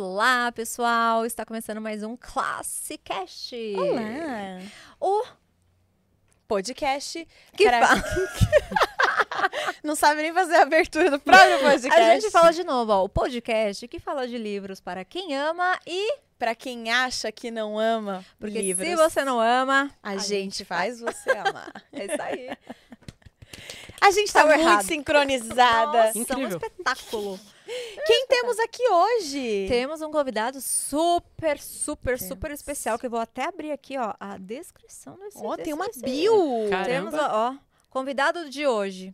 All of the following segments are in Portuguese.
Olá, pessoal! Está começando mais um Classicast. Olá! O Podcast. que Cara, fa- Não sabe nem fazer a abertura do próprio podcast. A gente fala de novo, ó, o podcast que fala de livros para quem ama e Pra quem acha que não ama porque livros, se você não ama, a, gente faz você amar. é isso aí. A gente tá Tava muito errado. sincronizada. Nossa, um Incrível. espetáculo. Quem temos aqui hoje? Temos um convidado super, super, super Temos. especial que eu vou até abrir aqui, ó, a descrição desse Ó, tem uma bio. Cara. Temos, Caramba. ó, convidado de hoje,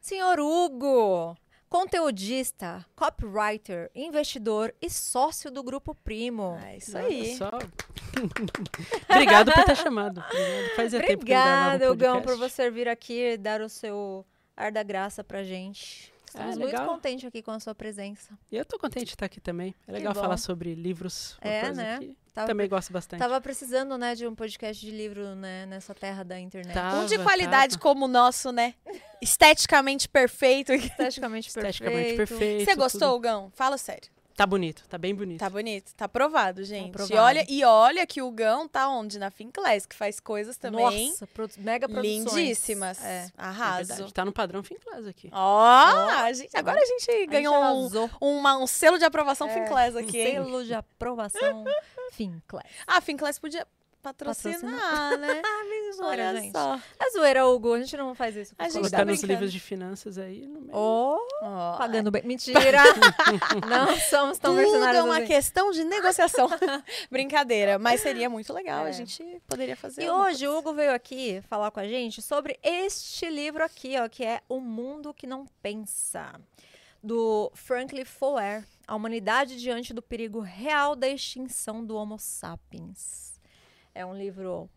senhor Hugo, conteudista, copywriter, investidor e sócio do Grupo Primo. É isso Olha aí. só. Obrigado por ter chamado. Obrigado. Fazia tempo que eu não Obrigada, Hugão, por você vir aqui e dar o seu ar da graça pra gente. Estamos Ah, muito contentes aqui com a sua presença. E eu tô contente de estar aqui também. É legal falar sobre livros. uma É, coisa né? que Tava, também gosto bastante. tava precisando, né, de um podcast de livro, né, nessa terra da internet. Tá. Um de Tava, qualidade tava. como o nosso, né? Esteticamente perfeito. Esteticamente perfeito. Esteticamente perfeito. Você gostou, tudo. Gão? Fala sério. Tá bonito, tá bem bonito. Tá bonito, tá aprovado, gente. aprovado. E, olha, e olha que o Gão tá onde? Na Finclass, que faz coisas também Nossa, produ- mega produções. lindíssimas. É. É Arraso. verdade, tá no padrão Finclass aqui. Ó, a gente- agora a gente A gente ganhou um, arrasou. uma- um selo de aprovação É, Finclass aqui, hein? Selo de aprovação Finclass. Ah, Finclass podia patrocinar, né? Olha, Olha gente. só. É zoeira, Hugo. A gente não faz isso. A gente convidado. tá Colocando os brincando. livros de finanças aí no meio. Oh, Ó, pagando bem. Mentira! não somos tão Tudo é mercenários uma assim. questão de negociação. Brincadeira, mas seria muito legal. É. A gente poderia fazer. E hoje o Hugo veio aqui falar com a gente sobre este livro aqui, ó, que é O Mundo que Não Pensa, do Franklin Foer, A Humanidade Diante do Perigo Real da Extinção do Homo Sapiens. É um livro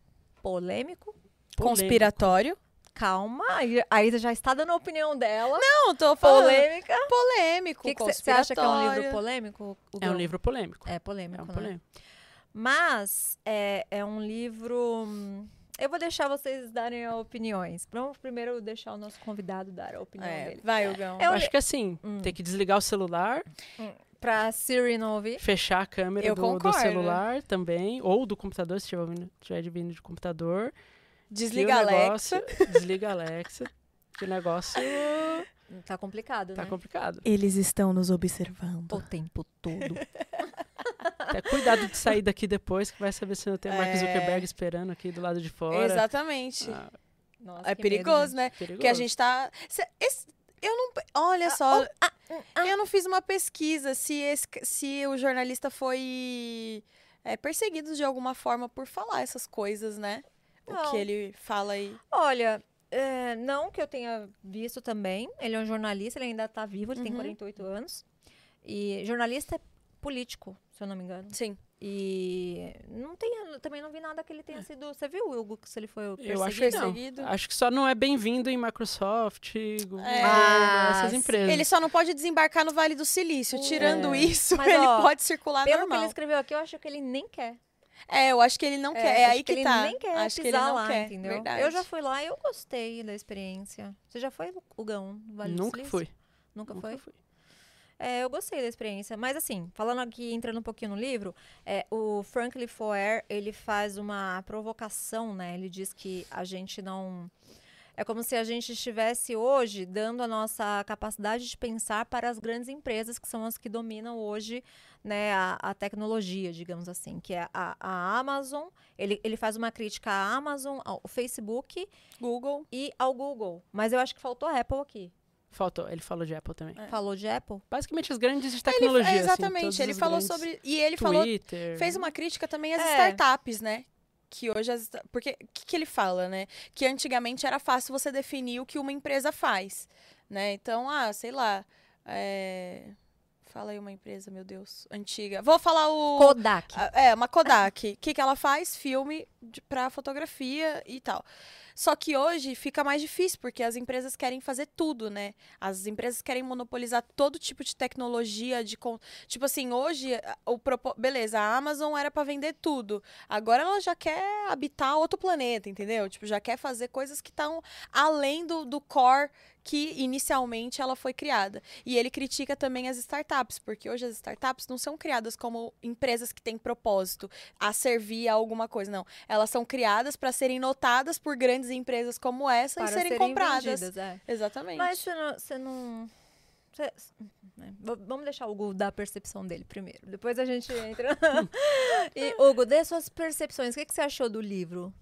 polêmico. conspiratório. Calma, a Isa já está dando a opinião dela. Não, tô falando Polêmica. polêmico. O que você acha que é um livro polêmico? É um livro polêmico. É polêmico, É um né? polêmico. Mas é, é um livro. hum, Eu vou deixar vocês darem opiniões. Vamos primeiro deixar o nosso convidado dar a opinião É, dele. vai, Hugão. É Eu acho que assim, Hum. tem que desligar o celular, Pra Siri não ouvir. fechar a câmera Eu do, do celular também, ou do computador, se estiver ouvindo- estiver vindo de computador. Desliga a Alexa. Desliga a Alexa. Que o negócio Tá complicado, tá né? complicado. Eles estão nos observando. O tempo todo. Até cuidado de sair daqui depois, que vai saber se não tem o Mark É. Zuckerberg esperando aqui do lado de fora. Exatamente. Ah, Nossa, é que perigoso, medo, né? perigoso. Porque a gente tá. Esse- eu não. Olha só. Eu não fiz uma pesquisa se, esse- se o jornalista foi é, perseguido de alguma forma por falar essas coisas, né? O Não. que ele fala aí. Olha, é, não que eu tenha visto também. Ele é um jornalista, ele ainda tá vivo, ele tem Uhum. 48 anos. E jornalista é político, se eu não me engano. Sim. E não tem, também não vi nada que ele tenha sido. Você viu, Hugo, que se ele foi Eu acho que perseguido? não. Perseguido. Acho que só não é bem-vindo em Microsoft, Google, É. essas Ah, empresas. Ele só não pode desembarcar no Vale do Silício. Tirando É. isso, Mas, ele ó, pode circular Pelo que normal. ele escreveu aqui, eu acho que ele nem quer. É, eu acho que ele não É, quer. É aí que, ele tá. nem quer acho que ele pisar não lá, quer. entendeu? Verdade. Eu já fui lá e eu gostei da experiência. Você já foi, Hugão? no Vale do Nunca Silício? fui. Nunca, Nunca foi? fui. É, eu gostei da experiência. Mas assim, falando aqui, entrando um pouquinho no livro, é, o Franklin Foer, ele faz uma provocação, né? Ele diz que a gente não... É como se a gente estivesse hoje dando a nossa capacidade de pensar para as grandes empresas, que são as que dominam hoje né, a, a tecnologia, digamos assim, que é a, a Amazon. Ele, ele faz uma crítica à Amazon, ao Facebook Google. e ao Google. Mas eu acho que faltou a Apple aqui. Faltou, ele falou de Apple também. É. Falou de Apple? Basicamente as grandes de Ele, tecnologia. é, assim, exatamente. todas ele falou sobre. E ele falou. Twitter. Fez uma crítica também às É. startups, né? Que hoje as. Porque o que, que ele fala, né? Que antigamente era fácil você definir o que uma empresa faz. Né? Então, ah, sei lá. É... Fala aí uma empresa, meu Deus. Antiga. Vou falar o. Kodak. É, uma Kodak. O que, que ela faz? Filme de, pra fotografia e tal. Só que hoje fica mais difícil, porque as empresas querem fazer tudo, né? As empresas querem monopolizar todo tipo de tecnologia, de tipo assim, hoje o propo- beleza, a Amazon era para vender tudo. Agora ela já quer habitar outro planeta, entendeu? Tipo, já quer fazer coisas que estão além do, do core que inicialmente ela foi criada. E ele critica também as startups, porque hoje as startups não são criadas como empresas que têm propósito a servir a alguma coisa, não. Elas são criadas para serem notadas por grandes empresas como essa para e serem, compradas. vendidas, é. Exatamente. Mas você não. Você não você- né, Vamos deixar o Hugo dar a percepção dele primeiro. Depois a gente entra. e, Hugo, dê suas percepções. O que, que você achou do livro?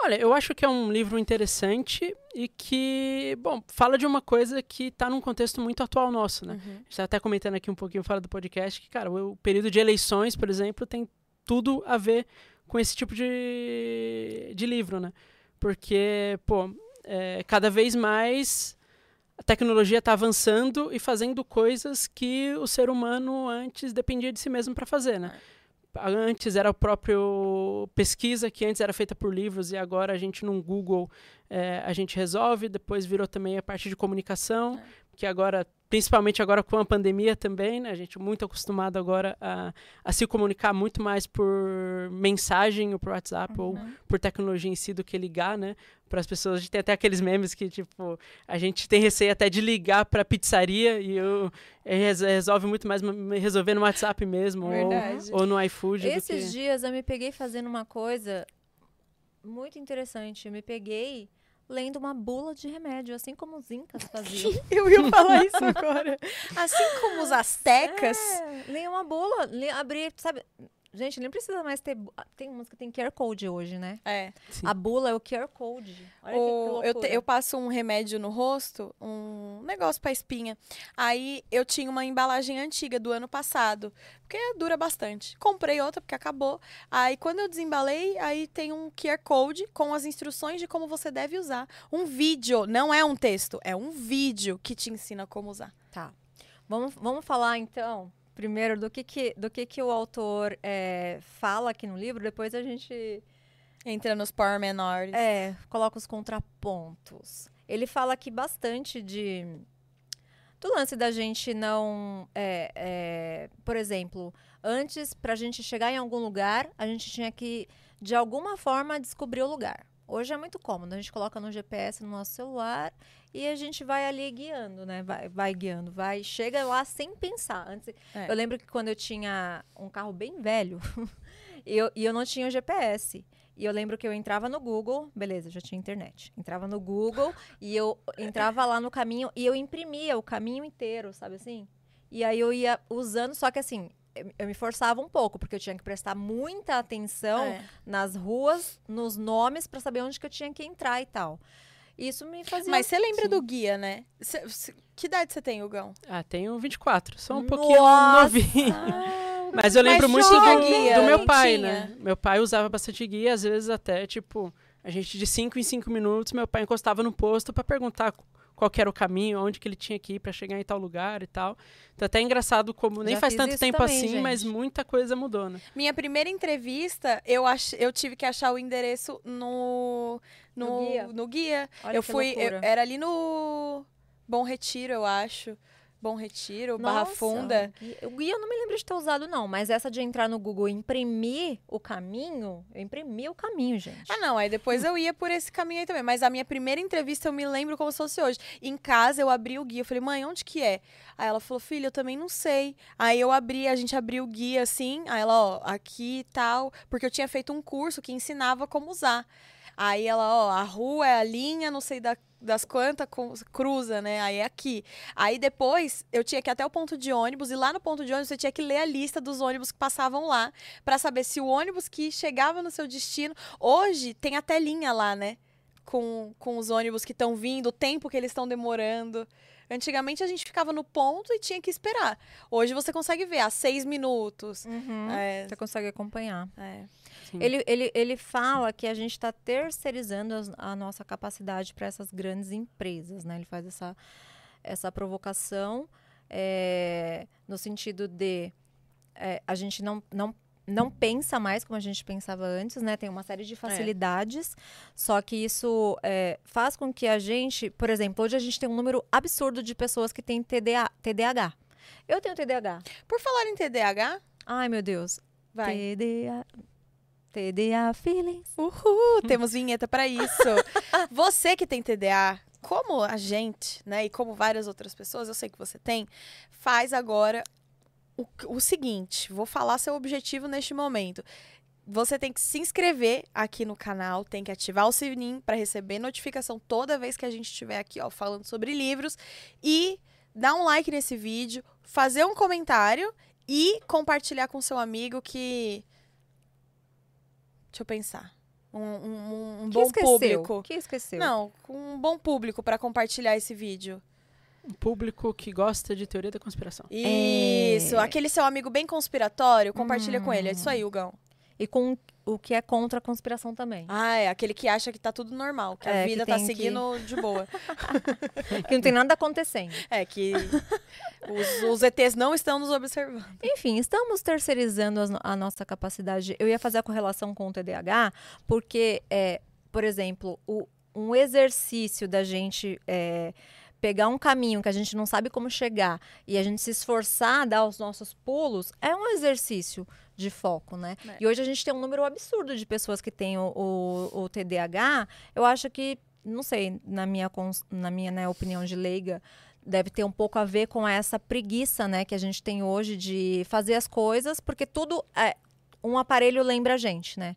Olha, eu acho que é um livro interessante e que, bom, fala de uma coisa que está num contexto muito atual nosso, né? Uhum. A gente está até comentando aqui um pouquinho fora do podcast que, cara, o, o período de eleições, por exemplo, tem tudo a ver com esse tipo de, de livro, né? Porque, pô, é, cada vez mais a tecnologia está avançando e fazendo coisas que o ser humano antes dependia de si mesmo para fazer, né? Antes era o próprio pesquisa que antes era feita por livros e agora a gente num Google é, a gente resolve. Depois virou também a parte de comunicação, que agora, principalmente agora com a pandemia também, né? A gente é muito acostumado agora a, a se comunicar muito mais por mensagem ou por WhatsApp ou por tecnologia em si do que ligar, né? Para as pessoas. A gente tem até aqueles memes que, tipo, a gente tem receio até de ligar para pizzaria e eu, eh, res- resolve muito mais ma- resolver no WhatsApp mesmo ou, ou no iFood Esses que... dias eu me peguei fazendo uma coisa muito interessante. Eu me peguei lendo uma bula de remédio, assim como os incas faziam. Eu ia falar isso agora. Assim como os astecas. É, uma bula, li, abri, sabe? Gente, nem precisa mais ter. ah, Tem umas que tem QR Code hoje, né? É. Sim. A bula é o QR Code. Olha que O- eu, te- eu passo um remédio no rosto, um negócio pra espinha. Aí eu tinha uma embalagem antiga do ano passado, porque dura bastante. Comprei outra porque acabou. Aí quando eu desembalei, aí tem um QR Code com as instruções de como você deve usar. Um vídeo, não é um texto, é um vídeo que te ensina como usar. Tá. Vamos, vamos falar então, primeiro, do que, que, do que, que o autor é, fala aqui no livro, depois a gente Entra nos pormenores. é, coloca os contrapontos. Ele fala aqui bastante de. Do lance da gente não. é, é, por exemplo, antes, pra gente chegar em algum lugar, a gente tinha que, de alguma forma, descobrir o lugar. Hoje é muito cômodo. A gente coloca no GPS no nosso celular e a gente vai ali guiando, né? Vai, vai guiando, vai. Chega lá sem pensar. Antes, É. Eu lembro que quando eu tinha um carro bem velho e eu, e eu não tinha o GPS. E eu lembro que eu entrava no Google, beleza, já tinha internet. Entrava no Google e eu entrava lá no caminho e eu imprimia o caminho inteiro, sabe assim? E aí eu ia usando, só que assim, eu, me forçava um pouco, porque eu tinha que prestar muita atenção É. nas ruas, nos nomes, pra saber onde que eu tinha que entrar e tal. Isso me fazia. Mas você lembra Sim. do guia, né? Cê- cê- que idade você tem, Hugão? Ah, tenho 24, sou um pouquinho Nossa! novinho. Mas eu lembro Mas muito do, guia, do meu pai, tinha? né? Meu pai usava bastante guia, às vezes até, tipo, a gente de 5 em 5 minutos, meu pai encostava no posto pra perguntar qual que era o caminho, onde que ele tinha que ir pra chegar em tal lugar e tal. Então até é engraçado como nem Já faz tanto tempo também, assim, mas gente. muita coisa mudou, né? Minha primeira entrevista, eu, ach... eu tive que achar o endereço no, no, No guia? no guia. Olha eu que fui, eu- era ali no Bom Retiro, eu acho. Bom Retiro, Barra Nossa, Funda. o guia- O guia eu não me lembro de ter usado, não. Mas essa de entrar no Google e imprimir o caminho, eu imprimi o caminho, gente. Ah, não, aí depois eu ia por esse caminho aí também. Mas a minha primeira entrevista eu me lembro como se fosse hoje. Em casa eu abri o guia, eu falei, mãe, onde que é? Aí ela falou, filha, eu também não sei. Aí eu abri, a gente abriu o guia assim, aí ela, ó, aqui e tal. Porque eu tinha feito um curso que ensinava como usar. Aí ela, ó, a rua é a linha, não sei da- das quantas, cruza, né? Aí é aqui. Aí depois eu tinha que ir até o ponto de ônibus, e lá no ponto de ônibus você tinha que ler a lista dos ônibus que passavam lá, pra saber se o ônibus que chegava no seu destino. Hoje tem a telinha lá, né? Com, com os ônibus que estão vindo, o tempo que eles estão demorando. Antigamente a gente ficava no ponto e tinha que esperar. Hoje você consegue ver, há seis minutos. Uhum. É, Você consegue acompanhar. é. Sim. Ele, ele, ele fala que a gente está terceirizando as- a nossa capacidade para essas grandes empresas, né? Ele faz essa, essa provocação é, no sentido de é, a gente não, não não pensa mais como a gente pensava antes, né? Tem uma série de facilidades, só que isso é, faz com que a gente, por exemplo, hoje a gente tem um número absurdo de pessoas que têm TDA, TDAH. Eu tenho TDAH. Por falar em TDAH, Ai, meu Deus. vai. TDA. TDA feelings. Uhul, temos vinheta pra isso. você que tem TDA, como a gente, né, e como várias outras pessoas, eu sei que você tem, faz agora o, o seguinte, vou falar seu objetivo neste momento. Você tem que se inscrever aqui no canal, tem que ativar o sininho para receber notificação toda vez que a gente estiver aqui, ó, falando sobre livros e dar um like nesse vídeo, fazer um comentário e compartilhar com seu amigo que Deixa eu pensar. Um, um, um bom esqueceu? público. Que esqueceu? Não, com um bom público para compartilhar esse vídeo. Um público que gosta de teoria da conspiração. Isso, É. aquele seu amigo bem conspiratório, compartilha com ele. É Hum. isso aí, Hugão. E com o que é contra a conspiração também. Ah, é aquele que acha que tá tudo normal, que a É, que vida tá que- seguindo de boa. Que não tem nada acontecendo. É que os, os ETs não estão nos observando. Enfim, estamos terceirizando no- a nossa capacidade. Eu ia fazer a correlação com o TDAH, porque, é, por exemplo, o- um exercício da gente é, pegar um caminho que a gente não sabe como chegar e a gente se esforçar a dar os nossos pulos é um exercício de foco, né? É. E hoje a gente tem um número absurdo de pessoas que têm o, o- o TDAH. Eu acho que, não sei, na minha, na minha né, opinião de leiga, deve ter um pouco a ver com essa preguiça, né, que a gente tem hoje de fazer as coisas, porque tudo é um aparelho lembra a gente, né?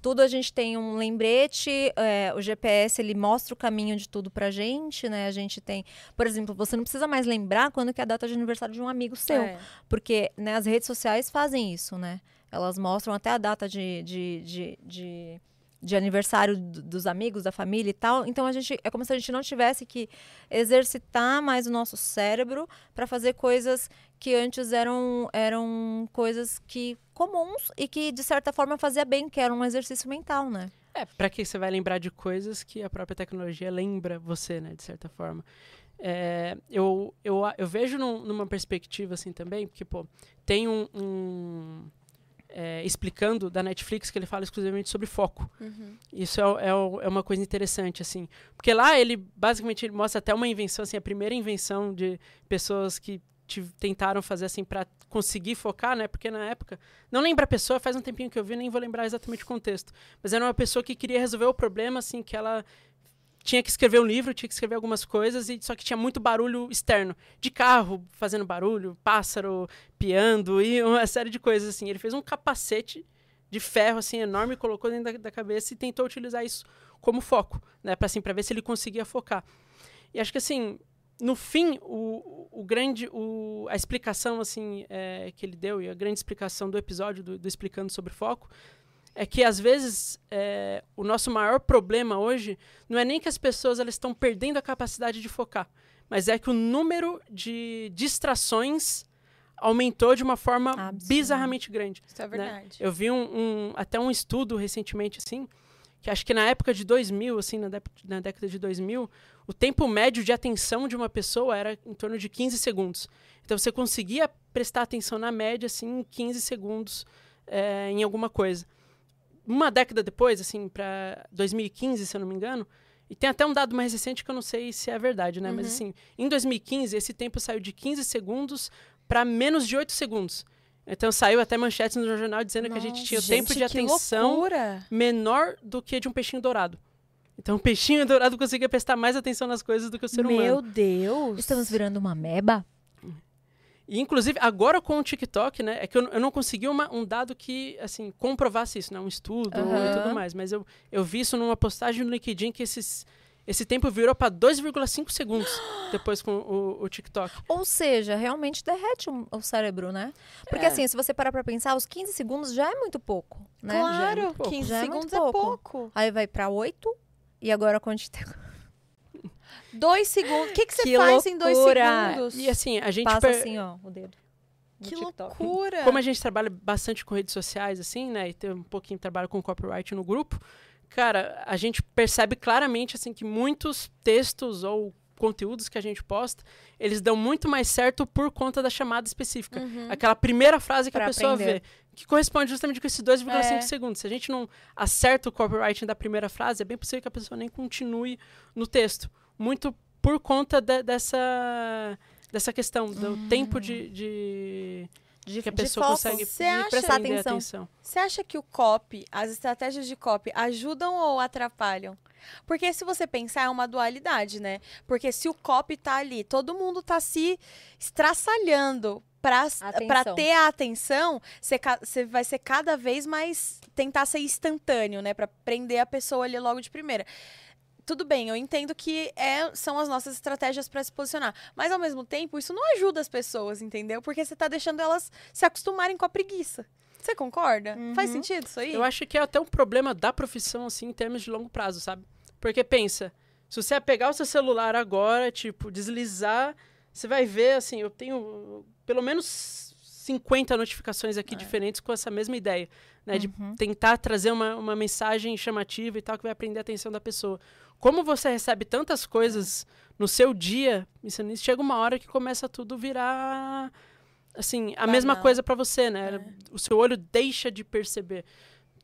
Tudo a gente tem um lembrete, é, o GPS ele mostra o caminho de tudo pra gente, né? A gente tem, por exemplo, você não precisa mais lembrar quando que é a data de aniversário de um amigo seu, É. porque né, as redes sociais fazem isso, né? Elas mostram até a data de, de, de, de, de aniversário do- dos amigos, da família e tal. Então a gente é como se a gente não tivesse que exercitar mais o nosso cérebro para fazer coisas que antes eram, eram coisas que comuns e que de certa forma fazia bem, que era um exercício mental, né? É, pra que você vai lembrar de coisas que a própria tecnologia lembra você, né, de certa forma. É, eu, eu, eu vejo num- numa perspectiva assim também, porque, pô, tem um, um, é, explicando da Netflix que ele fala exclusivamente sobre foco. Uhum. Isso é, é, é uma coisa interessante, assim. Porque lá ele, basicamente, ele mostra até uma invenção, assim, a primeira invenção de pessoas que tentaram fazer, assim, para conseguir focar, né? Porque na época, não lembro a pessoa, faz um tempinho que eu vi, nem vou lembrar exatamente o contexto. Mas era uma pessoa que queria resolver o problema, assim, que ela tinha que escrever um livro, tinha que escrever algumas coisas, e só que tinha muito barulho externo. De carro fazendo barulho, pássaro piando e uma série de coisas, assim. Ele fez um capacete de ferro, assim, enorme, colocou dentro da, da cabeça e tentou utilizar isso como foco, né? Pra, assim, pra ver se ele conseguia focar. E acho que, assim, no fim, o, o grande, o, a explicação, assim, é, que ele deu, e a grande explicação do episódio, do, do Explicando sobre Foco, é que, às vezes, é, o nosso maior problema hoje não é nem que as pessoas elas estão perdendo a capacidade de focar, mas é que o número de distrações aumentou de uma forma Absurdo. bizarramente grande. Isso é né? verdade. Eu vi um, um- até um estudo recentemente, assim, que acho que na época de 2000, assim, na, na década de 2000, o tempo médio de atenção de uma pessoa era em torno de 15 segundos. Então você conseguia prestar atenção na média, assim, em 15 segundos eh, em alguma coisa. Uma década depois, assim, para 2015, se eu não me engano, e tem até um dado mais recente que eu não sei se é verdade, né? Mas Uhum. assim, em 2015, esse tempo saiu de 15 segundos para menos de 8 segundos. Então saiu até manchetes no jornal dizendo que a gente tinha o tempo de atenção loucura. menor do que de um peixinho dourado. Então o peixinho dourado conseguia prestar mais atenção nas coisas do que o ser humano. Meu Deus. Estamos virando uma meba? E, inclusive, agora com o TikTok, né? É que eu, eu não consegui uma- um dado que, assim, comprovasse isso, né? Um estudo e Aham. tudo mais. Mas eu, eu vi isso numa postagem no LinkedIn que esses, esse tempo virou para 2,5 segundos depois com o, o TikTok. Ou seja, realmente derrete o, o cérebro, né? Porque É. assim, se você parar pra pensar, os 15 segundos já é muito pouco, né? Já é Claro, muito pouco. 15 Já é muito segundos é pouco. pouco. Aí vai pra 8 e agora quando te Dois segundos. O que, que você Que faz em dois loucura. segundos? E assim, a gente. passa per- assim, ó, o dedo. que TikTok. loucura. Como a gente trabalha bastante com redes sociais, assim, né? E tem um pouquinho de trabalho com copyright no grupo, cara, a gente percebe claramente, assim, que muitos textos ou conteúdos que a gente posta, eles dão muito mais certo por conta da chamada específica. Uhum. Aquela primeira frase que Pra a pessoa aprender. vê, que corresponde justamente com esses 2,5 É. segundos. Se a gente não acerta o copywriting da primeira frase, é bem possível que a pessoa nem continue no texto. Muito por conta de- dessa, dessa questão do Hum. tempo de, de- De, que a de pessoa foco, consegue Você de acha- prestar atenção. Você acha que o copy, as estratégias de copy, ajudam ou atrapalham? Porque se você pensar, é uma dualidade, né? Porque se o copy tá ali, todo mundo tá se estraçalhando Atenção. ter a atenção, você, vai ser cada vez mais tentar ser instantâneo, né? Pra prender a pessoa ali logo de primeira. Tudo bem, eu entendo que é, são as nossas estratégias pra se posicionar. Mas ao mesmo tempo, isso não ajuda as pessoas, entendeu? Porque você tá deixando elas se acostumarem com a preguiça. Você concorda? Faz Uhum. sentido isso aí? Eu acho que é até um problema da profissão, assim, em termos de longo prazo, sabe? Porque pensa, se você pegar o seu celular agora, tipo, deslizar, você vai ver, assim, eu tenho pelo menos 50 notificações aqui É. diferentes com essa mesma ideia, né? De Uhum. tentar trazer uma, uma mensagem chamativa e tal, que vai prender a atenção da pessoa. Como você recebe tantas coisas no seu dia, isso chega uma hora que começa tudo virar assim, a mesma Banal. coisa pra você, né? É. O seu olho deixa de perceber.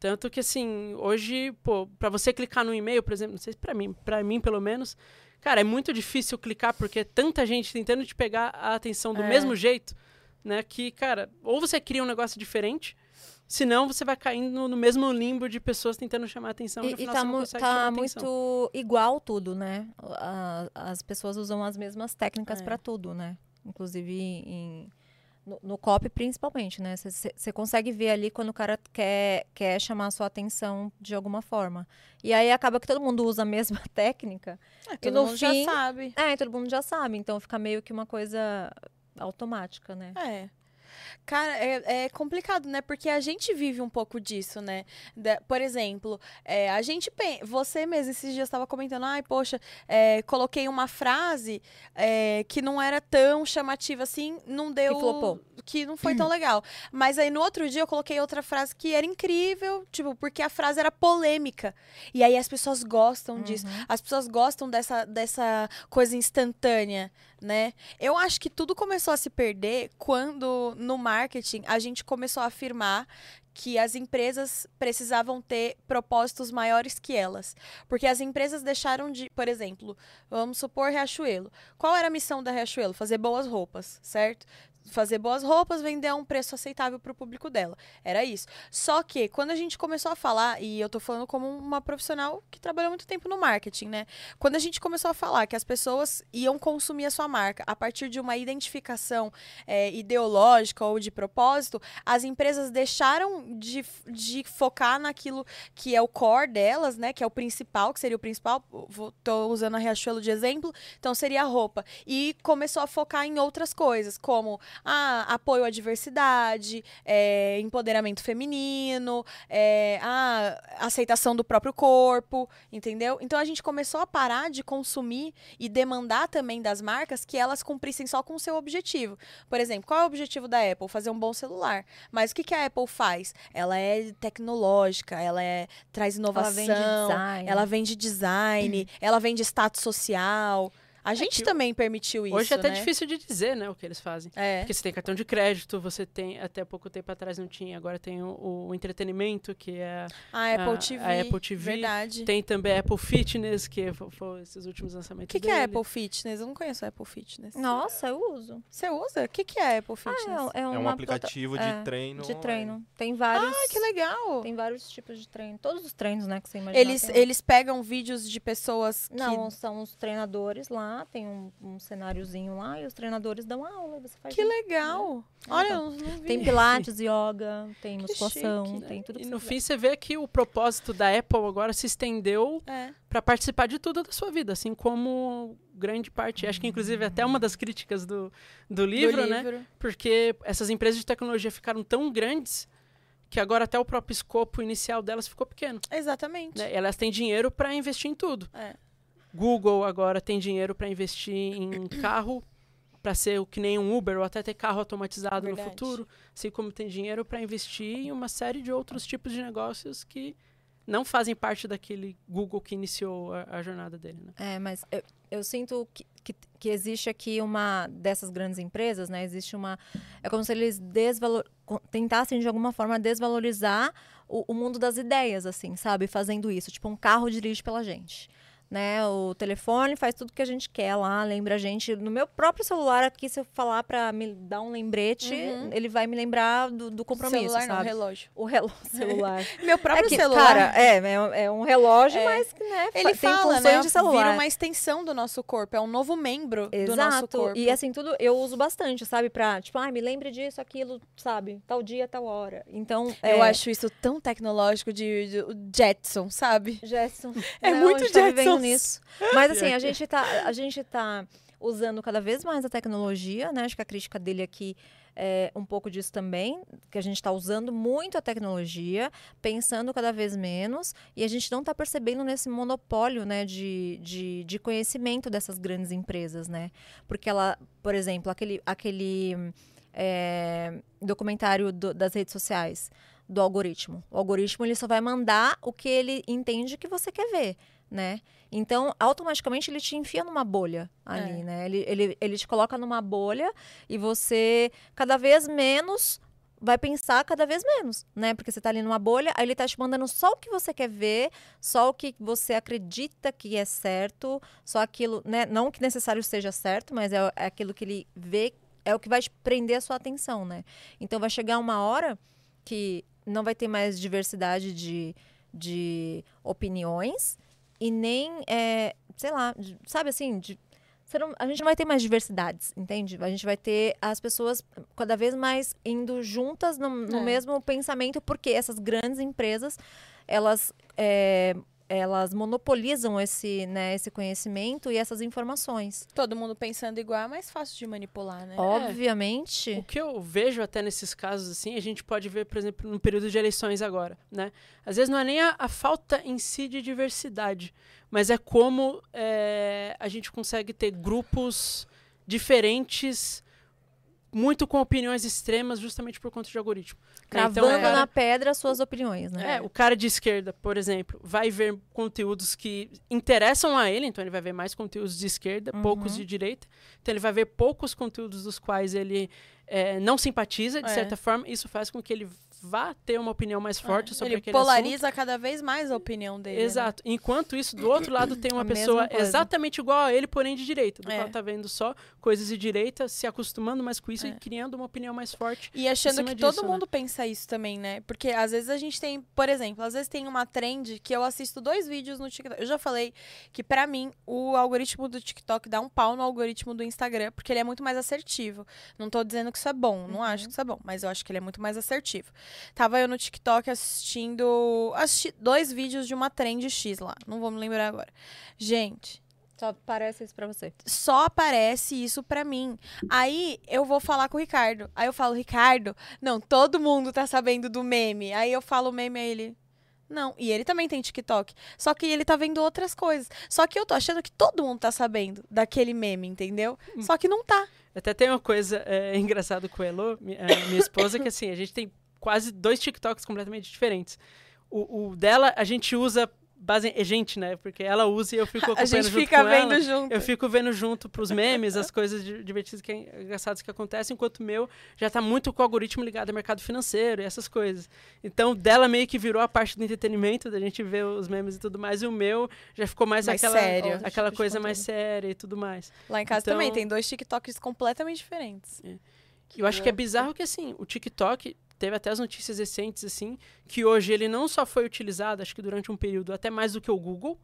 Tanto que assim, hoje, pô, para você clicar no e-mail, por exemplo, não sei se para mim, para mim pelo menos, cara, é muito difícil clicar porque é tanta gente tentando te pegar a atenção do É. mesmo jeito, né, que, cara, ou você cria um negócio diferente, senão você vai caindo no, mesmo limbo de pessoas tentando chamar a atenção e, E, e tá, mu- tá muito igual tudo, né? A- as pessoas usam as mesmas técnicas É. pra tudo, né? Inclusive em, no, no copy principalmente, né? Você consegue ver ali quando o cara quer, quer chamar a sua atenção de alguma forma. E aí acaba que todo mundo usa a mesma técnica. É, E todo no mundo fim- já sabe. É, todo mundo já sabe. Então fica meio que uma coisa automática, né? É. Cara, é, é complicado, né? Porque a gente vive um pouco disso, né? Da- por exemplo, é, a gente você mesmo esses dias estava comentando, ai, poxa, é, coloquei uma frase é, que não era tão chamativa assim, não deu. flopou. Que não foi tão legal. Mas aí no outro dia eu coloquei outra frase que era incrível, tipo, porque a frase era polêmica. E aí as pessoas gostam disso. Uhum. As pessoas gostam dessa, dessa coisa instantânea, né? Eu acho que tudo começou a se perder quando, no marketing, a gente começou a afirmar que as empresas precisavam ter propósitos maiores que elas. Porque as empresas deixaram de, por exemplo, vamos supor Riachuelo. Qual era a missão da Riachuelo? Fazer boas roupas, certo? Fazer boas roupas, vender a um preço aceitável para o público dela. Era isso. Só que, quando a gente começou a falar, e eu tô falando como uma profissional que trabalhou muito tempo no marketing, né? Quando a gente começou a falar que as pessoas iam consumir a sua marca a partir de uma identificação é, ideológica ou de propósito, as empresas deixaram de, de focar naquilo que é o core delas, né? Que é o principal, que seria o principal. Vou, tô usando a Riachuelo de exemplo, então seria a roupa. E começou a focar em outras coisas, como ah, apoio à diversidade, é, empoderamento feminino, é, a aceitação do próprio corpo, entendeu? Então a gente começou a parar de consumir e demandar também das marcas que elas cumprissem só com o seu objetivo. Por exemplo, qual é o objetivo da Apple? Fazer um bom celular. Mas o que, que a Apple faz? Ela é tecnológica, ela é, traz Ela inovação, vende design. ela vende design, ela vende status social. A gente que também permitiu isso, Hoje é até né? difícil de dizer, né, o que eles fazem. É. Porque você tem cartão de crédito, você tem, até pouco tempo atrás não tinha, agora tem o, o entretenimento, que é A Apple a- TV. a Apple TV, Verdade. Tem também a Apple Fitness, que fo- foram esses últimos O lançamentos que, que é. Apple Fitness? Eu não conheço a Apple Fitness. Nossa, eu uso. Você usa? O que, que é Apple Fitness? Ah, é, É um aplicativo de é, treino. De treino. Tem vários. Ah, que legal! Tem vários tipos de treino. Todos os treinos, né, que você imagina. Eles, tem eles pegam vídeos de pessoas que... Não, são os treinadores lá, tem um, um cenáriozinho lá e os treinadores dão aula. Você faz Que isso. legal! É, Olha, então. eu não, vi. Tem pilates, yoga, tem Que musculação, chique. tem tudo que E no fim você vê que o propósito da Apple agora se estendeu É. para participar de tudo da sua vida, assim como grande parte. Acho que inclusive até uma das críticas do, do livro, do né? livro. Porque essas empresas de tecnologia ficaram tão grandes que agora até o próprio escopo inicial delas ficou pequeno. Exatamente. né? Elas têm dinheiro para investir em tudo. É. Google agora tem dinheiro para investir em carro, para ser o que nem um Uber ou até ter carro automatizado Verdade. no futuro, assim como tem dinheiro para investir em uma série de outros tipos de negócios que não fazem parte daquele Google que iniciou a, a jornada dele. Né? É, mas eu, eu sinto que, que, que existe aqui uma dessas grandes empresas, né? Existe uma. É como se eles desvalor, tentassem de alguma forma desvalorizar o, o mundo das ideias, assim, sabe? Fazendo isso. Tipo, um carro dirige pela gente. Né, o telefone faz tudo que a gente quer lá, lembra a gente. No meu próprio celular aqui, se eu falar pra me dar um lembrete, Uhum. ele vai me lembrar do, do compromisso, celular não, sabe? relógio. O relógio celular. Meu próprio é que, celular. Cara, é, é, um- é um relógio, É. mas né, ele tem fala, funções né? de celular. Vira uma extensão do nosso corpo, é um novo membro do nosso Exato. corpo. E assim, tudo eu uso bastante, sabe? Pra, tipo, ai, me lembre disso, aquilo, sabe? Tal dia, tal hora. Então. Eu é, acho isso tão tecnológico de, de o Jetson, sabe? Jetson. É Não, muito gente tá. Nisso. Mas assim, a é. gente tá, a gente tá usando cada vez mais a tecnologia, né? Acho que a crítica dele aqui é um pouco disso também, que a gente está usando muito a tecnologia, pensando cada vez menos, e a gente não está percebendo nesse monopólio, né, de, de, de conhecimento dessas grandes empresas, né? Porque ela, por exemplo, aquele, aquele é, documentário do- das redes sociais do algoritmo. O algoritmo ele só vai mandar o que ele entende que você quer ver, né? Então, automaticamente ele te enfia numa bolha ali, É. né? Ele, ele, ele te coloca numa bolha e você cada vez menos vai pensar cada vez menos, né? Porque você tá ali numa bolha, aí ele tá te mandando só o que você quer ver, só o que você acredita que é certo, só aquilo, né? Não que necessário seja certo, mas é, é aquilo que ele vê, é o que vai te prender a sua atenção, né? Então vai chegar uma hora que não vai ter mais diversidade de, de opiniões e nem, é, sei lá, sabe assim, de, não- a gente não vai ter mais diversidades, entende? A gente vai ter as pessoas cada vez mais indo juntas no, no É. mesmo pensamento, porque essas grandes empresas, elas, é, elas monopolizam esse, né, esse conhecimento e essas informações. Todo mundo pensando igual é mais fácil de manipular, né? Obviamente. O que eu vejo até nesses casos, assim, a gente pode ver, por exemplo, no período de eleições agora, né? Às vezes não é nem a, a falta em si de diversidade, mas é como é, a gente consegue ter grupos diferentes, muito com opiniões extremas, justamente por conta de algoritmo. né? Cravando Então, o cara- na pedra as suas opiniões, né? É, o cara de esquerda, por exemplo, vai ver conteúdos que interessam a ele, então ele vai ver mais conteúdos de esquerda, poucos Uhum. de direita. Então ele vai ver poucos conteúdos dos quais ele é, não simpatiza, de É. certa forma. Isso faz com que ele vá ter uma opinião mais forte É, sobre Ele aquele polariza cada vez mais a opinião dele. né? Exato. Enquanto isso, do outro lado tem uma A pessoa exatamente igual a ele, porém de direita, do É. qual tá vendo só coisas de direita, se acostumando mais com isso É. e criando uma opinião mais forte. E achando que disso, todo né? mundo pensa isso também, né? Porque às vezes a gente tem, por exemplo, às vezes tem uma trend que eu assisto dois vídeos no TikTok. Eu já falei que pra mim o algoritmo do TikTok dá um pau no algoritmo do Instagram, porque ele é muito mais assertivo. Não tô dizendo que isso é bom, não acho que isso é bom, mas eu acho que ele é muito mais assertivo. Tava eu no TikTok assistindo assisti dois vídeos de uma trend X lá, não vou me lembrar agora. Gente, Só parece isso pra você. só aparece isso pra mim. Aí eu vou falar com o Ricardo. Aí eu falo, Ricardo, não, todo mundo tá sabendo do meme. Aí eu falo o meme a ele. Não, e ele também tem TikTok. Só que ele tá vendo outras coisas. Só que eu tô achando que todo mundo tá sabendo daquele meme, entendeu? Só que não tá. Até tem uma coisa é, engraçada com a Elo, mi- a minha esposa, que assim, a gente tem quase dois TikToks completamente diferentes. O, o dela, a gente usa base a gente, né? Porque ela usa e eu fico A acompanhando gente junto fica com vendo ela. junto. Eu fico vendo junto pros memes, as coisas di- divertidas, que, engraçadas que acontecem, enquanto o meu já tá muito com o algoritmo ligado ao mercado financeiro e essas coisas. Então, dela meio que virou a parte do entretenimento, da gente ver os memes e tudo mais, e o meu já ficou mais, Mais aquela, sério. Aquela tipo coisa mais séria e tudo mais. Lá em casa Então- também tem dois TikToks completamente diferentes. Eu acho que é bizarro que, assim, o TikTok teve até as notícias recentes, assim, que hoje ele não só foi utilizado, acho que durante um período, até mais do que o Google,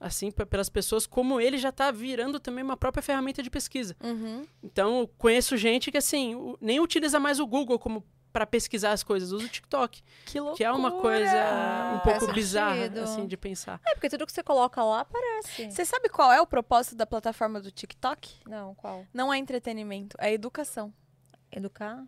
assim, pe- pelas pessoas, como ele já tá virando também uma própria ferramenta de pesquisa. Uhum. Então, eu conheço gente que, assim, nem utiliza mais o Google como para pesquisar as coisas, usa o TikTok, Que loucura. que é uma coisa um pouco faz bizarra, sentido. assim, de pensar. É, porque tudo que você coloca lá aparece. Você sabe qual é o propósito da plataforma do TikTok? Não, qual? Não é entretenimento, é educação. Educar?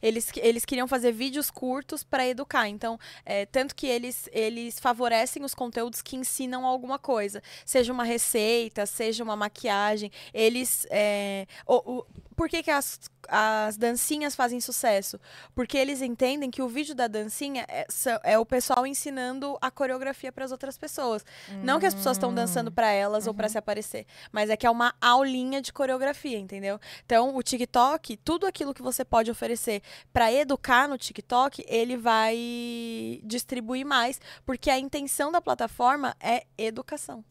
Eles, eles queriam fazer vídeos curtos para educar. Então, é, tanto que eles, eles favorecem os conteúdos que ensinam alguma coisa. Seja uma receita, seja uma maquiagem. Eles. é, o- o- por que, que as, as dancinhas fazem sucesso? Porque eles entendem que o vídeo da dancinha é, é o pessoal ensinando a coreografia para as outras pessoas. Não que as pessoas estão dançando para elas ou para se aparecer, mas é que é uma aulinha de coreografia, entendeu? Então, o TikTok, tudo aquilo que você pode oferecer para educar no TikTok, ele vai distribuir mais, porque a intenção da plataforma é educação.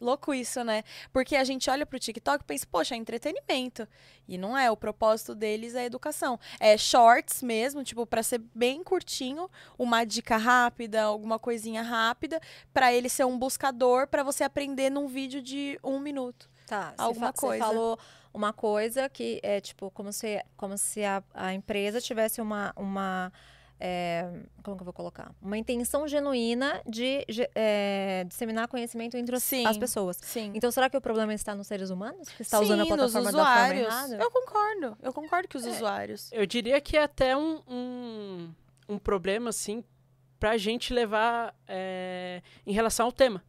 Louco isso, né? Porque a gente olha pro TikTok e pensa, poxa, é entretenimento. E não é, o propósito deles é educação. É shorts mesmo, tipo, para ser bem curtinho, uma dica rápida, alguma coisinha rápida, para ele ser um buscador para você aprender num vídeo de um minuto. Tá, Alguma fa- você coisa. falou uma coisa que é tipo como se, como se a, a empresa tivesse uma, uma é, como que eu vou colocar? Uma intenção genuína de é, disseminar conhecimento entre as, Sim. as pessoas. Sim. Então, será que o problema está nos seres humanos? Que está Sim, usando a nos plataforma da forma errada? Eu concordo. Eu concordo que os usuários. Eu diria que é até um, um, um problema, assim, pra gente levar é, em relação ao tema.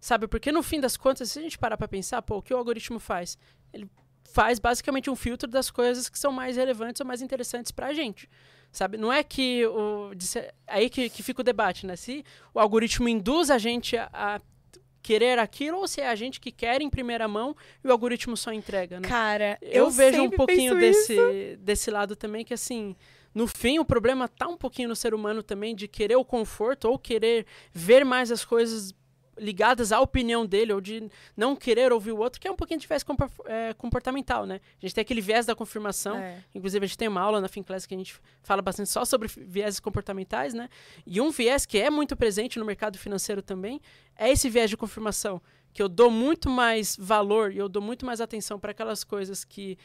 Sabe? Porque no fim das contas, se a gente parar pra pensar, pô, o que o algoritmo faz? Ele faz basicamente um filtro das coisas que são mais relevantes ou mais interessantes pra gente. Sabe? Não é que o. Aí que, que fica o debate, né? Se o algoritmo induz a gente a, a querer aquilo ou se é a gente que quer em primeira mão e o algoritmo só entrega, né? Cara, eu, eu, vejo um pouquinho isso. desse, desse lado também, que assim, no fim o problema tá um pouquinho no ser humano também, de querer o conforto ou querer ver mais as coisas ligadas à opinião dele, ou de não querer ouvir o outro, que é um pouquinho de viés é, comportamental, né? A gente tem aquele viés da confirmação, É. Inclusive, a gente tem uma aula na FinClass que a gente fala bastante só sobre vieses comportamentais, né? E um viés que é muito presente no mercado financeiro também é esse viés de confirmação, que eu dou muito mais valor e eu dou muito mais atenção para aquelas coisas que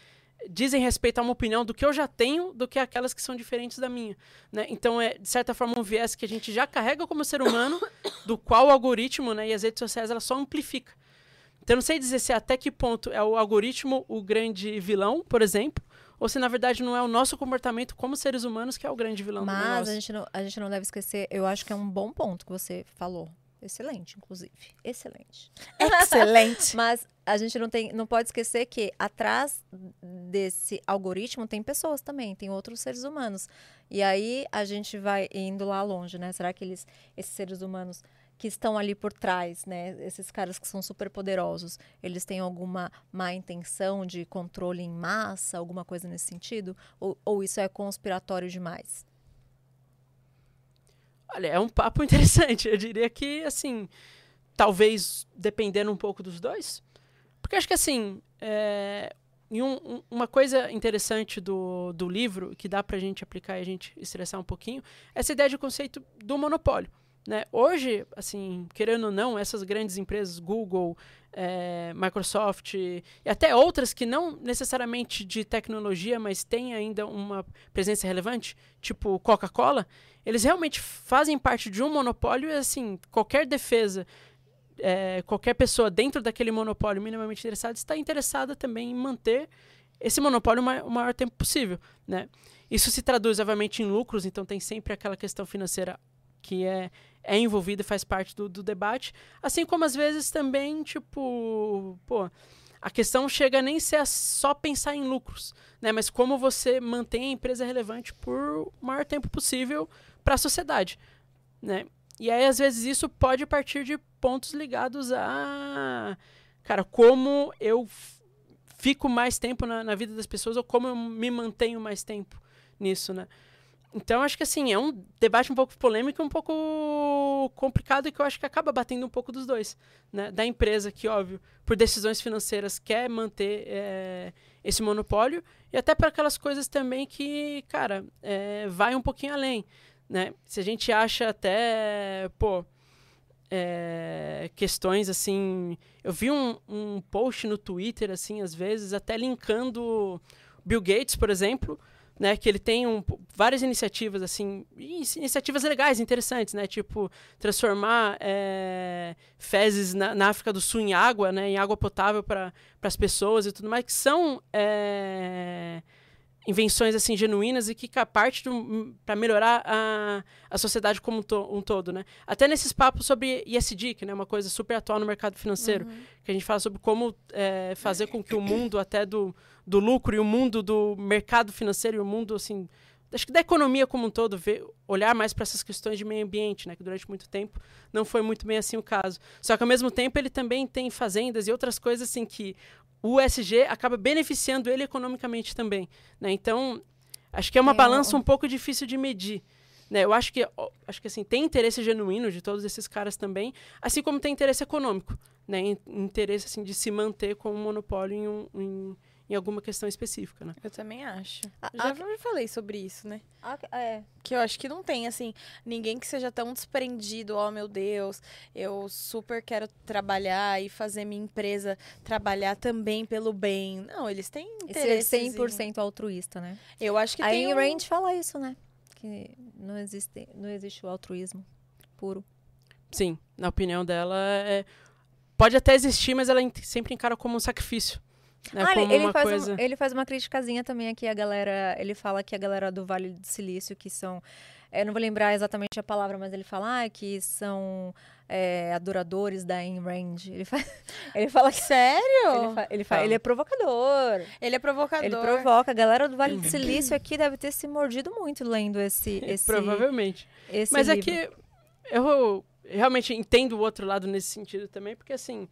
dizem respeito a uma opinião do que eu já tenho do que aquelas que são diferentes da minha, né? Então é de certa forma um viés que a gente já carrega como ser humano, do qual o algoritmo, né, e as redes sociais ela só amplifica. Então eu não sei dizer se até que ponto é o algoritmo o grande vilão, por exemplo, ou se na verdade não é o nosso comportamento como seres humanos que é o grande vilão do Mas negócio. a gente, não, a gente não deve esquecer, eu acho que é um bom ponto que você falou. Excelente, inclusive. Excelente. Excelente. Mas a gente não, tem, não pode esquecer que atrás desse algoritmo tem pessoas também, tem outros seres humanos. E aí a gente vai indo lá longe, né? Será que eles, esses seres humanos que estão ali por trás, né? Esses caras que são super poderosos, eles têm alguma má intenção de controle em massa, alguma coisa nesse sentido? Ou, ou isso é conspiratório demais? Olha, é um papo interessante. Eu diria que, assim, talvez dependendo um pouco dos dois. Porque acho que, assim, é, e um- um- uma coisa interessante do, do livro, que dá pra gente aplicar e a gente estressar um pouquinho, é essa ideia de conceito do monopólio. Né? Hoje, assim, querendo ou não, essas grandes empresas, Google, é, Microsoft e até outras que não necessariamente de tecnologia, mas têm ainda uma presença relevante, tipo Coca-Cola, eles realmente fazem parte de um monopólio e, assim, qualquer defesa, é, qualquer pessoa dentro daquele monopólio minimamente interessada está interessada também em manter esse monopólio o ma- o maior tempo possível, né? Isso se traduz, obviamente, em lucros, então tem sempre aquela questão financeira que é, é envolvida e faz parte do, do debate, assim como às vezes também, tipo, pô, a questão chega nem ser só pensar em lucros, né? Mas como você mantém a empresa relevante por o maior tempo possível para a sociedade, né? E aí, às vezes, isso pode partir de pontos ligados a, cara, como eu fico mais tempo na, na vida das pessoas ou como eu me mantenho mais tempo nisso, né? Então, acho que assim, é um debate um pouco polêmico, um pouco complicado e que eu acho que acaba batendo um pouco dos dois, né? Da empresa que, óbvio, por decisões financeiras quer manter eh, esse monopólio e até para aquelas coisas também que, cara, eh, vai um pouquinho além, né? Se a gente acha até, pô, é, questões assim. Eu vi um, um post no Twitter, assim, às vezes, até linkando Bill Gates, por exemplo, né? Que ele tem um, várias iniciativas, assim, iniciativas legais, interessantes, né? Tipo, transformar é, fezes na, na África do Sul em água, né? Em água potável para as pessoas e tudo mais, que são. é, invenções assim genuínas e que parte para melhorar a, a sociedade como um, to, um, todo, né? Até nesses papos sobre ESG, que é né, uma coisa super atual no mercado financeiro, uhum. que a gente fala sobre como é, fazer com que o mundo até do, do lucro e o mundo do mercado financeiro e o mundo assim acho que da economia como um todo, ver, olhar mais para essas questões de meio ambiente, né, que durante muito tempo não foi muito bem assim o caso. Só que ao mesmo tempo ele também tem fazendas e outras coisas assim que o USG acaba beneficiando ele economicamente também, né? Então, acho que é uma é, balança um pouco difícil de medir. Né, eu acho que, acho que assim, tem interesse genuíno de todos esses caras também, assim como tem interesse econômico, né, interesse assim, de se manter como um monopólio em, um, em, em alguma questão específica, né? Eu também acho. A, Já a, falei sobre isso, né? A, é. Que eu acho que não tem, assim, ninguém que seja tão desprendido, oh meu Deus, eu super quero trabalhar e fazer minha empresa trabalhar também pelo bem. Não, eles têm interesse. Ser 100% em... altruísta, né? Eu acho que a tem. A um... Rand fala isso, né? Que não existe, não existe o altruísmo puro. Sim, na opinião dela, é... pode até existir, mas ela sempre encara como um sacrifício. É ah, ele, faz coisa... um, ele faz uma criticazinha também aqui, a galera. Ele fala que a galera do Vale do Silício, que são. Eu não vou lembrar exatamente a palavra, mas ele fala ah, que são é, adoradores da Ayn Rand. Ele, fa... ele fala que. Sério? Ele, fa... ele, fa... ele é provocador. Ele é provocador. Ele provoca. A galera do Vale do Silício aqui deve ter se mordido muito lendo esse. esse Provavelmente. Esse mas livro. é que eu realmente entendo o outro lado nesse sentido também, porque assim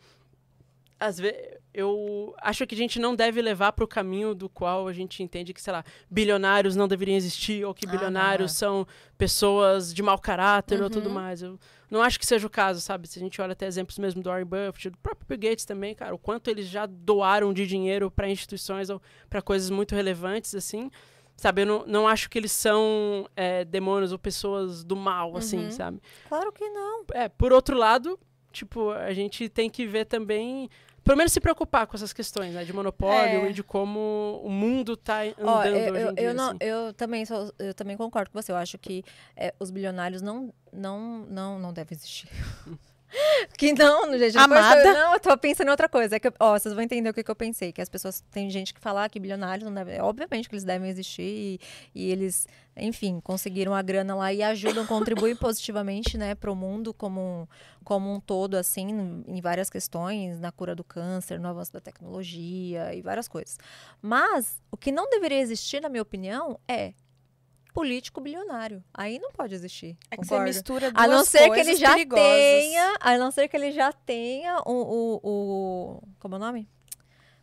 às vezes, eu acho que a gente não deve levar para o caminho do qual a gente entende que, sei lá, bilionários não deveriam existir, ou que ah, bilionários ah, são pessoas de mau caráter uhum. ou tudo uhum. mais. Eu não acho que seja o caso, sabe? Se a gente olha até exemplos mesmo do Warren Buffett, do próprio Bill Gates também, cara, o quanto eles já doaram de dinheiro para instituições ou para coisas muito relevantes, assim. Sabe, eu não, não acho que eles são é, demônios ou pessoas do mal, assim, uhum. sabe? Claro que não. É, por outro lado, tipo, a gente tem que ver também pelo menos se preocupar com essas questões, né? De monopólio é. e de como o mundo está andando Ó, eu, hoje em eu, dia. Eu, não, assim. eu, também sou, eu também concordo com você. Eu acho que é, os bilionários não, não, não, não devem existir. Que não, gente. Amada? Eu, não, eu tô pensando em outra coisa. É que, ó, vocês vão entender o que, que eu pensei. Que as pessoas. Tem gente que fala que bilionários não devem. Obviamente que eles devem existir e, e eles, enfim, conseguiram a grana lá e ajudam, contribuem positivamente, né, pro mundo como, como um todo, assim, em várias questões, na cura do câncer, no avanço da tecnologia e várias coisas. Mas o que não deveria existir, na minha opinião, é político bilionário. Aí não pode existir. É que você mistura duas a não ser que ele já perigosas. tenha, a não ser que ele já tenha o, o, o como é o nome?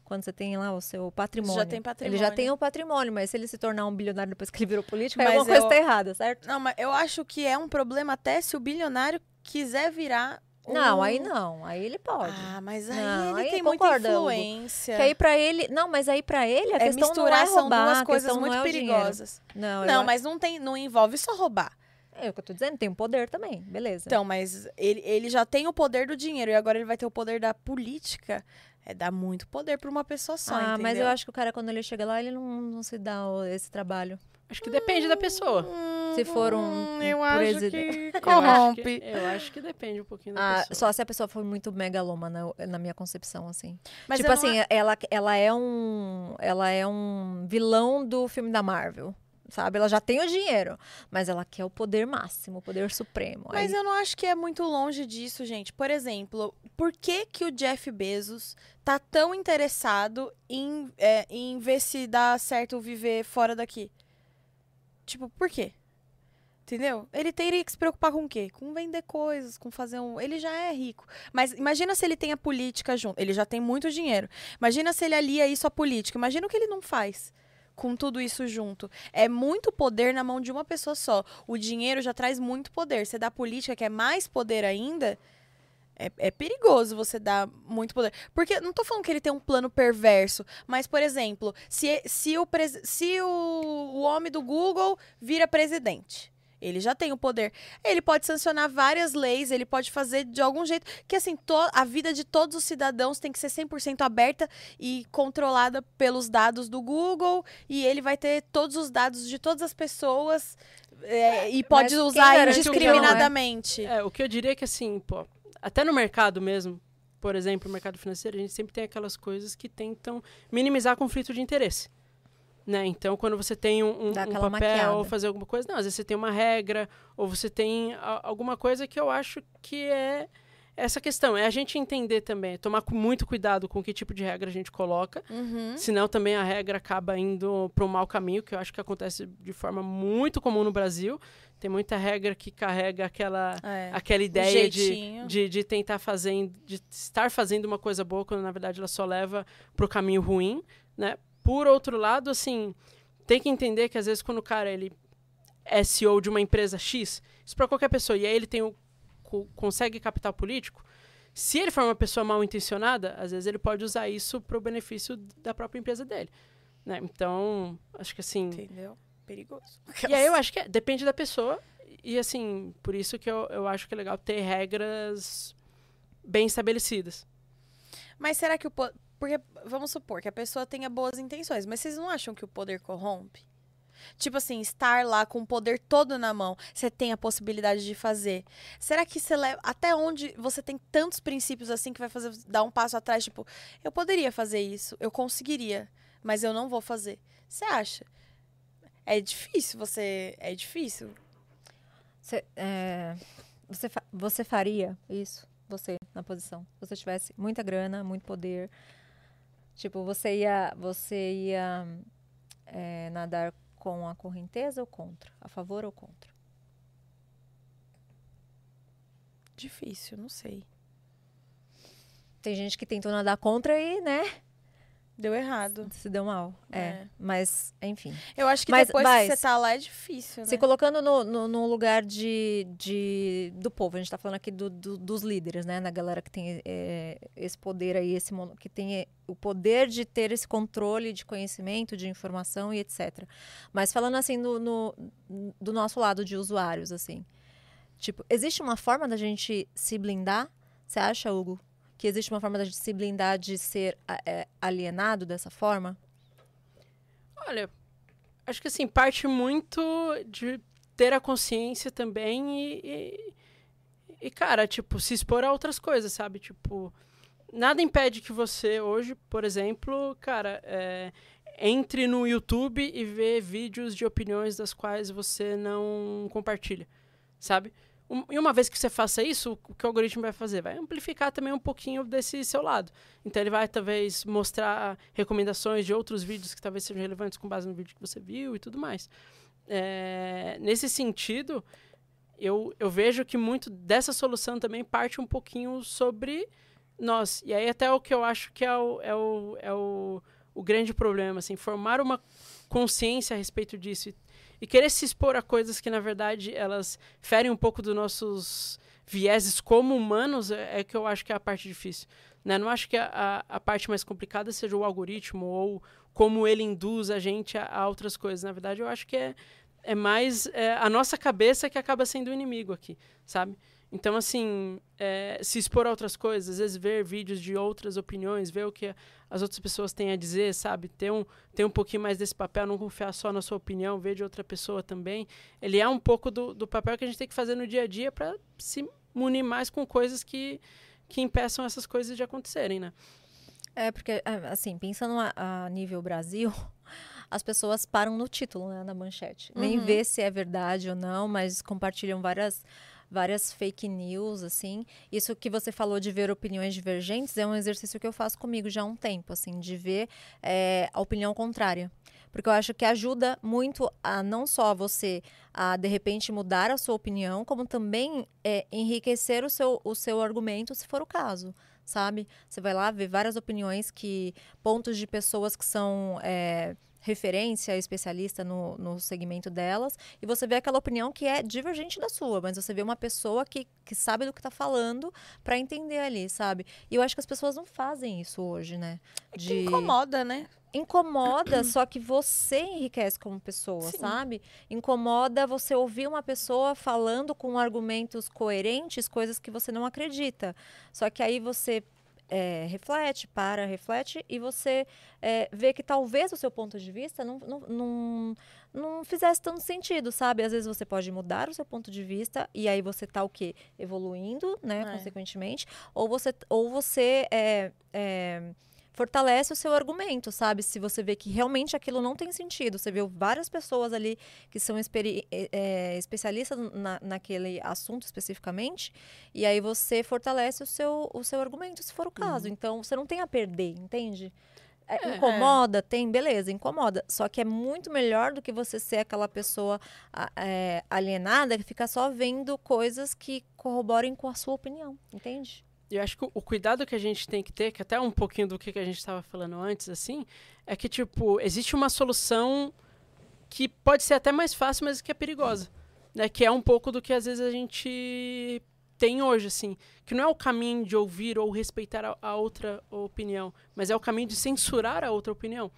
Quando você tem lá o seu patrimônio. Já tem patrimônio. Ele já tem o patrimônio, mas se ele se tornar um bilionário depois que ele virou político, mas alguma eu... coisa está errada, certo? Não, mas eu acho que é um problema até se o bilionário quiser virar não, aí não. Aí ele pode. Ah, mas aí não, ele aí tem muita influência. Que aí para ele, não, mas aí para ele a é questão misturar não é roubar, são duas coisas muito é perigosas. Não, não, mas não tem, não envolve só roubar. É o que eu tô dizendo, tem o poder também, beleza. Então, mas ele, ele já tem o poder do dinheiro e agora ele vai ter o poder da política. É dar muito poder para uma pessoa só, Ah, entendeu? mas eu acho que o cara, quando ele chega lá, ele não, não se dá esse trabalho. Acho que depende hum, da pessoa. Se for um, um eu acho que corrompe. Eu acho que, eu acho que depende um pouquinho da ah, pessoa. Só se a pessoa for muito megalômana, na minha concepção, assim. Mas tipo assim, não... ela, ela é um. Ela é um vilão do filme da Marvel sabe? Ela já tem o dinheiro, mas ela quer o poder máximo, o poder supremo. Mas Aí... eu não acho que é muito longe disso, gente. Por exemplo, por que que o Jeff Bezos tá tão interessado em, é, em ver se dá certo viver fora daqui? Tipo, por quê? Entendeu? Ele teria que se preocupar com o quê? Com vender coisas, com fazer um. Ele já é rico. Mas imagina se ele tem a política junto. Ele já tem muito dinheiro. Imagina se ele alia isso à política. Imagina o que ele não faz com tudo isso junto. É muito poder na mão de uma pessoa só. O dinheiro já traz muito poder. Você dá política, que é mais poder ainda. É, é, perigoso você dar muito poder. Porque não tô falando que ele tem um plano perverso, mas, por exemplo, se, se, o, se o, o homem do Google vira presidente. Ele já tem o poder. Ele pode sancionar várias leis, ele pode fazer de algum jeito que assim, a vida de todos os cidadãos tem que ser 100% aberta e controlada pelos dados do Google e ele vai ter todos os dados de todas as pessoas é, e pode usar indiscriminadamente. É, o que eu diria é que assim, pô, até no mercado mesmo, por exemplo, no mercado financeiro, a gente sempre tem aquelas coisas que tentam minimizar conflito de interesse. Né? Então, quando você tem um, um, um papel maquiada. ou fazer alguma coisa, não, às vezes você tem uma regra, ou você tem a- alguma coisa que eu acho que é essa questão. É a gente entender também, tomar com muito cuidado com que tipo de regra a gente coloca, Uhum. senão também a regra acaba indo para um mau caminho, que eu acho que acontece de forma muito comum no Brasil. Tem muita regra que carrega aquela, É. aquela ideia de, de, de tentar fazendo, de estar fazendo uma coisa boa, quando na verdade ela só leva para o caminho ruim, né? Por outro lado, assim, tem que entender que às vezes quando o cara ele é CEO de uma empresa X, isso para qualquer pessoa, e aí ele tem o, co- consegue capital político, se ele for uma pessoa mal intencionada, às vezes ele pode usar isso para o benefício da própria empresa dele, né? Então, acho que assim, Entendeu? Perigoso. e aí eu acho que é, depende da pessoa. E assim, por isso que eu, eu acho que é legal ter regras bem estabelecidas. Mas será que o. Porque, vamos supor que a pessoa tenha boas intenções, mas vocês não acham que o poder corrompe? Tipo assim, estar lá com o poder todo na mão, você tem a possibilidade de fazer. Será que você leva. Até onde você tem tantos princípios assim que vai fazer dar um passo atrás? Tipo, eu poderia fazer isso, eu conseguiria, mas eu não vou fazer. Você acha? É difícil você. É difícil? Você, é, você, fa- você faria isso? Você, na posição. Se você tivesse muita grana, muito poder. Tipo, você ia, você ia é, nadar com a correnteza ou contra? A favor ou contra? Difícil, não sei. Tem gente que tentou nadar contra e, né, Deu errado. se deu mal. É. É. Mas, enfim. Eu acho que Mas, depois mas- que você tá lá é difícil, né? Se colocando no, no, no lugar de, de, do povo, a gente tá falando aqui do, do- dos líderes, né? Na galera que tem é, esse poder aí, esse, que tem é, o poder de ter esse controle de conhecimento, de informação e etc. Mas falando assim no, no- do nosso lado de usuários, assim. Tipo, existe uma forma da gente se blindar? Você acha, Hugo? Que existe uma forma da gente se blindar de ser é, alienado dessa forma? Olha, acho que assim, parte muito de ter a consciência também e, e, e, cara, tipo, se expor a outras coisas, sabe? Tipo, nada impede que você hoje, por exemplo, cara, é, entre no YouTube e vê vídeos de opiniões das quais você não compartilha, sabe? E uma vez que você faça isso, o que o algoritmo vai fazer? Vai amplificar também um pouquinho desse seu lado. Então ele vai talvez mostrar recomendações de outros vídeos que talvez sejam relevantes com base no vídeo que você viu e tudo mais. É, nesse sentido, eu, eu vejo que muito dessa solução também parte um pouquinho sobre nós. E aí até o que eu acho que é o, é o, é o, o grande problema, assim, formar uma consciência a respeito disso e, e querer se expor a coisas que, na verdade, elas ferem um pouco dos nossos vieses como humanos é, é que eu acho que é a parte difícil. Né? Não acho que a, a, a parte mais complicada seja o algoritmo ou como ele induz a gente a, a outras coisas. Na verdade, eu acho que é, é mais é, a nossa cabeça que acaba sendo o inimigo aqui, sabe? Então, assim, é, se expor a outras coisas, às vezes ver vídeos de outras opiniões, ver o que as outras pessoas têm a dizer, sabe? Ter um, ter um pouquinho mais desse papel, não confiar só na sua opinião, ver de outra pessoa também. Ele é um pouco do, do papel que a gente tem que fazer no dia a dia para se munir mais com coisas que, que impeçam essas coisas de acontecerem, né? É, porque, é, assim, pensando a, a nível Brasil, as pessoas param no título, né, na manchete. Nem Uhum. vê se é verdade ou não, mas compartilham várias, várias fake news, assim. Isso que você falou de ver opiniões divergentes é um exercício que eu faço comigo já há um tempo, assim, de ver é, a opinião contrária. Porque eu acho que ajuda muito a não só você a, de repente, mudar a sua opinião, como também é, enriquecer o seu, o seu argumento, se for o caso sabe? Você vai lá ver várias opiniões que pontos de pessoas que são é, referência, especialista no, no segmento delas, e você vê aquela opinião que é divergente da sua, mas você vê uma pessoa que, que sabe do que está falando para entender ali, sabe? E eu acho que as pessoas não fazem isso hoje, né? É que incomoda, né? incomoda, só que você enriquece como pessoa, Sim. sabe? Incomoda você ouvir uma pessoa falando com argumentos coerentes, coisas que você não acredita. Só que aí você é, reflete, para, reflete, e você é, vê que talvez o seu ponto de vista não, não, não, não fizesse tanto sentido, sabe? Às vezes você pode mudar o seu ponto de vista, e aí você tá o quê? Evoluindo, né, É. consequentemente, ou você, ou você é, é, fortalece o seu argumento, sabe? Se você vê que realmente aquilo não tem sentido, você viu várias pessoas ali que são é, especialistas na, naquele assunto especificamente, e aí você fortalece o seu, o seu argumento, se for o caso. Uhum. Então, você não tem a perder, entende? É, é, incomoda? Tem, beleza, incomoda. Só que é muito melhor do que você ser aquela pessoa é, alienada que fica só vendo coisas que corroborem com a sua opinião, entende? Eu acho que o, cuidado que a gente tem que ter, que até um pouquinho do que, que a gente estava falando antes, assim, é que, tipo, existe uma solução que pode ser até mais fácil, mas que é perigosa. Né? Que é um pouco do que às vezes a gente tem hoje, assim. Que não é o caminho de ouvir ou respeitar a, a outra opinião, mas é o caminho de censurar a outra opinião.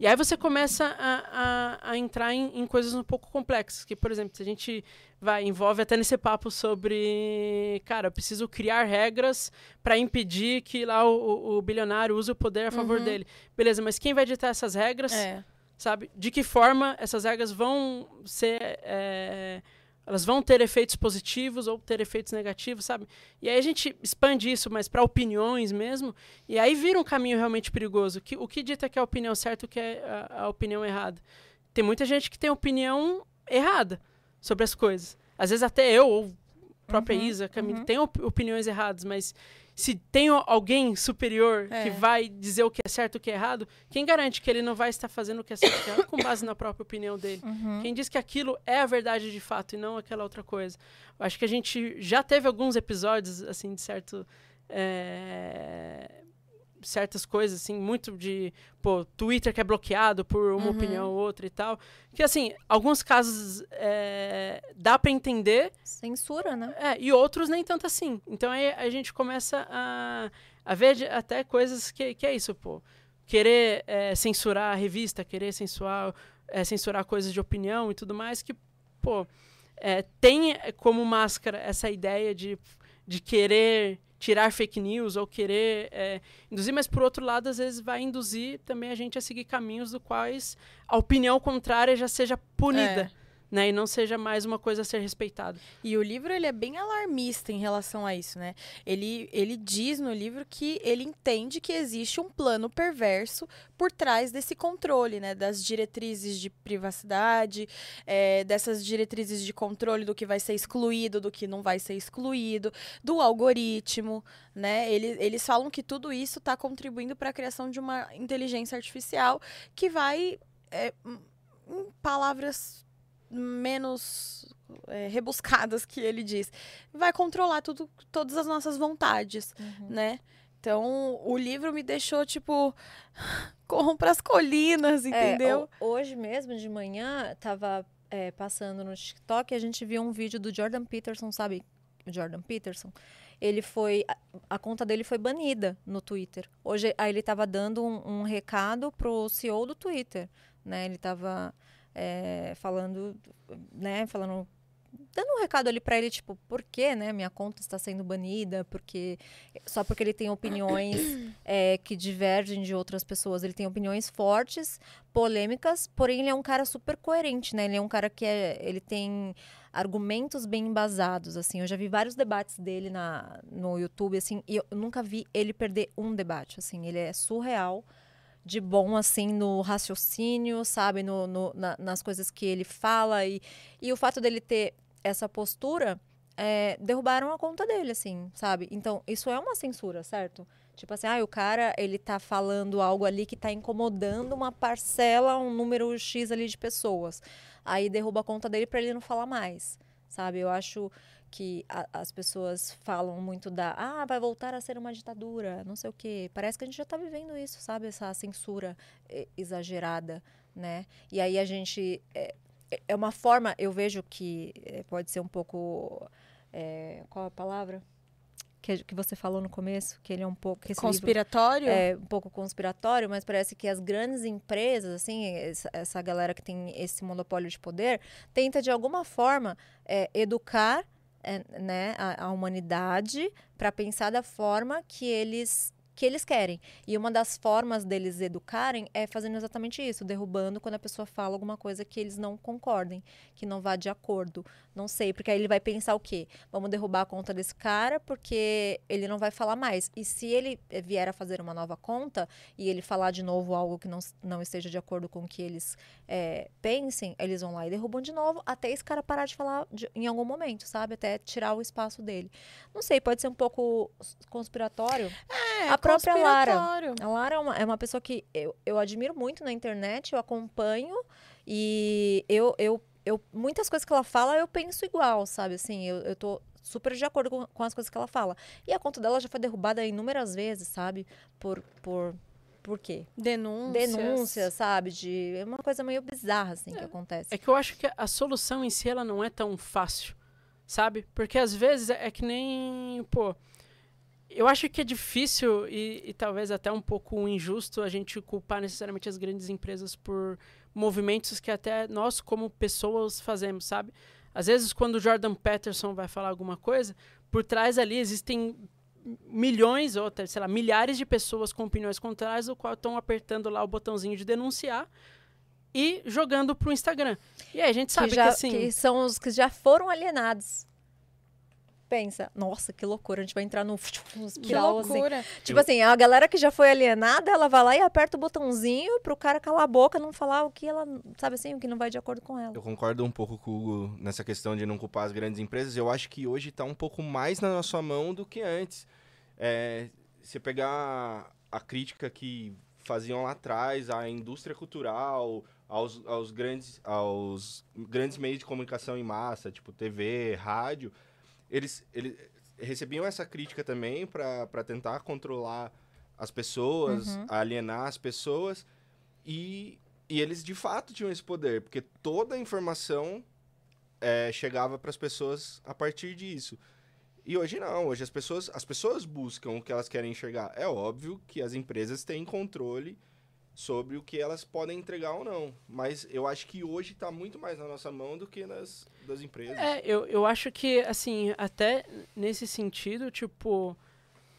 E aí você começa a, a, a entrar em, em, coisas um pouco complexas. Que, por exemplo, se a gente vai, envolve até nesse papo sobre, cara, eu preciso criar regras para impedir que lá o, o, bilionário use o poder a favor uhum. dele. Beleza, mas quem vai ditar essas regras? É. Sabe? De que forma essas regras vão ser. É, elas vão ter efeitos positivos ou ter efeitos negativos, sabe? E aí a gente expande isso, mas para opiniões mesmo, e aí vira um caminho realmente perigoso. Que, o que dita que é a opinião certa o que é a, a opinião errada? Tem muita gente que tem opinião errada sobre as coisas. Às vezes até eu, ou a própria uhum, Isa, Camila, uhum. tem op opiniões erradas, mas se tem alguém superior é. que vai dizer o que é certo e o que é errado, quem garante que ele não vai estar fazendo o que é certo e o que é errado com base na própria opinião dele? Uhum. Quem diz que aquilo é a verdade de fato e não aquela outra coisa? Eu acho que a gente já teve alguns episódios, assim, de certo. É certas coisas, assim, muito de, pô, Twitter que é bloqueado por uma uhum. opinião ou outra e tal. Que, assim, alguns casos é, dá para entender. Censura, né? É, e outros nem tanto assim. Então aí a gente começa a, a ver até coisas que, que é isso, pô. Querer é, censurar a revista, querer censurar, é, censurar coisas de opinião e tudo mais, que, pô, tem como máscara essa ideia de, de querer tirar fake news ou querer é, induzir, mas por outro lado, às vezes vai induzir também a gente a seguir caminhos do quais a opinião contrária já seja punida. É né? E não seja mais uma coisa a ser respeitada. E o livro ele é bem alarmista em relação a isso, né? Ele, ele diz no livro que ele entende que existe um plano perverso por trás desse controle, né? Das diretrizes de privacidade, é, dessas diretrizes de controle do que vai ser excluído, do que não vai ser excluído, do algoritmo, né? Ele, eles falam que tudo isso está contribuindo para a criação de uma inteligência artificial que vai, é, em palavras menos é, rebuscadas que ele diz, vai controlar tudo, todas as nossas vontades, uhum. né? Então, o livro me deixou, tipo, corram para as colinas, é, entendeu? É, hoje mesmo, de manhã, tava é, passando no TikTok e a gente viu um vídeo do Jordan Peterson, sabe? Jordan Peterson. Ele foi. A, a conta dele foi banida no Twitter. Hoje, aí ele estava dando um, um recado pro CEO do Twitter, né? Ele estava é, falando, né, falando dando um recado ali para ele, tipo, por que, né, minha conta está sendo banida, porque só porque ele tem opiniões é, que divergem de outras pessoas, ele tem opiniões fortes, polêmicas, porém ele é um cara super coerente, né, ele é um cara que é, ele tem argumentos bem embasados, assim, eu já vi vários debates dele na, no YouTube, assim, e eu nunca vi ele perder um debate, assim, ele é surreal, de bom, assim, no raciocínio, sabe? No, no na, nas coisas que ele fala. E, e o fato dele ter essa postura, é, derrubaram a conta dele, assim, sabe? Então, isso é uma censura, certo? Tipo assim, ah, o cara, ele tá falando algo ali que tá incomodando uma parcela, um número X ali de pessoas. Aí derruba a conta dele para ele não falar mais, sabe? Eu acho que a, as pessoas falam muito da ah, vai voltar a ser uma ditadura, não sei o quê. Parece que a gente já está vivendo isso, sabe? Essa censura exagerada, né? E aí a gente. É, é uma forma, eu vejo que é, pode ser um pouco. É, qual a palavra? Que, que você falou no começo, que ele é um pouco conspiratório, é um pouco conspiratório, mas parece que as grandes empresas, assim, essa, essa galera que tem esse monopólio de poder, tenta de alguma forma é, educar né, a, a humanidade para pensar da forma que eles que eles querem. E uma das formas deles educarem é fazendo exatamente isso, derrubando quando a pessoa fala alguma coisa que eles não concordem, que não vá de acordo. Não sei, porque aí ele vai pensar o quê? Vamos derrubar a conta desse cara porque ele não vai falar mais. E se ele eh, vier a fazer uma nova conta e ele falar de novo algo que não, não esteja de acordo com o que eles é, pensem, eles vão lá e derrubam de novo até esse cara parar de falar de, em algum momento, sabe? Até tirar o espaço dele. Não sei, pode ser um pouco conspiratório. É, a própria Lara. A Lara é uma, é uma pessoa que eu, eu admiro muito na internet, eu acompanho e eu, eu, eu muitas coisas que ela fala eu penso igual, sabe? Assim, eu, eu tô super de acordo com, com as coisas que ela fala. E a conta dela já foi derrubada inúmeras vezes, sabe? Por, por, por quê? Denúncias. Denúncias, sabe? De, é uma coisa meio bizarra, assim, que acontece. É que eu acho que a solução em si ela não é tão fácil, sabe? Porque às vezes é que nem, pô, eu acho que é difícil e, e talvez até um pouco injusto a gente culpar necessariamente as grandes empresas por movimentos que até nós como pessoas fazemos, sabe? Às vezes quando o Jordan Peterson vai falar alguma coisa, por trás ali existem milhões ou até, sei lá, milhares de pessoas com opiniões contrárias, o qual estão apertando lá o botãozinho de denunciar e jogando pro Instagram. E aí a gente sabe que, que, já, assim, que são os que já foram alienados. Pensa, nossa, que loucura, a gente vai entrar no, no Que espiral, assim. loucura. Tipo assim, a galera que já foi alienada, ela vai lá e aperta o botãozinho pro cara calar a boca, não falar o que ela, sabe assim, o que não vai de acordo com ela. Eu concordo um pouco com o Hugo nessa questão de não culpar as grandes empresas. Eu acho que hoje está um pouco mais na nossa mão do que antes. É, se pegar a crítica que faziam lá atrás à indústria cultural, aos, aos, grandes, aos grandes meios de comunicação em massa, tipo TV, rádio, eles, eles recebiam essa crítica também para tentar controlar as pessoas, Uhum. alienar as pessoas. E, e eles de fato tinham esse poder, porque toda a informação é, chegava para as pessoas a partir disso. E hoje não, hoje as pessoas, as pessoas buscam o que elas querem enxergar. É óbvio que as empresas têm controle sobre o que elas podem entregar ou não. Mas eu acho que hoje está muito mais na nossa mão do que nas das empresas. É, eu, eu acho que, assim, até nesse sentido, tipo,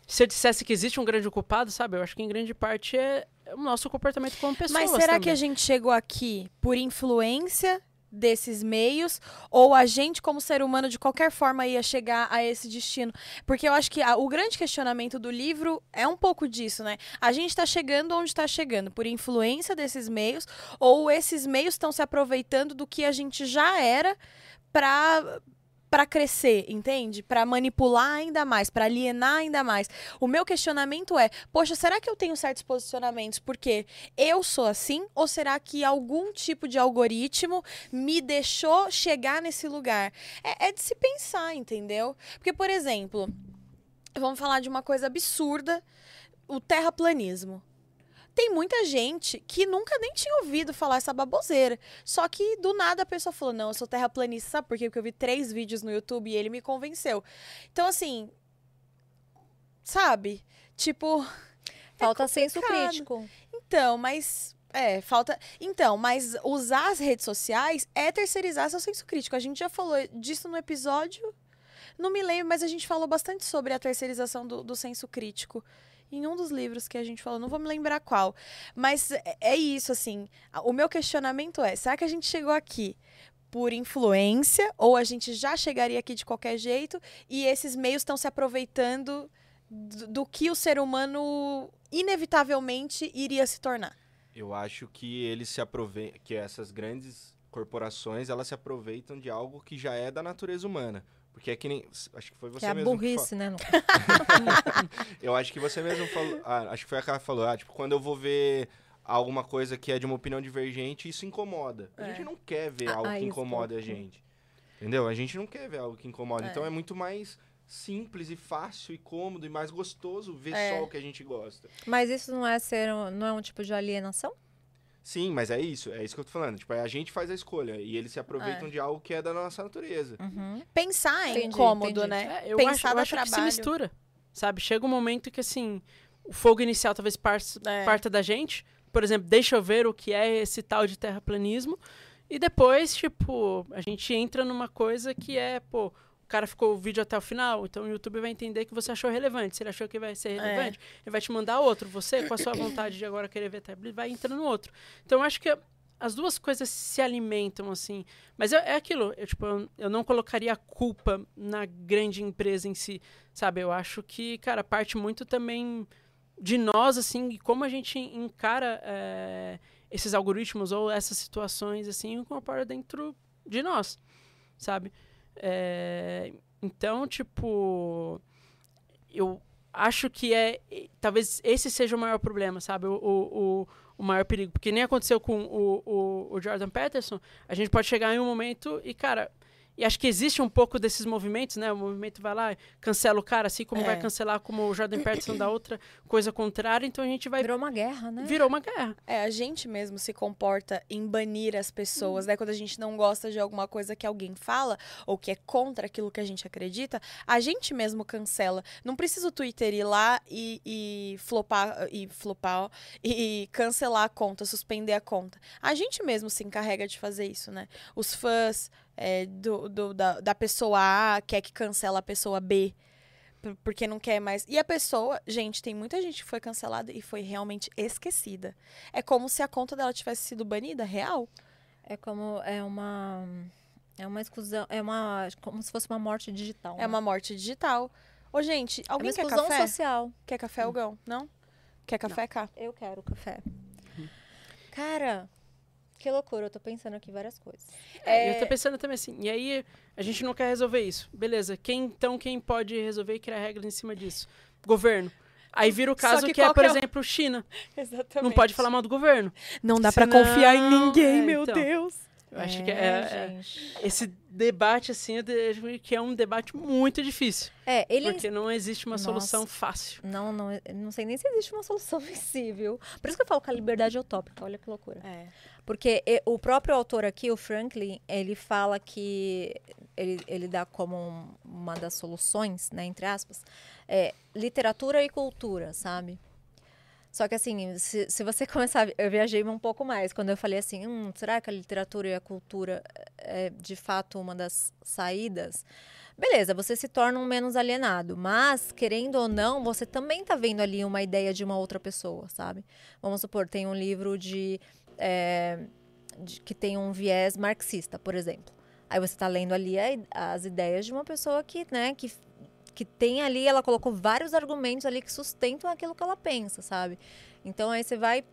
se eu dissesse que existe um grande culpado, sabe? Eu acho que em grande parte é o nosso comportamento como pessoas. Mas será também. que a gente chegou aqui por influência desses meios ou a gente como ser humano de qualquer forma ia chegar a esse destino? Porque eu acho que a- o grande questionamento do livro é um pouco disso, né? A gente está chegando onde está chegando por influência desses meios ou esses meios estão se aproveitando do que a gente já era para para crescer, entende? Para manipular ainda mais, para alienar ainda mais. O meu questionamento é: poxa, será que eu tenho certos posicionamentos porque eu sou assim? Ou será que algum tipo de algoritmo me deixou chegar nesse lugar? É, é de se pensar, entendeu? Porque, por exemplo, vamos falar de uma coisa absurda: o terraplanismo. Tem muita gente que nunca nem tinha ouvido falar essa baboseira. Só que do nada a pessoa falou: Não, eu sou terraplanista, sabe por quê? Porque eu vi três vídeos no YouTube e ele me convenceu. Então, assim. Sabe? Tipo. Falta senso complicado. crítico. Então, mas. É, falta. Então, mas usar as redes sociais é terceirizar seu senso crítico. A gente já falou disso no episódio. Não me lembro, mas a gente falou bastante sobre a terceirização do, do senso crítico. Em um dos livros que a gente falou, não vou me lembrar qual. Mas é, é isso, assim. O meu questionamento é: será que a gente chegou aqui por influência? Ou a gente já chegaria aqui de qualquer jeito? E esses meios estão se aproveitando do, do que o ser humano inevitavelmente iria se tornar? Eu acho que eles se aproveitam, que essas grandes corporações, elas se aproveitam de algo que já é da natureza humana. Porque é que nem, acho que foi você Que é a mesmo que burrice, né? Eu acho que você mesmo falou. ah, acho que foi a cara que falou. Ah, tipo, quando eu vou ver alguma coisa que é de uma opinião divergente, isso incomoda. A É. gente não quer ver Ah, algo que está o incomoda a gente. Entendeu? A gente não quer ver algo que incomoda. É. Então é muito mais simples e fácil e cômodo e mais gostoso ver É. só o que a gente gosta. Mas isso não é ser, um- não é um tipo de alienação? Sim, mas é isso. É isso que eu tô falando. Tipo, a gente faz a escolha e eles se aproveitam É. de algo que é da nossa natureza. Uhum. Pensar é Entendi, incômodo, entendi. né? É, eu Pensar acho, eu acho que se trabalho. mistura, sabe? Chega um momento que, assim, o fogo inicial talvez par- É. parta da gente. Por exemplo, deixa eu ver o que é esse tal de terraplanismo. E depois, tipo, a gente entra numa coisa que é, pô, cara ficou o vídeo até o final, então o YouTube vai entender que você achou relevante. Se ele achou que vai ser relevante, ele vai te mandar outro. Você, com a sua vontade de agora querer ver tablet, vai entrando no outro. Então, eu acho que as duas coisas se alimentam, assim. Mas é, é aquilo, eu, tipo, eu, eu não colocaria a culpa na grande empresa em si, sabe? Eu acho que, cara, parte muito também de nós, assim, e como a gente encara é, esses algoritmos ou essas situações, assim, incorpora dentro de nós, sabe? É, então, tipo, eu acho que é. Talvez esse seja o maior problema, sabe? O, o, o maior perigo. Porque nem aconteceu com o, o, o Jordan Peterson. A gente pode chegar em um momento e, cara, e acho que existe um pouco desses movimentos, né? O movimento vai lá, cancela o cara, assim como É. vai cancelar como o Jordan Peterson da outra coisa contrária. Então a gente vai. Virou uma guerra, né? Virou uma guerra. É, a gente mesmo se comporta em banir as pessoas, né? Quando a gente não gosta de alguma coisa que alguém fala ou que é contra aquilo que a gente acredita, a gente mesmo cancela. Não precisa o Twitter ir lá e, e flopar e flopar ó, e cancelar a conta, suspender a conta. A gente mesmo se encarrega de fazer isso, né? Os fãs é, do, do- da, da pessoa A quer que cancela a pessoa B. por- Porque não quer mais. E a pessoa, gente, tem muita gente que foi cancelada e foi realmente esquecida. É como se a conta dela tivesse sido banida, real. É como é uma é uma exclusão, é uma como se fosse uma morte digital. É né? uma morte digital. Ô, gente, É alguém quer exclusão café? social. Quer café, Algão? Não? Quer café, cá? Eu quero café. Cara, que loucura, eu tô pensando aqui várias coisas. É, Eu tô pensando também assim, e aí a gente não quer resolver isso. Beleza, quem então quem pode resolver e criar regras em cima disso? Governo. Aí vira o caso que que, é, por que é o- exemplo, China. Exatamente. Não pode falar mal do governo. Não dá pra pra confiar em ninguém, meu meu então. Deus. Eu acho que é, é- gente. esse debate, assim, que é um debate muito difícil. É, ele Porque não existe uma Nossa. solução fácil. não, não, não sei nem se existe uma solução viu? Por isso que eu falo que a liberdade é utópica, olha que loucura. É. Porque o próprio autor aqui, o Franklin, ele fala que ele, ele dá como um- uma das soluções, né, entre aspas, é literatura e cultura, sabe? Só que assim, se, se você começar, eu viajei um pouco mais quando eu falei assim, hum, será que a literatura e a cultura é de fato uma das saídas? Beleza, você se torna um menos alienado, mas querendo ou não, você também tá vendo ali uma ideia de uma outra pessoa, sabe? Vamos supor, tem um livro de é, de- que tem um viés marxista, por exemplo. Aí você está lendo ali a- as ideias de uma pessoa que, né, que, que tem ali, ela colocou vários argumentos ali que sustentam aquilo que ela pensa, sabe? Então aí você vai.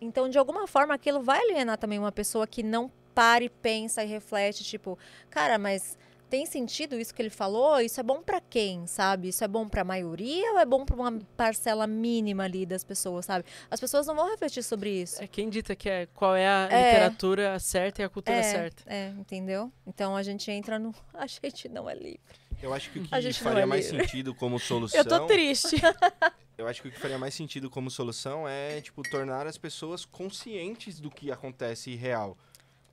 Então, de alguma forma, aquilo vai alienar também uma pessoa que não para e pensa e reflete, tipo, cara, mas tem sentido isso que ele falou? Isso é bom pra quem, sabe? Isso é bom pra maioria ou é bom pra uma parcela mínima ali das pessoas, sabe? As pessoas não vão refletir sobre isso. É quem dita que é qual é a É. literatura certa e a cultura é, certa. É, entendeu? Então a gente entra no. A gente não é livre. Eu acho que o que faria é mais sentido como solução. Eu tô triste. Eu acho que o que faria mais sentido como solução é, tipo, tornar as pessoas conscientes do que acontece real.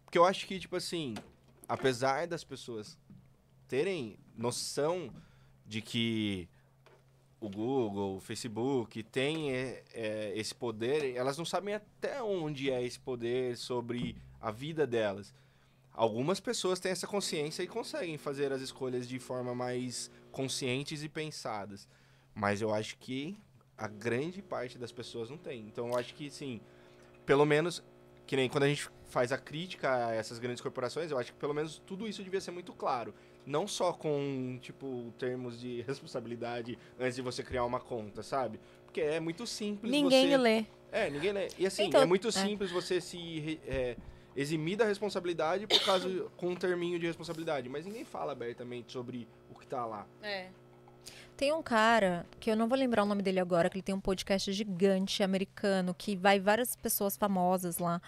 Porque eu acho que, tipo assim, apesar das pessoas terem noção de que o Google, o Facebook tem é, é, esse poder, elas não sabem até onde é esse poder sobre a vida delas. Algumas pessoas têm essa consciência e conseguem fazer as escolhas de forma mais conscientes e pensadas. Mas eu acho que a grande parte das pessoas não tem. Então eu acho que, sim, pelo menos, que nem quando a gente faz a crítica a essas grandes corporações, eu acho que pelo menos tudo isso devia ser muito claro. Não só com, tipo, termos de responsabilidade antes de você criar uma conta, sabe? Porque é muito simples Ninguém você... lê. É, ninguém lê. E assim, Então, é muito é. simples você se é, eximir da responsabilidade por causa com um terminho de responsabilidade. Mas ninguém fala abertamente sobre o que tá lá. É. Tem um cara, que eu não vou lembrar o nome dele agora, que ele tem um podcast gigante americano, que vai várias pessoas famosas lá.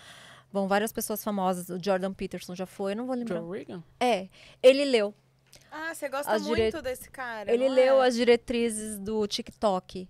Vão várias pessoas famosas. O Jordan Peterson já foi, eu não vou lembrar. Joe Reagan? É, ele leu. Ah, você gosta As muito dire- desse cara. Ele leu é? as diretrizes do TikTok.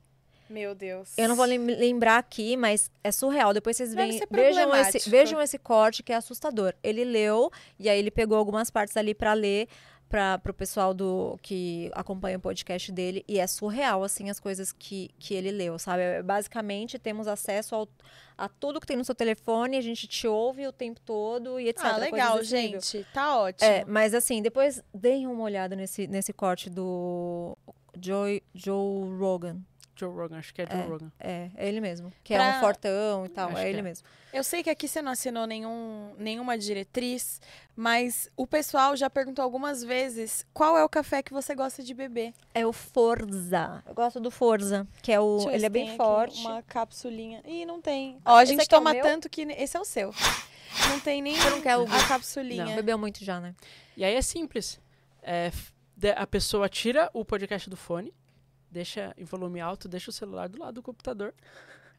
Meu Deus. Eu não vou lem- lembrar aqui, mas é surreal. Depois vocês veem, vejam, esse, vejam esse corte que é assustador. Ele leu e aí ele pegou algumas partes ali pra ler para o pessoal do que acompanha o podcast dele e é surreal assim as coisas que, que ele leu, sabe? É, Basicamente temos acesso ao, a tudo que tem no seu telefone, a gente te ouve o tempo todo e etc. Ah, legal, gente. Tá ótimo. É, mas assim, depois deem uma olhada nesse, nesse corte do Joe, Joe Rogan. Joe Rogan, acho que é Joe É. Rogan. É, é ele mesmo. Que é Pra- um fortão e tal. Acho É ele é. mesmo. Eu sei que aqui você não assinou nenhum, nenhuma diretriz, mas o pessoal já perguntou algumas vezes qual é o café que você gosta de beber. É o Forza. Eu gosto do Forza, que é o. Deixa eu ver Ele se é tem bem aqui forte. Uma capsulinha. Ih, não tem. Ó, a gente é toma meu? tanto que. Esse é o seu. Não tem nem Você não quer a capsulinha. Bebeu muito já, né? E aí é simples. É, a pessoa tira o podcast do fone, deixa em volume alto, deixa o celular do lado do computador.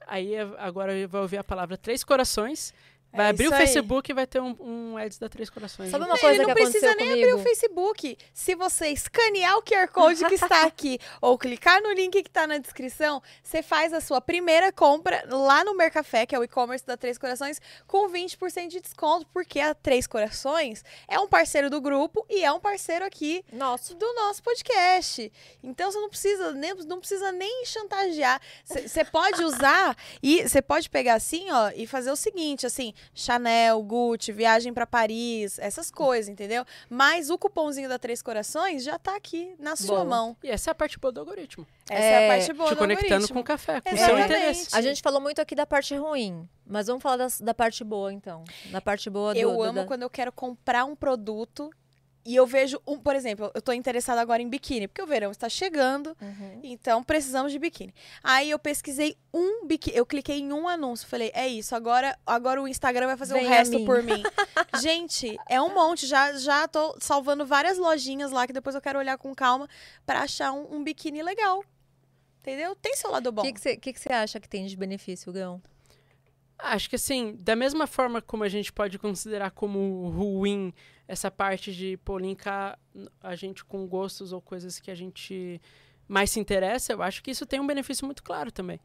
Aí é- agora vai ouvir a palavra Três Corações. Vai É abrir o isso aí. Facebook e vai ter um, um ads da Três Corações. Sabe uma coisa Ele não que precisa nem abrir o comigo? Facebook. Se você escanear o QR Code que está aqui ou clicar no link que está na descrição, você faz a sua primeira compra lá no Mercafé, que é o e-commerce da Três Corações, com 20% de desconto, porque a Três Corações é um parceiro do grupo e é um parceiro aqui Nossa. do nosso podcast. Então você não precisa nem, não precisa nem chantagear. Você pode usar e você pode pegar assim, ó, e fazer o seguinte, assim, Chanel, Gucci, viagem pra Paris, essas coisas, entendeu? Mas o cupomzinho da Três Corações já tá aqui na sua Boa. mão. E essa é a parte boa do algoritmo. Essa é, a É, parte boa te do conectando algoritmo. com o café, com o seu Exatamente. interesse. A gente falou muito aqui da parte ruim, mas vamos falar das- da parte boa, então. Da parte boa do. Eu amo da- quando eu quero comprar um produto e eu vejo, um, por exemplo, eu tô interessada agora em biquíni, porque o verão está chegando, Uhum. então precisamos de biquíni. Aí eu pesquisei um biquíni, eu cliquei em um anúncio, falei, é isso, agora, agora o Instagram vai fazer Vem o resto mim. por mim. Gente, é um monte, já, já tô salvando várias lojinhas lá que depois eu quero olhar com calma pra achar um, um biquíni legal. Entendeu? Tem seu lado bom. O que você que que você acha que tem de benefício, Gão? Acho que assim, da mesma forma como a gente pode considerar como ruim essa parte de pô, linkar a gente com gostos ou coisas que a gente mais se interessa, eu acho que isso tem um benefício muito claro também.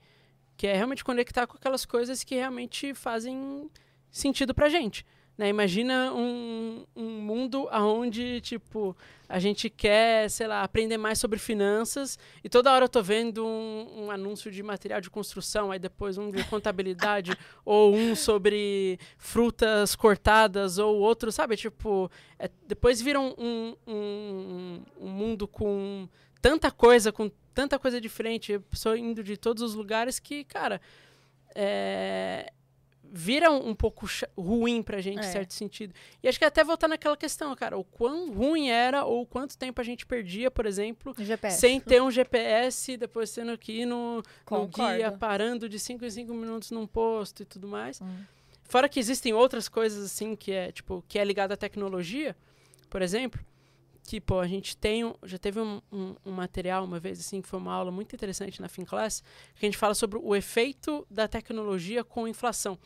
Que é realmente conectar com aquelas coisas que realmente fazem sentido pra gente. Né? Imagina um, um mundo onde, tipo, a gente quer, sei lá, aprender mais sobre finanças e toda hora eu tô vendo um, um anúncio de material de construção, aí depois um de contabilidade, ou um sobre frutas cortadas, ou outro, sabe? Tipo, é- depois vira um, um, um, mundo com tanta coisa, com tanta coisa diferente, pessoa indo de todos os lugares que, cara, é, vira um, um pouco ruim pra gente, em É. certo sentido. E acho que até voltar naquela questão, cara, o quão ruim era ou quanto tempo a gente perdia, por exemplo, sem ter um GPS, depois tendo aqui no, no guia, parando de 5 em 5 minutos num posto e tudo mais. Hum. Fora que existem outras coisas, assim, que é, tipo, que é ligada à tecnologia, por exemplo, que, pô, a gente tem, um- já teve um, um, um material uma vez, assim, que foi uma aula muito interessante na FinClass, que a gente fala sobre o efeito da tecnologia com inflação.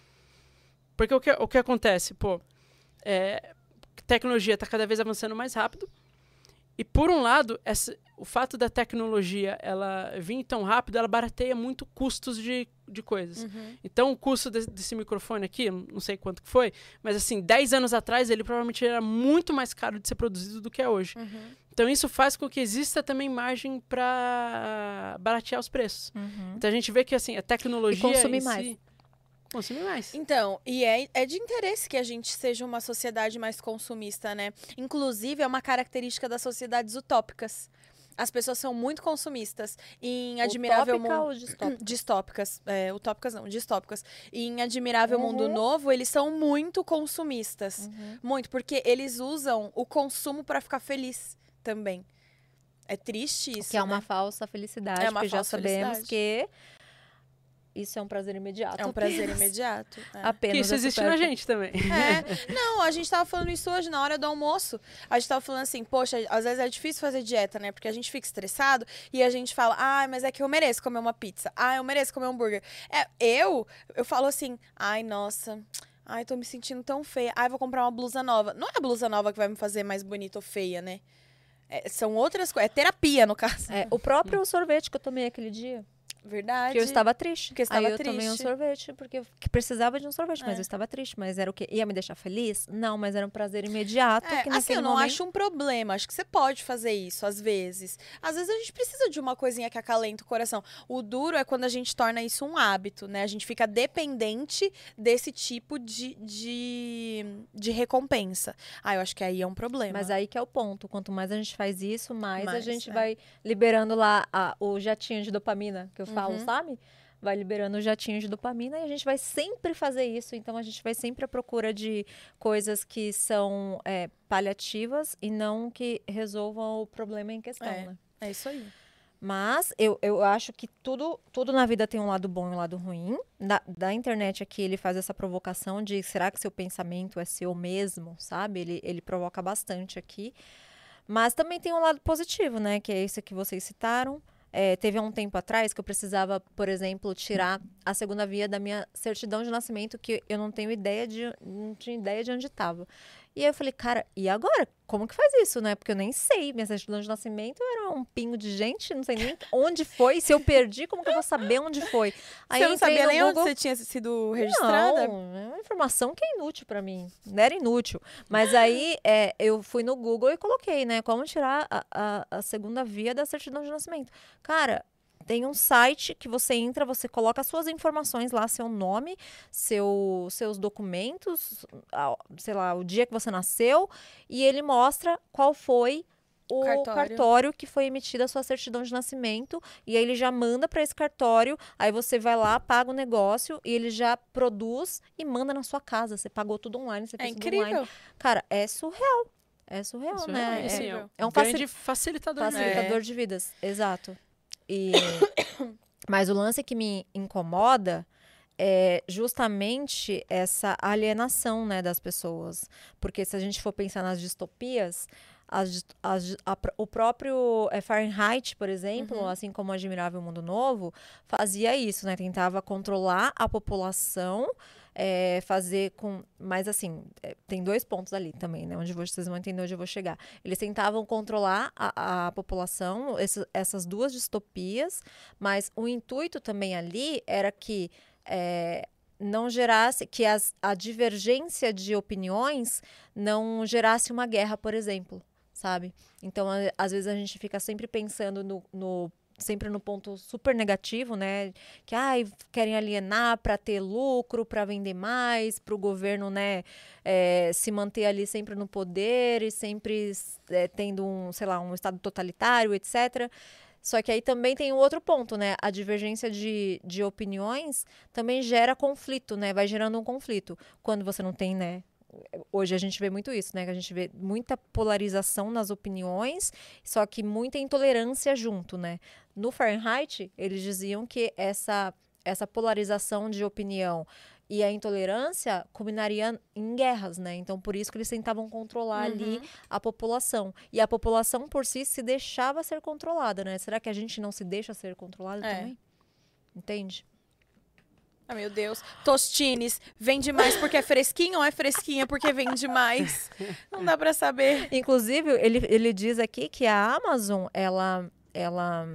Porque o que, o que acontece, pô, é, tecnologia está cada vez avançando mais rápido, e por um lado, essa, o fato da tecnologia ela vir tão rápido, ela barateia muito custos de, de coisas. Uhum. Então, o custo de- desse microfone aqui, não sei quanto que foi, mas assim, 10 anos atrás ele provavelmente era muito mais caro de ser produzido do que é hoje. Uhum. Então, isso faz com que exista também margem para baratear os preços. Uhum. Então, a gente vê que assim, a tecnologia. E consumir em si- mais. Consumir mais. Então, e é, é de interesse que a gente seja uma sociedade mais consumista, né? Inclusive, é uma característica das sociedades utópicas. As pessoas são muito consumistas. Em Admirável Utópica Mundo. ou distópica? Distópicas. É, utópicas não, distópicas. E em Admirável Uhum. Mundo Novo, eles são muito consumistas. Uhum. Muito, porque eles usam o consumo pra ficar feliz também. É triste isso. Que é uma né? falsa felicidade, É uma porque já falsa sabemos felicidade. que isso é um prazer imediato. É um prazer apenas. imediato. é. Apenas Que isso existe na gente também. É. Não, a gente tava falando isso hoje na hora do almoço. A gente tava falando assim, poxa, às vezes é difícil fazer dieta, né? Porque a gente fica estressado e a gente fala, ah, mas é que eu mereço comer uma pizza. Ah, eu mereço comer um hambúrguer. É, eu, eu falo assim, ai, nossa. Ai, tô me sentindo tão feia. Ai, vou comprar uma blusa nova. Não é a blusa nova que vai me fazer mais bonita ou feia, né? É, são outras coisas. É terapia, no caso. É, o próprio sorvete que eu tomei aquele dia. Verdade. Porque eu estava triste. Porque estava Aí eu tomei um triste. sorvete, porque eu que precisava de um sorvete, mas É. eu estava triste. Mas era o quê? Ia me deixar feliz? Não, mas era um prazer imediato. É, que assim, eu não momento... acho um problema. Acho que você pode fazer isso, às vezes. Às vezes a gente precisa de uma coisinha que acalenta o coração. O duro é quando a gente torna isso um hábito, né? A gente fica dependente desse tipo de, de, de recompensa. Ah, eu acho que aí é um problema. Mas aí que é o ponto. Quanto mais a gente faz isso, mais, a Mais, gente é. vai liberando lá a- o jatinho de dopamina que eu falo, Uhum. sabe? Vai liberando o jatinho de dopamina e a gente vai sempre fazer isso. Então a gente vai sempre à procura de coisas que são é, paliativas e não que resolvam o problema em questão, É. né? É isso aí. Mas eu, eu acho que tudo, tudo na vida tem um lado bom e um lado ruim. Da, da internet aqui, ele faz essa provocação de será que seu pensamento é seu mesmo, sabe? Ele, ele provoca bastante aqui. Mas também tem um lado positivo, né? Que é esse que vocês citaram. É, teve há um tempo atrás que eu precisava, por exemplo, tirar a segunda via da minha certidão de nascimento, que eu não tenho ideia de, não tinha ideia de onde estava. E aí eu falei, cara, e agora? Como que faz isso, né? Porque eu nem sei. Minha certidão de nascimento era um pingo de gente, não sei nem onde foi. Se eu perdi, como que eu vou saber onde foi? Aí você não sabia nem Google, onde você tinha sido registrada? não, é uma informação que é inútil pra mim. Não era inútil. Mas aí é, eu fui no Google e coloquei, né? Como tirar a, a, a segunda via da certidão de nascimento. Cara, tem um site que você entra, você coloca as suas informações lá, seu nome, seu, seus documentos, sei lá, o dia que você nasceu, e ele mostra qual foi o Cartório. cartório. que foi emitida a sua certidão de nascimento e aí ele já manda para esse cartório, aí você vai lá, paga o negócio e ele já produz e manda na sua casa. Você pagou tudo online, você É fez tudo online. incrível. Cara, é surreal. É surreal, Isso né? é, é, é um é um facil- facilitador. facilitador de vidas, exato. E mas o lance que me incomoda é justamente essa alienação, né, das pessoas. Porque se a gente for pensar nas distopias, as as a o próprio eh, Fahrenheit, por exemplo, Uhum. assim como o Admirável Mundo Novo, fazia isso, né? Tentava controlar a população, eh, fazer com. Mas assim, eh, tem dois pontos ali também, né? Onde vocês vão entender onde eu vou chegar. Eles tentavam controlar a, a população, esse- essas duas distopias, mas o intuito também ali era que eh, não gerasse, que as- a divergência de opiniões não gerasse uma guerra, por exemplo, sabe? Então, às vezes a gente fica sempre pensando no, no- sempre no ponto super negativo, né? Que ai, querem alienar para ter lucro, para vender mais, para o governo, né, eh, se manter ali sempre no poder e sempre eh, tendo um, sei lá, um estado totalitário, etc. Só que aí também tem o outro ponto, né? A divergência de, de opiniões também gera conflito, né? Vai gerando um conflito. Quando você não tem, né? Hoje a gente vê muito isso, né? Que a gente vê muita polarização nas opiniões, só que muita intolerância junto, né? No Fahrenheit, eles diziam que essa, essa polarização de opinião e a intolerância culminaria em guerras, né? Então, por isso que eles tentavam controlar ali Uhum. a população. E a população por si se deixava ser controlada, né? Será que a gente não se deixa ser controlado É. também? Entende? Ah, meu Deus. Tostines, vende mais porque é fresquinho ou é fresquinha porque vende mais? Não dá pra saber. Inclusive, ele, ele diz aqui que a Amazon, ela, ela,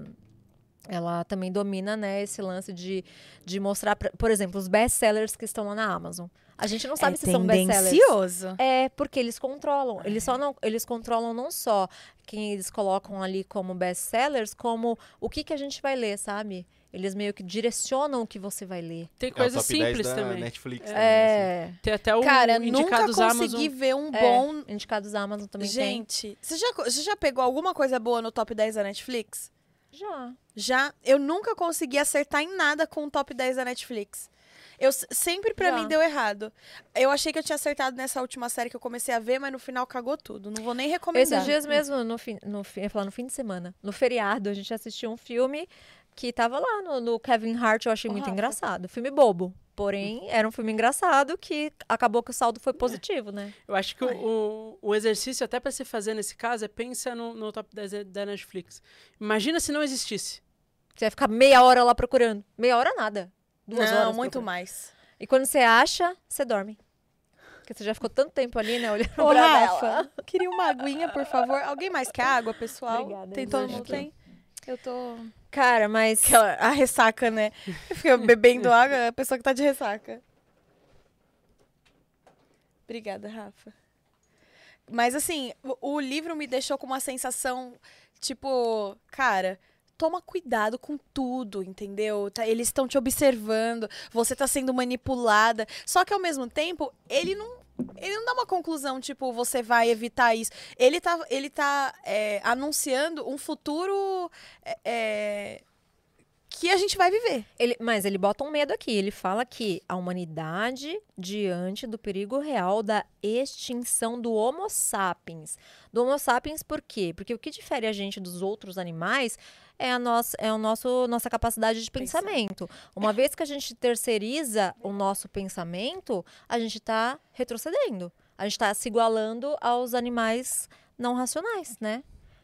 ela também domina, né, esse lance de, de mostrar, pra- por exemplo, os best-sellers que estão lá na Amazon. A gente não sabe é se são best-sellers. tendencioso. É, porque eles controlam. Eles só não, eles controlam não só quem eles colocam ali como best-sellers, como o que que a gente vai ler, sabe? Eles meio que direcionam o que você vai ler. Tem É top 10 simples da também. Netflix também, assim. É, Tem até o Cara, nunca indicados consegui Amazon. ver um é, bom. indicados Amazon também Gente, você já, você já pegou alguma coisa boa no top 10 da Netflix? tem. Já. Já. Eu nunca consegui acertar em nada com o top 10 da Netflix. Eu sempre pra Já. mim deu errado. Eu achei que eu tinha acertado nessa última série que eu comecei a ver, mas no final cagou tudo. Não vou nem recomendar. Esses dias mesmo, no fim, no, fim- eu ia falar no fim de semana, no feriado, a gente assistiu um filme que tava lá no, no Kevin Hart, eu achei muito Rafa. engraçado. Filme bobo. Porém, era um filme engraçado que acabou que o saldo foi positivo, né? Eu acho que o, o, exercício, até pra se fazer nesse caso, é pensa no, no top 10 da Netflix. Imagina se não existisse. Você vai ficar meia hora lá procurando. Meia hora nada. Duas Não, horas. muito procurando. mais. E quando você acha, você dorme. Porque você já ficou tanto tempo ali, né? Olhando Ô, pra Rafa, ela. queria uma aguinha, por favor. Alguém mais quer água, pessoal? Obrigada, Tem todo mundo tem? Eu tô... Cara, mas. Aquela, a ressaca, né? Fica bebendo água, a pessoa que tá de ressaca. Obrigada, Rafa. Mas assim, o, o livro me deixou com uma sensação, tipo, cara, toma cuidado com tudo, entendeu? Tá- eles estão te observando, você tá sendo manipulada. Só que ao mesmo tempo, ele não. Ele não dá uma conclusão, tipo, você vai evitar isso. Ele tá, ele tá é, anunciando um futuro é, é, que a gente vai viver. Ele, mas ele bota um medo aqui. Ele fala que a humanidade, diante do perigo real da extinção do Homo sapiens. Do Homo sapiens por quê? Porque o que difere a gente dos outros animais é a nossa, é o nosso, nossa capacidade de Pensar. pensamento. Uma vez que a gente terceiriza o nosso pensamento, a gente está retrocedendo. A gente está se igualando aos animais não racionais, né?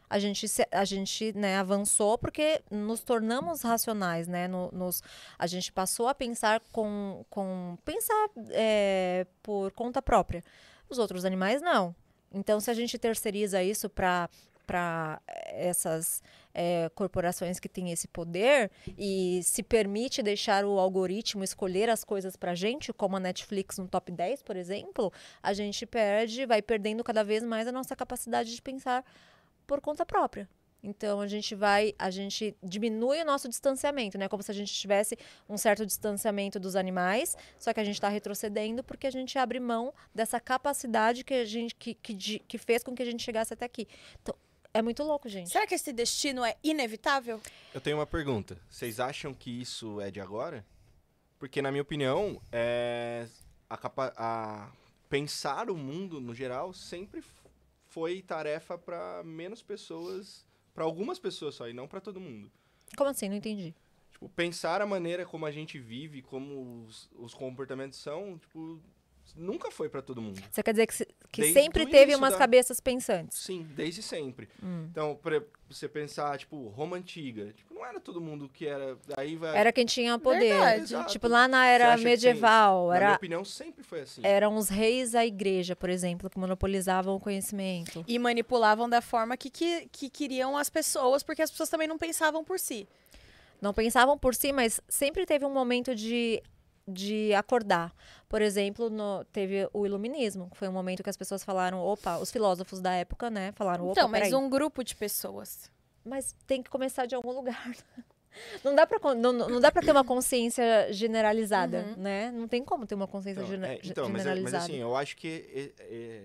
A gente, a gente né, avançou porque nos tornamos racionais, né? No- nos, a gente passou a pensar com, com pensar é, por conta própria. Os outros animais não. Então, se a gente terceiriza isso para para essas é, corporações que têm esse poder e se permite deixar o algoritmo escolher as coisas para gente, como a Netflix no top 10, por exemplo, a gente perde, vai perdendo cada vez mais a nossa capacidade de pensar por conta própria. Então a gente vai, a gente diminui o nosso distanciamento, né? Como se a gente tivesse um certo distanciamento dos animais, só que a gente está retrocedendo porque a gente abre mão dessa capacidade que a gente que, que, que fez com que a gente chegasse até aqui. Então é muito louco, gente. Será que esse destino é inevitável? Eu tenho uma pergunta. Vocês acham que isso é de agora? Porque, na minha opinião, é a capa a pensar o mundo, no geral, sempre foi tarefa para menos pessoas, para algumas pessoas só, e não para todo mundo. Como assim? Não entendi. Tipo, pensar a maneira como a gente vive, como os, os comportamentos são, tipo, nunca foi para todo mundo. Você quer dizer que, que Desde sempre teve umas da- cabeças pensantes? Sim, desde sempre. Hum. Então, pra você pensar, tipo, Roma Antiga, tipo, não era todo mundo que era... Aí vai... Era quem tinha poder. Verdade. Tipo, lá na era medieval, Na minha era, opinião, sempre foi assim. eram os reis da igreja, por exemplo, que monopolizavam o conhecimento. E manipulavam da forma que, que, que queriam as pessoas, porque as pessoas também não pensavam por si. Não pensavam por si, mas sempre teve um momento de, de acordar. Por exemplo, no- teve o iluminismo, que foi um momento que as pessoas falaram, opa, os filósofos da época, né, falaram, opa, então, mas peraí. um grupo de pessoas. Mas tem que começar de algum lugar. Não dá con- não, não dá pra ter uma consciência generalizada, Uhum. né? Não tem como ter uma consciência Então, gene- é, então, mas, é- generalizada. mas assim, eu acho que é, é,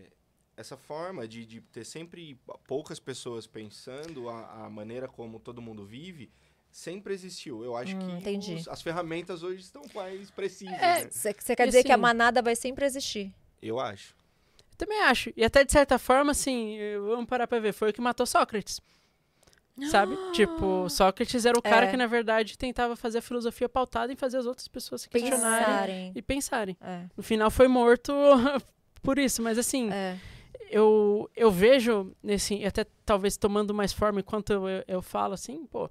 essa forma de, de ter sempre poucas pessoas pensando a, a maneira como todo mundo vive sempre existiu. Eu acho Hum, que entendi. os- as ferramentas hoje estão mais precisas, É, né? Você quer E dizer que a assim- manada vai sempre existir. Eu acho. Também acho. E até de certa forma, assim, vamos parar pra ver, foi o que matou Sócrates. Sabe? tipo, Sócrates era o cara É. que, na verdade, tentava fazer a filosofia pautada em fazer as outras pessoas se questionarem Pensarem. e pensarem. É, No final foi morto por isso, mas assim, é. eu, eu vejo, nesse, e até talvez tomando mais forma enquanto eu, eu, eu falo assim, pô,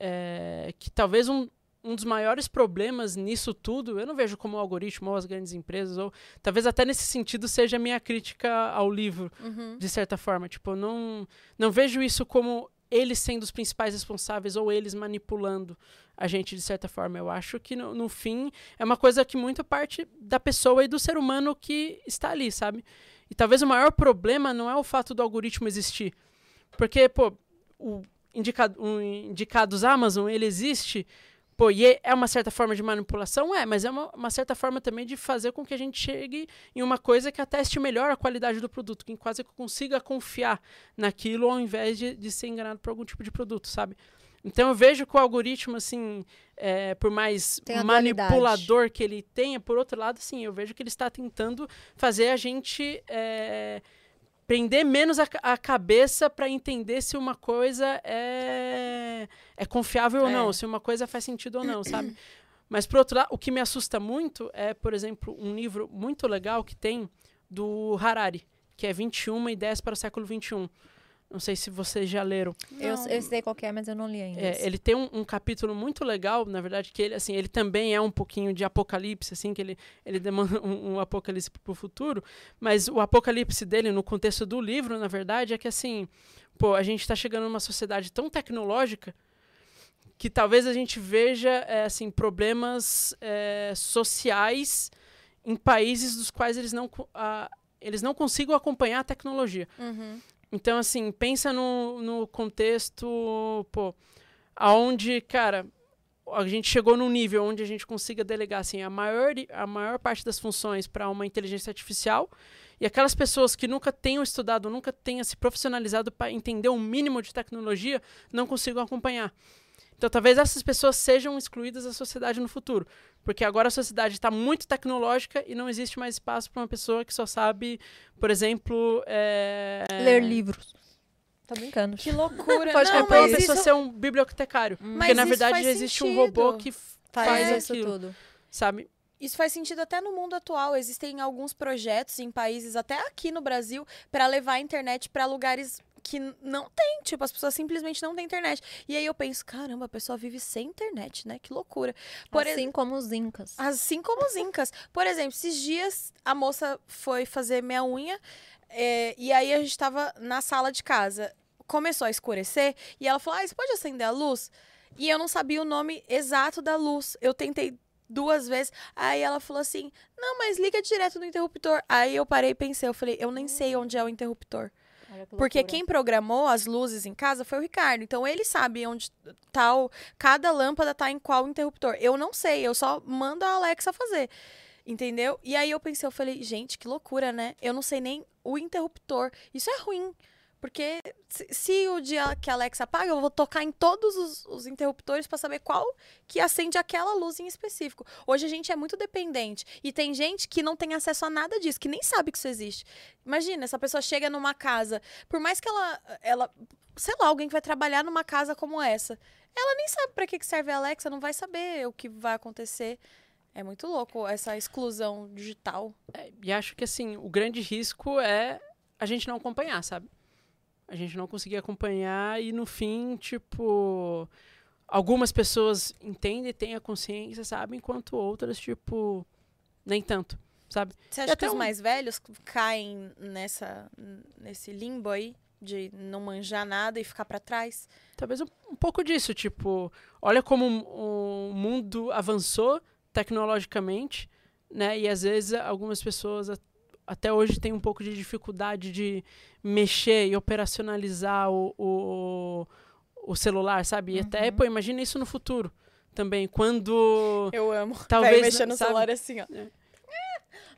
é, que talvez um, um dos maiores problemas nisso tudo, eu não vejo como o algoritmo ou as grandes empresas, ou talvez até nesse sentido seja a minha crítica ao livro, Uhum. de certa forma. Tipo, eu não, não vejo isso como eles sendo os principais responsáveis ou eles manipulando a gente de certa forma. Eu acho que no, no fim é uma coisa que muito parte da pessoa e do ser humano que está ali, sabe? E talvez o maior problema não é o fato do algoritmo existir. Porque, pô, o indicado, o indicados Amazon, ele existe, pô, e é- uma certa forma de manipulação? É, mas é uma, uma certa forma também de fazer com que a gente chegue em uma coisa que ateste melhor a qualidade do produto, que quase consiga confiar naquilo ao invés de, de ser enganado por algum tipo de produto, sabe? Então eu vejo que o algoritmo, assim, é, por mais manipulador que ele tenha, por outro lado, assim, eu vejo que ele está tentando fazer a gente é, prender menos a, a cabeça para entender se uma coisa é, é confiável ou É. não, se uma coisa faz sentido ou não, sabe? Mas, por outro lado, o que me assusta muito é, por exemplo, um livro muito legal que tem do Harari, que é 21 ideias para o século 21. Não sei se vocês já leram. Eu, eu sei qual que é, mas eu não li ainda. É, ele tem um, um capítulo muito legal, na verdade, que ele, assim, ele também é um pouquinho de apocalipse, assim, que ele, ele demanda um, um apocalipse para o futuro, mas o apocalipse dele, no contexto do livro, na verdade, é que, assim, pô, a gente está chegando numa sociedade tão tecnológica que talvez a gente veja é, assim problemas é, sociais em países dos quais eles não a- eles não consigam acompanhar a tecnologia. Uhum. Então, assim, pensa no, no contexto, pô, aonde, cara, a gente chegou num nível onde a gente consiga delegar, assim, a maior, a maior parte das funções para uma inteligência artificial e aquelas pessoas que nunca tenham estudado, nunca tenham se profissionalizado para entender o mínimo de tecnologia, não consigam acompanhar. Então, talvez essas pessoas sejam excluídas da sociedade no futuro. Porque agora a sociedade está muito tecnológica e não existe mais espaço para uma pessoa que só sabe, por exemplo, é... Ler livros. Tô brincando. Que loucura. Pode não, para uma mas pessoa isso- ser um bibliotecário. Mas porque, na isso verdade, faz existe um sentido. robô que Faz, faz isso aquilo, tudo. sabe? Isso faz sentido até no mundo atual. Existem alguns projetos em países, até aqui no Brasil, para levar a internet para lugares que não tem. Tipo, as pessoas simplesmente não têm internet. E aí eu penso, caramba, a pessoa vive sem internet, né? Que loucura. Por ex- assim como os incas. Assim como os incas. Por exemplo, esses dias a moça foi fazer minha unha é, e aí a gente tava na sala de casa. Começou a escurecer e ela falou: ah, você pode acender a luz? E eu não sabia o nome exato da luz. Eu tentei duas vezes. Aí ela falou assim: não, mas liga direto no interruptor. Aí eu parei e pensei: eu falei, eu nem sei onde é o interruptor. Que Porque quem programou as luzes em casa foi o Ricardo. Então ele sabe onde o, cada lâmpada tá em qual interruptor. Eu não sei, eu só mando a Alexa fazer. Entendeu? E aí eu pensei, eu falei, gente, que loucura, né? Eu não sei nem o interruptor. Isso é ruim. Porque se, o dia que a Alexa apaga, eu vou tocar em todos os, os interruptores para saber qual que acende aquela luz em específico. Hoje a gente é muito dependente. E tem gente que não tem acesso a nada disso, que nem sabe que isso existe. Imagina, essa pessoa chega numa casa, por mais que ela, ela sei lá, alguém que vai trabalhar numa casa como essa, ela nem sabe para que que serve a Alexa, não vai saber o que vai acontecer. É muito louco essa exclusão digital. É, e acho que, assim, o grande risco é a gente não acompanhar, sabe? A gente não conseguir acompanhar e, no fim, tipo... Algumas pessoas entendem, têm a consciência, sabe? Enquanto outras, tipo... Nem tanto, sabe? Você acha que os um- mais velhos caem nessa nesse limbo aí de não manjar nada e ficar para trás? Talvez um, um pouco disso, tipo... Olha como o o mundo avançou tecnologicamente, né? E, às vezes, algumas pessoas... Até hoje têm um pouco de dificuldade de mexer e operacionalizar o, o, o celular, sabe? E até, Uhum. pô, imagina isso no futuro também, quando Eu amo. Talvez, mexer no sabe? celular assim, ó.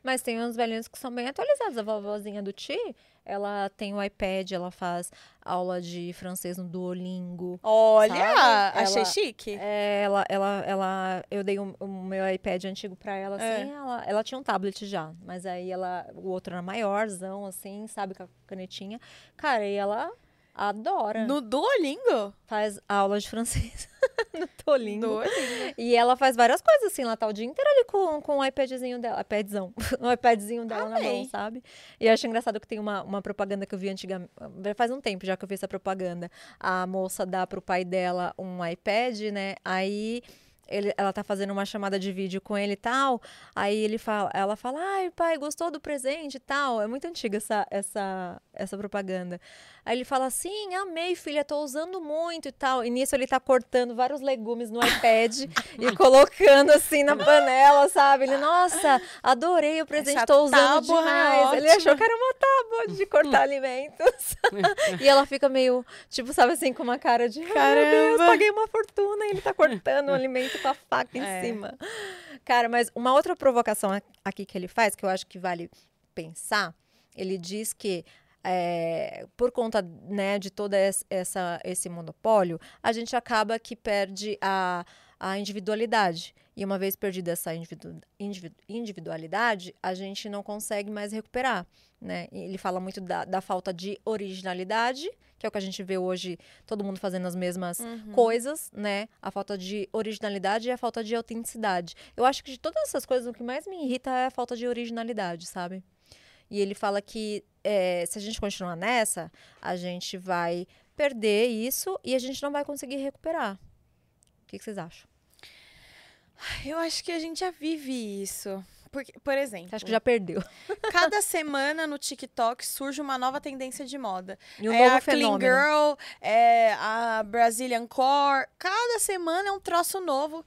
Mas tem uns velhinhos que são bem atualizados. A vovozinha do Ti, ela tem o iPad, ela faz aula de francês no Duolingo. Olha, Sabe? achei Ela- chique. É, ela, ela, ela, eu dei o, o meu iPad antigo pra ela, É. assim, ela, ela tinha um tablet já, mas aí ela, o outro era maiorzão, assim, sabe, com a canetinha. Cara, e ela adora. No Duolingo? Faz aula de francês no Duolingo. Duolingo. E ela faz várias coisas, assim, ela tá o dia inteiro ali com, com o iPadzinho dela, iPadzão, o iPadzinho dela na mão, Amei. sabe? E eu acho engraçado que tem uma, uma propaganda que eu vi antigamente, faz um tempo já que eu vi essa propaganda. A moça dá pro pai dela um iPad, né? Aí ele, ela tá fazendo uma chamada de vídeo com ele e tal. Aí ele fala, ela fala, ai, pai, gostou do presente e tal. É muito antiga essa, essa, essa propaganda. Aí ele fala assim, amei, filha, tô usando muito e tal. E nisso ele tá cortando vários legumes no iPad e colocando assim na panela, sabe? Ele, nossa, adorei o presente, Essa tô usando tábua é demais. ele ótima. achou que era uma tábua de cortar alimentos. e ela fica meio, tipo, sabe assim, com uma cara de, ai meu Deus, Caramba. paguei uma fortuna e ele tá cortando o alimento com a faca em É. cima. Cara, mas uma outra provocação aqui que ele faz, que eu acho que vale pensar, ele diz que é, por conta né, de todo es- essa, esse monopólio, a gente acaba que perde a, a individualidade. E uma vez perdida essa individu- individualidade, a gente não consegue mais recuperar. Né? Ele fala muito da, da falta de originalidade, que é o que a gente vê hoje, todo mundo fazendo as mesmas Uhum. coisas, né? A falta de originalidade e a falta de autenticidade. Eu acho que de todas essas coisas, o que mais me irrita é a falta de originalidade, sabe? E ele fala que eh, se a gente continuar nessa, a gente vai perder isso e a gente não vai conseguir recuperar. O que, que vocês acham? Eu acho que a gente já vive isso. Porque, por exemplo, Você acha que já perdeu. cada semana no TikTok surge uma nova tendência de moda. E um é novo a fenômeno. Clean Girl, é a Brazilian Core. Cada semana é um troço novo.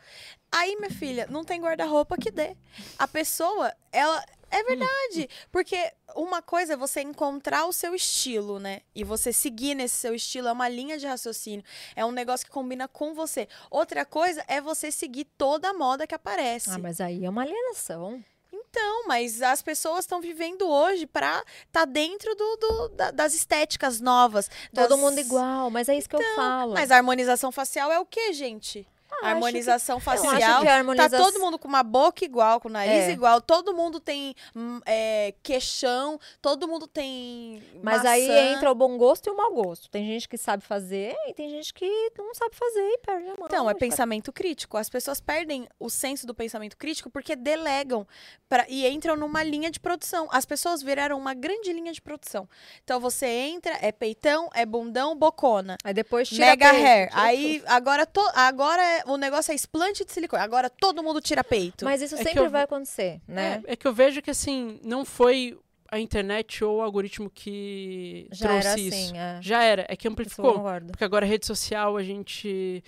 Aí, minha filha, não tem guarda-roupa que dê. A pessoa, ela. É verdade. Porque uma coisa é você encontrar o seu estilo, né? E você seguir nesse seu estilo. É uma linha de raciocínio. É um negócio que combina com você. Outra coisa é você seguir toda a moda que aparece. Ah, mas aí é uma alienação. Então, mas as pessoas estão vivendo hoje pra tá dentro do, do- da- das estéticas novas. Todo das- mundo igual, mas é isso que eu falo. Mas a harmonização facial é o que, gente? Ah, harmonização que- facial. harmonização... Tá todo mundo com uma boca igual, com o nariz É. igual, todo mundo tem hum, é, queixão, todo mundo tem. Mas maçã. aí entra o bom gosto e o mau gosto. Tem gente que sabe fazer e tem gente que não sabe fazer e perde a mão. Então, é cara. pensamento crítico. As pessoas perdem o senso do pensamento crítico porque delegam pra, e entram numa linha de produção. As pessoas viraram uma grande linha de produção. Então, você entra, é peitão, é bundão, bocona. Aí depois tira Mega peito, hair. tira Aí, agora, to, agora é- o negócio é explante de silicone. Agora todo mundo tira peito. Mas isso É sempre eu- vai acontecer, né? É, é que eu vejo que assim, não foi a internet ou o algoritmo que Já trouxe era isso. assim, é. Já era, é que Isso amplificou. Porque agora a rede social a gente.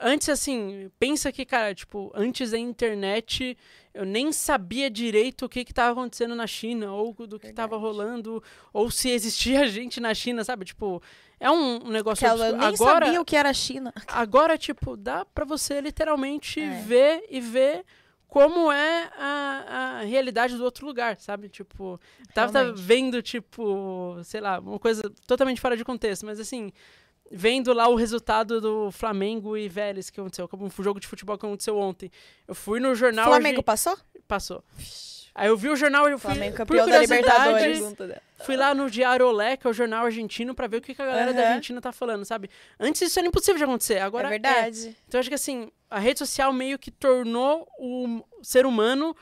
Antes, assim, pensa que, cara, tipo, antes da internet eu nem sabia direito o que que tava acontecendo na China, ou do que tava Verdade. rolando, ou se existia gente na China, sabe? Tipo, é um, um negócio que ela nem Agora, sabia o que era a China. agora, tipo, dá pra você literalmente É. ver e ver como é a, a realidade do outro lugar, sabe? Tipo, tava tava vendo, tipo, sei lá, uma coisa totalmente fora de contexto, mas assim, vendo lá o resultado do Flamengo e Vélez que aconteceu, como um jogo de futebol que aconteceu ontem. Eu fui no jornal. Flamengo hoje- passou? passou. Aí eu vi o jornal, eu fui, Flamengo por campeão da curiosidade, Libertadores. fui lá no Diário Olé, que é o jornal argentino, pra ver o que, que a galera da Aham. Argentina tá falando, sabe? Antes isso era impossível de acontecer, agora é verdade. então, eu acho que assim, a rede social meio que tornou o ser humano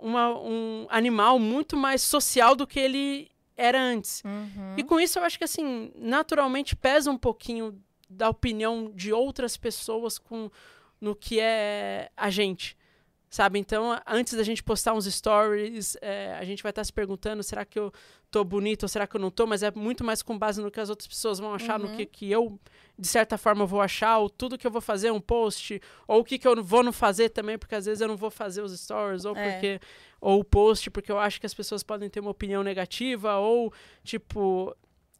uma- um animal muito mais social do que ele era antes. Uhum. E com isso, eu acho que assim, naturalmente pesa um pouquinho da opinião de outras pessoas com no que é a gente. Sabe? Então, antes da gente postar uns stories, é, a gente vai estar se perguntando: será que eu tô bonito ou será que eu não tô? Mas é muito mais com base no que as outras pessoas vão achar, no Uhum. que, que eu, de certa forma, vou achar, ou tudo que eu vou fazer é um post, ou o que, que eu vou não fazer também, porque às vezes eu não vou fazer os stories, ou É. porque. Ou o post, porque eu acho que as pessoas podem ter uma opinião negativa, ou, tipo,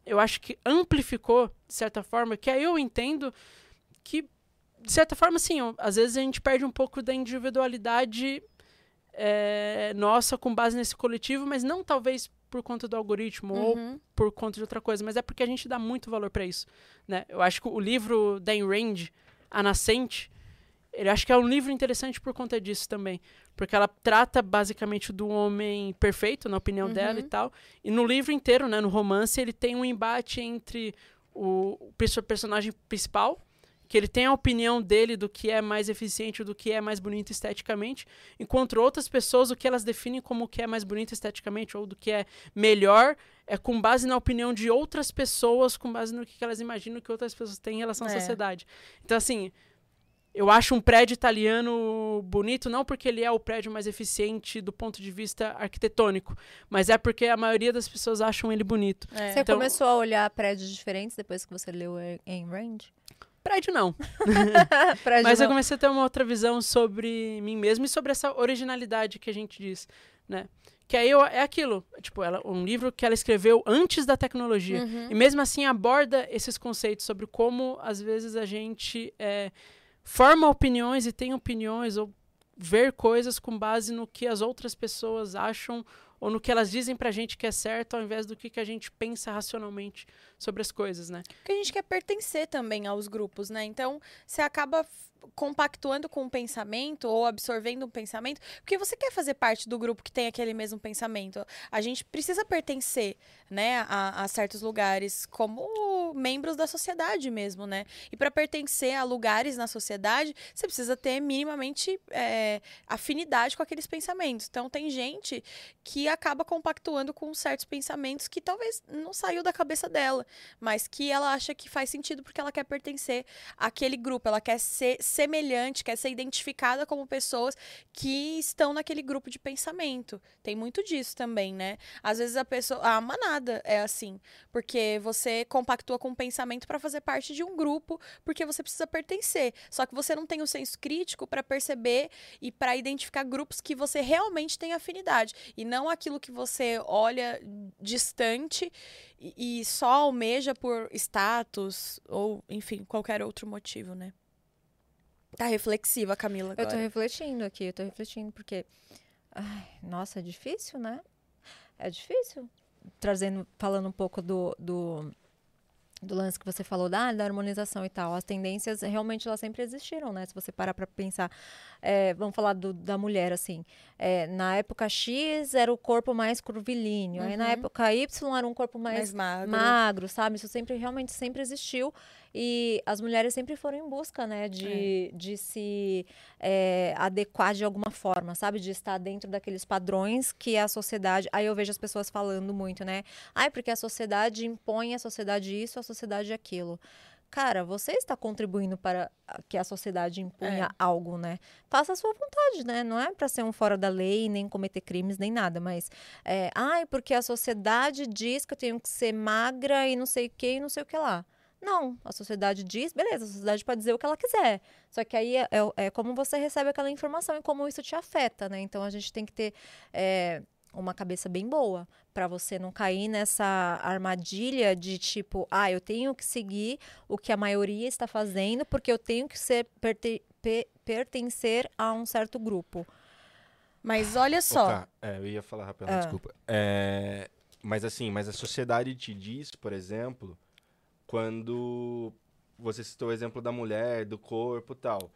eu acho que amplificou, de certa forma, que aí eu entendo que, de certa forma, ó, às vezes a gente perde um pouco da individualidade é, nossa com base nesse coletivo, mas não talvez por conta do algoritmo ou Uhum. por conta de outra coisa, mas é porque a gente dá muito valor para isso, né? Eu acho que o livro da Ayn Rand, A Nascente, ele acho que é um livro interessante por conta disso também, porque ela trata basicamente do homem perfeito, na opinião dela e Uhum. tal, e no livro inteiro, né, no romance, ele tem um embate entre o, o perso- personagem principal, que ele tem a opinião dele do que é mais eficiente, do que é mais bonito esteticamente, enquanto outras pessoas o que elas definem como o que é mais bonito esteticamente ou do que é melhor é com base na opinião de outras pessoas, com base no que elas imaginam que outras pessoas têm em relação à É. sociedade. Então assim, eu acho um prédio italiano bonito não porque ele é o prédio mais eficiente do ponto de vista arquitetônico, mas é porque a maioria das pessoas acham ele bonito. É. Você Então- começou a olhar prédios diferentes depois que você leu Ayn Rand? Prédio não. Prédio Mas eu não. comecei a ter uma outra visão sobre mim mesmo e sobre essa originalidade que a gente diz, né? Que aí eu- é aquilo, tipo, ela, um livro que ela escreveu antes da tecnologia. Uhum. E mesmo assim aborda esses conceitos sobre como, às vezes, a gente é, forma opiniões e tem opiniões ou ver coisas com base no que as outras pessoas acham ou no que elas dizem pra gente que é certo, ao invés do que, que a gente pensa racionalmente sobre as coisas, né? Porque a gente quer pertencer também aos grupos, né? Então, você acaba compactuando com um pensamento ou absorvendo um pensamento, porque você quer fazer parte do grupo que tem aquele mesmo pensamento. A gente precisa pertencer, né, a, a certos lugares como membros da sociedade mesmo, né? E para pertencer a lugares na sociedade, você precisa ter minimamente é, afinidade com aqueles pensamentos. Então, tem gente que acaba compactuando com certos pensamentos que talvez não saiu da cabeça dela. mas que ela acha que faz sentido porque ela quer pertencer àquele grupo, ela quer ser semelhante, quer ser identificada como pessoas que estão naquele grupo de pensamento. Tem muito disso também, né? Às vezes a pessoa, a manada é assim, porque você compactua com o pensamento para fazer parte de um grupo, porque você precisa pertencer. Só que você não tem o senso crítico para perceber e para identificar grupos que você realmente tem afinidade e não aquilo que você olha distante e, e só almeja por status ou, enfim, qualquer outro motivo, né? Tá reflexiva, Camila. Agora. Eu tô refletindo aqui, eu tô refletindo, porque. Ai, nossa, é difícil, né? É difícil. Trazendo, falando um pouco do, do, do lance que você falou da, da harmonização e tal. As tendências realmente elas sempre existiram, né? Se você parar para pensar, é, vamos falar do, da mulher assim. É, na época X era o corpo mais curvilíneo, aí na Uhum. época Y era um corpo mais, Mais magro. magro, sabe? Isso sempre realmente sempre existiu e as mulheres sempre foram em busca, né, de, de se é, adequar de alguma forma, sabe? De estar dentro daqueles padrões que a sociedade. Aí eu vejo as pessoas falando muito, né? Ai, porque a sociedade impõe a sociedade isso, a sociedade aquilo. Cara, você está contribuindo para que a sociedade impunha É. algo, né? Faça a sua vontade, né? Não é para ser um fora da lei, nem cometer crimes, nem nada, mas é, ai, porque a sociedade diz que eu tenho que ser magra e não sei o que e não sei o que lá. Não, a sociedade diz, beleza, a sociedade pode dizer o que ela quiser. Só que aí é, é- é como você recebe aquela informação e como isso te afeta, né? Então a gente tem que ter é, uma cabeça bem boa para você não cair nessa armadilha de tipo, ah, eu tenho que seguir o que a maioria está fazendo porque eu tenho que ser perte- pe- pertencer a um certo grupo. Mas olha só. Ká, é, eu ia falar rapidamente, Ah. desculpa. É, mas assim, mas a sociedade te diz, por exemplo, quando você citou o exemplo da mulher, do corpo tal.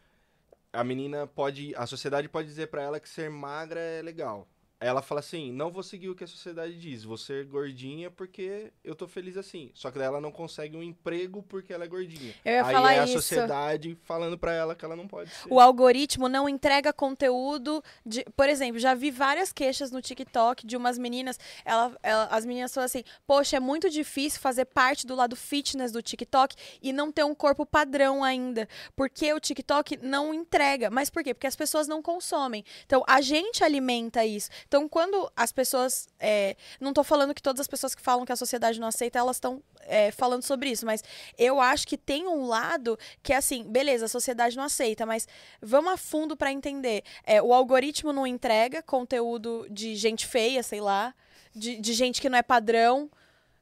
A menina pode, a sociedade pode dizer pra ela que ser magra é legal. Ela fala assim, não vou seguir o que a sociedade diz, vou ser gordinha porque eu tô feliz assim. Só que daí ela não consegue um emprego porque ela é gordinha. Eu ia Aí falar é a isso. sociedade falando pra ela que ela não pode ser. O algoritmo não entrega conteúdo de. Por exemplo, já vi várias queixas no TikTok de umas meninas. Ela, ela- as meninas falam assim: Poxa, é muito difícil fazer parte do lado fitness do TikTok e não ter um corpo padrão ainda. Porque o TikTok não entrega. Mas por quê? Porque as pessoas não consomem. Então, a gente alimenta isso. Então, quando as pessoas. é, não tô falando que todas as pessoas que falam que a sociedade não aceita, elas estão é, falando sobre isso. Mas eu acho que tem um lado que é assim, beleza, a sociedade não aceita, mas vamos a fundo para entender. É, o algoritmo não entrega conteúdo de gente feia, sei lá, de, de gente que não é padrão,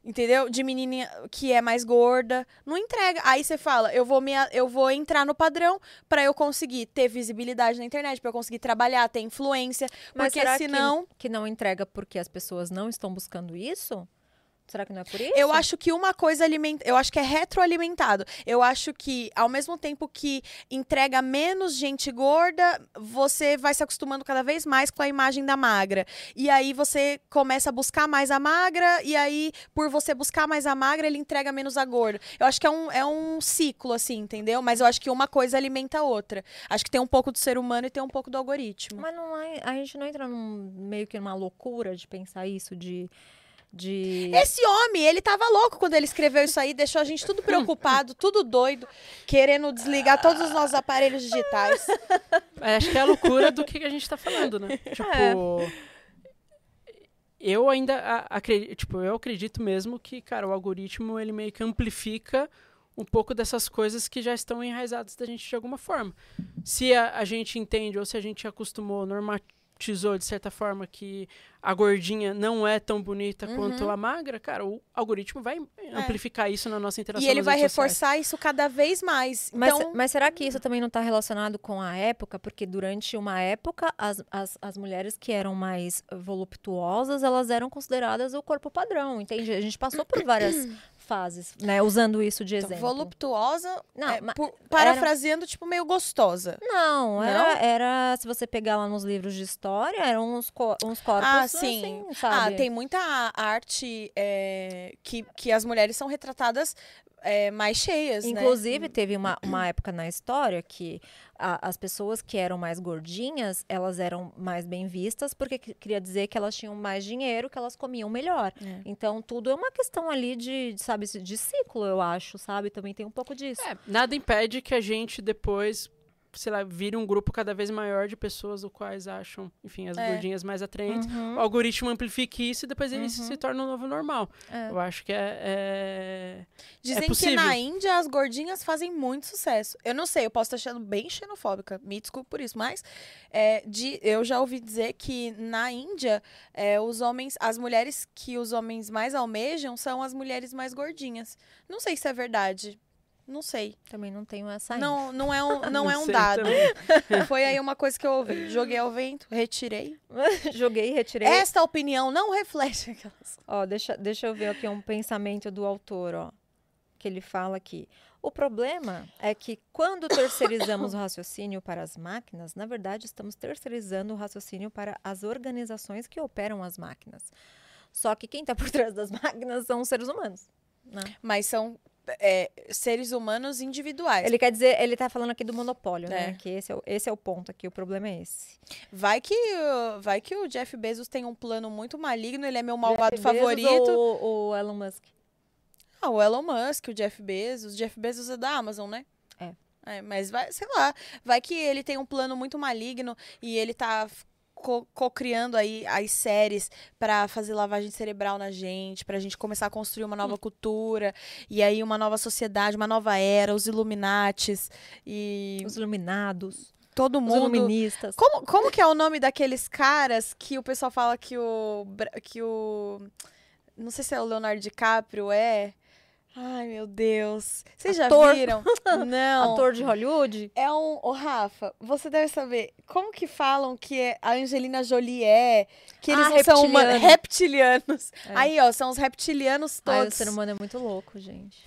entendeu? De menininha que é mais gorda, não entrega. Aí você fala, eu vou me, eu vou entrar no padrão para eu conseguir ter visibilidade na internet, para eu conseguir trabalhar, ter influência, Mas porque será senão que, que não entrega porque as pessoas não estão buscando isso? Será que não é por isso? Eu acho que uma coisa alimenta, eu acho que é retroalimentado. Eu acho que ao mesmo tempo que entrega menos gente gorda, você vai se acostumando cada vez mais com a imagem da magra. E aí você começa a buscar mais a magra e aí por você buscar mais a magra, ele entrega menos a gorda. Eu acho que é um, é um ciclo assim, entendeu? Mas eu acho que uma coisa alimenta a outra. Acho que tem um pouco do ser humano e tem um pouco do algoritmo. Mas não é, a gente não entra num, meio que numa loucura de pensar isso, de. De... Esse homem, ele tava louco quando ele escreveu isso aí, deixou a gente tudo preocupado, tudo doido, querendo desligar todos os nossos aparelhos digitais. É, acho que é a loucura do que a gente tá falando, né? Tipo. Eu ainda acredito, tipo, eu acredito mesmo que, cara, o algoritmo ele meio que amplifica um pouco dessas coisas que já estão enraizadas da gente de alguma forma. Se a, a gente entende ou se a gente acostumou, normatizou de certa forma que a gordinha não é tão bonita Uhum. quanto a magra, cara, o algoritmo vai amplificar isso na nossa interação. E ele vai sociais. reforçar isso cada vez mais. Mas, Então, mas será que isso também não está relacionado com a época? Porque durante uma época, as, as, as mulheres que eram mais voluptuosas, elas eram consideradas o corpo padrão, entende? A gente passou por várias fases, né? Usando isso de então, exemplo. voluptuosa, Não, é, por- parafraseando, tipo, meio gostosa. Não, era, Não? era, se você pegar lá nos livros de história, eram uns, co- uns corpos Ah, sim. assim, sabe? Ah, tem muita arte é, que, que as mulheres são retratadas é, mais cheias, né? Inclusive, teve uma, uma época na história que a- as pessoas que eram mais gordinhas, elas eram mais bem vistas, porque que- queria dizer que elas tinham mais dinheiro, que elas comiam melhor. É. Então, tudo é uma questão ali de, sabe, de ciclo, eu acho, sabe? Também tem um pouco disso. É, nada impede que a gente depois, sei lá, vire um grupo cada vez maior de pessoas o quais acham, enfim, as É. gordinhas mais atraentes. Uhum, O algoritmo amplifique isso e depois ele Uhum. se torna o novo normal. é. Eu acho que é. é- Dizem que na Índia as gordinhas fazem muito sucesso. Eu não sei, eu posso estar achando bem xenofóbica, me desculpe por isso, mas é, de, eu já ouvi dizer que na Índia é, os homens, as mulheres que os homens mais almejam são as mulheres mais gordinhas. Não sei se é verdade. Não sei. Também não tenho essa ainda. Não, não é um, não é um dado. também. Foi aí uma coisa que eu ouvi. Joguei ao vento, retirei. Joguei, retirei. Esta opinião não reflete aquelas. Ó, deixa, deixa eu ver aqui um pensamento do autor, ó. Que ele fala aqui. O problema é que quando terceirizamos o raciocínio para as máquinas, na verdade estamos terceirizando o raciocínio para as organizações que operam as máquinas. Só que quem está por trás das máquinas são os seres humanos. Né? Mas são é, seres humanos individuais. Ele quer dizer, ele tá falando aqui do monopólio, né? É. Que esse é, o, esse é o ponto aqui, o problema é esse. Vai que, vai que o Jeff Bezos tem um plano muito maligno, ele é meu malvado Jeff Bezos favorito. Ou o Elon Musk? Ah, o Elon Musk, o Jeff Bezos. O Jeff Bezos é da Amazon, né? É. É, mas vai, sei lá, vai que ele tem um plano muito maligno e ele tá co-criando aí as séries pra fazer lavagem cerebral na gente, pra gente começar a construir uma Hum. nova cultura e aí uma nova sociedade, uma nova era, os Illuminates e Os iluminados, todo os mundo iluministas. Como, como que é o nome daqueles caras que o pessoal fala que o. Que o. Não sei se é o Leonardo DiCaprio, é. Ai, meu Deus. Vocês já viram? Não. Ator de Hollywood? É um. Ô, Rafa, você deve saber. Como que falam que é- a Angelina Jolie é? Que eles Ah, não são humanos. reptiliano. Reptilianos. É. Aí, ó, são os reptilianos Ai, o todos. ser humano é muito louco, gente.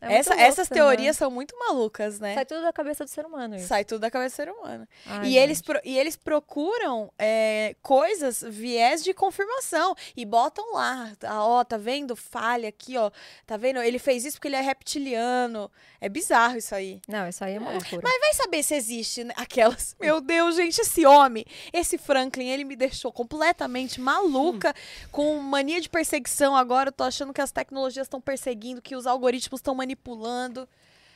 É Essa- louco essas humano. teorias são muito malucas, né? Sai tudo da cabeça do ser humano isso. Sai tudo da cabeça do ser humano. Ai, E eles, pro- e eles procuram é, coisas, viés de confirmação. E botam lá. tá, Ó, tá vendo? Falha aqui, ó. Tá vendo? Ele fez isso porque ele é reptiliano. É bizarro isso aí. Não, isso aí é uma loucura. Mas vai saber se existe né, aquelas. Meu Deus, gente, esse homem, esse Franklin, ele me deixou completamente maluca, com mania de perseguição. Agora eu tô achando que as tecnologias estão perseguindo, que os algoritmos estão manipulando.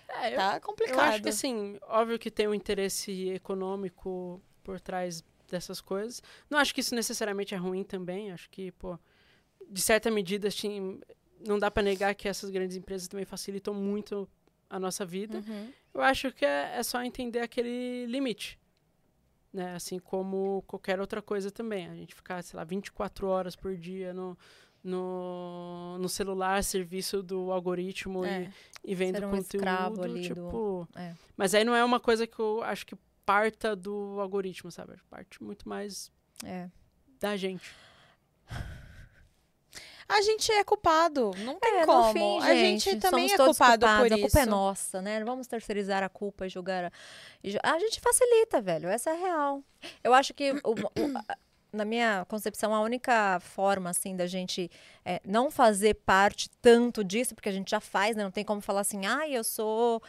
É, eu, Tá eu complicado. acho que assim, óbvio que tem um interesse econômico por trás dessas coisas. Não acho que isso necessariamente é ruim também. Acho que, pô, de certa medida, assim, não dá pra negar que essas grandes empresas também facilitam muito a nossa vida. Uhum. Eu acho que é, é só entender aquele limite. Né? Assim como qualquer outra coisa também. A gente ficar, sei lá, 24 horas por dia no, no, no celular, serviço do algoritmo É. e, e vendo um conteúdo. ali do- tipo, é. Mas aí não é uma coisa que eu acho que parta do algoritmo, sabe? Parte muito mais É. da gente. A gente é culpado, não tem É, como. fim, a gente, gente, também é culpado culpados, por A isso. culpa é nossa, né? Não vamos terceirizar a culpa e jogar. A, a gente facilita, velho. Essa é a real. Eu acho que, o- o- a- na minha concepção, a única forma, assim, da gente é, não fazer parte tanto disso, porque a gente já faz, né? Não tem como falar assim, ai, eu sou.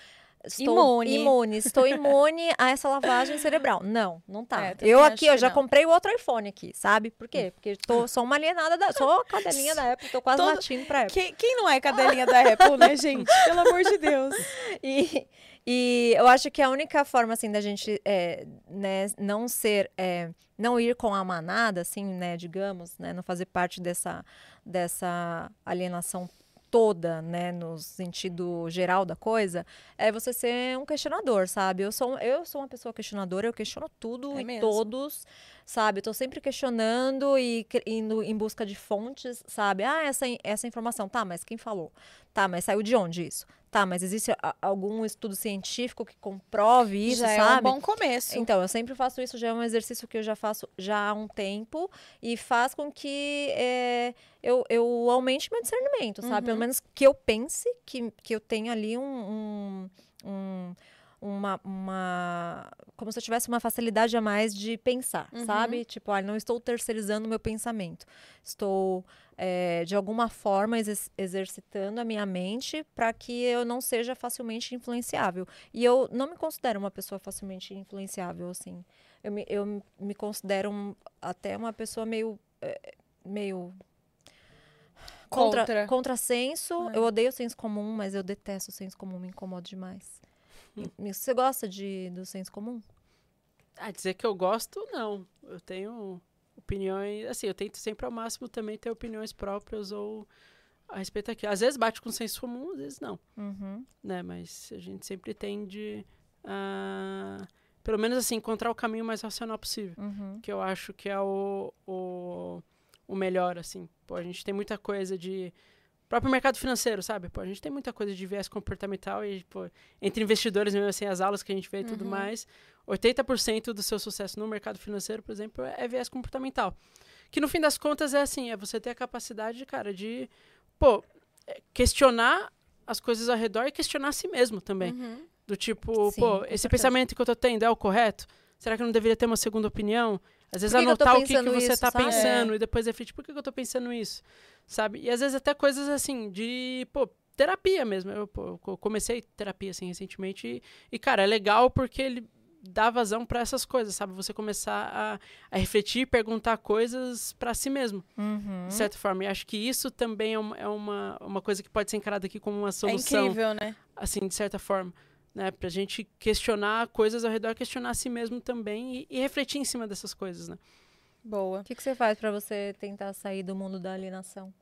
Estou Imune. imune, estou imune a essa lavagem cerebral. Não, não tá. É, eu aqui, eu já não. comprei o outro iPhone aqui, sabe? Por quê? Porque tô, sou uma alienada da. Sou cadelinha da Apple, tô quase Todo- latindo pra Apple. Quem, quem não é cadelinha da Apple, né, gente? Pelo amor de Deus. E, e eu acho que a única forma, assim, da gente é, né, não ser, é, não ir com a manada, assim, né, digamos, né, não fazer parte dessa, dessa alienação toda, né, no sentido geral da coisa, é você ser um questionador, sabe? Eu sou, eu sou uma pessoa questionadora, eu questiono tudo É e mesmo. todos, sabe? Eu tô sempre questionando e indo em busca de fontes, sabe? Ah, essa, essa informação, tá, mas quem falou? Tá, mas saiu de onde isso? Tá, mas existe a- algum estudo científico que comprove isso, já sabe? é um bom começo. Então, eu sempre faço isso, já é um exercício que eu já faço já há um tempo e faz com que eh, eu, eu aumente meu discernimento, sabe? Pelo Uhum. menos que eu pense que, que eu tenha ali um. um- um- uma, uma. Como se eu tivesse uma facilidade a mais de pensar, Uhum. sabe? Tipo, ah, não estou terceirizando o meu pensamento. Estou é, de alguma forma exer- exercitando a minha mente para que eu não seja facilmente influenciável. E eu não me considero uma pessoa facilmente influenciável, assim. Eu me, eu me considero um- até uma pessoa meio. é, meio. Contra, Contra. contrassenso. É. Eu odeio o senso comum, mas eu detesto o senso comum, me incomoda demais. Hum. Você gosta de, do senso comum? Ah, dizer que eu gosto, não. Eu tenho opiniões. Assim, eu tento sempre ao máximo também ter opiniões próprias ou a respeito daquilo. Às vezes bate com senso comum, às vezes não, Uhum. né? Mas a gente sempre tende a. Pelo menos assim, encontrar o caminho mais racional possível. Uhum. Que eu acho que é o, o, o melhor, assim. Pô, a gente tem muita coisa de. Próprio mercado financeiro, sabe? Pô, a gente tem muita coisa de viés comportamental e, pô, entre investidores mesmo, assim, as aulas que a gente vê e tudo Uhum. mais, 80% do seu sucesso no mercado financeiro, por exemplo, é viés comportamental. Que no fim das contas é assim, é você ter a capacidade, cara, de, pô, é, questionar as coisas ao redor e questionar a si mesmo também. Uhum. Do tipo, Sim, pô, esse pensamento que eu tô tendo é o correto? Será que eu não deveria ter uma segunda opinião? Às vezes que que anotar o que, que você isso, tá sabe? pensando e depois refletir, por que, que eu tô pensando isso? Sabe? E às vezes até coisas assim, de, pô, terapia mesmo. Eu, pô, eu comecei terapia, assim, recentemente e, e, cara, é legal porque ele dá vazão pra essas coisas, sabe? Você começar a, a refletir e perguntar coisas pra si mesmo, Uhum. de certa forma. E acho que isso também é uma, é uma, uma coisa que pode ser encarada aqui como uma É solução incrível, né? assim, de certa forma. Né, pra gente questionar coisas ao redor, questionar a si mesmo também e, e refletir em cima dessas coisas, né? Boa. O que, que você faz para você tentar sair do mundo da alienação?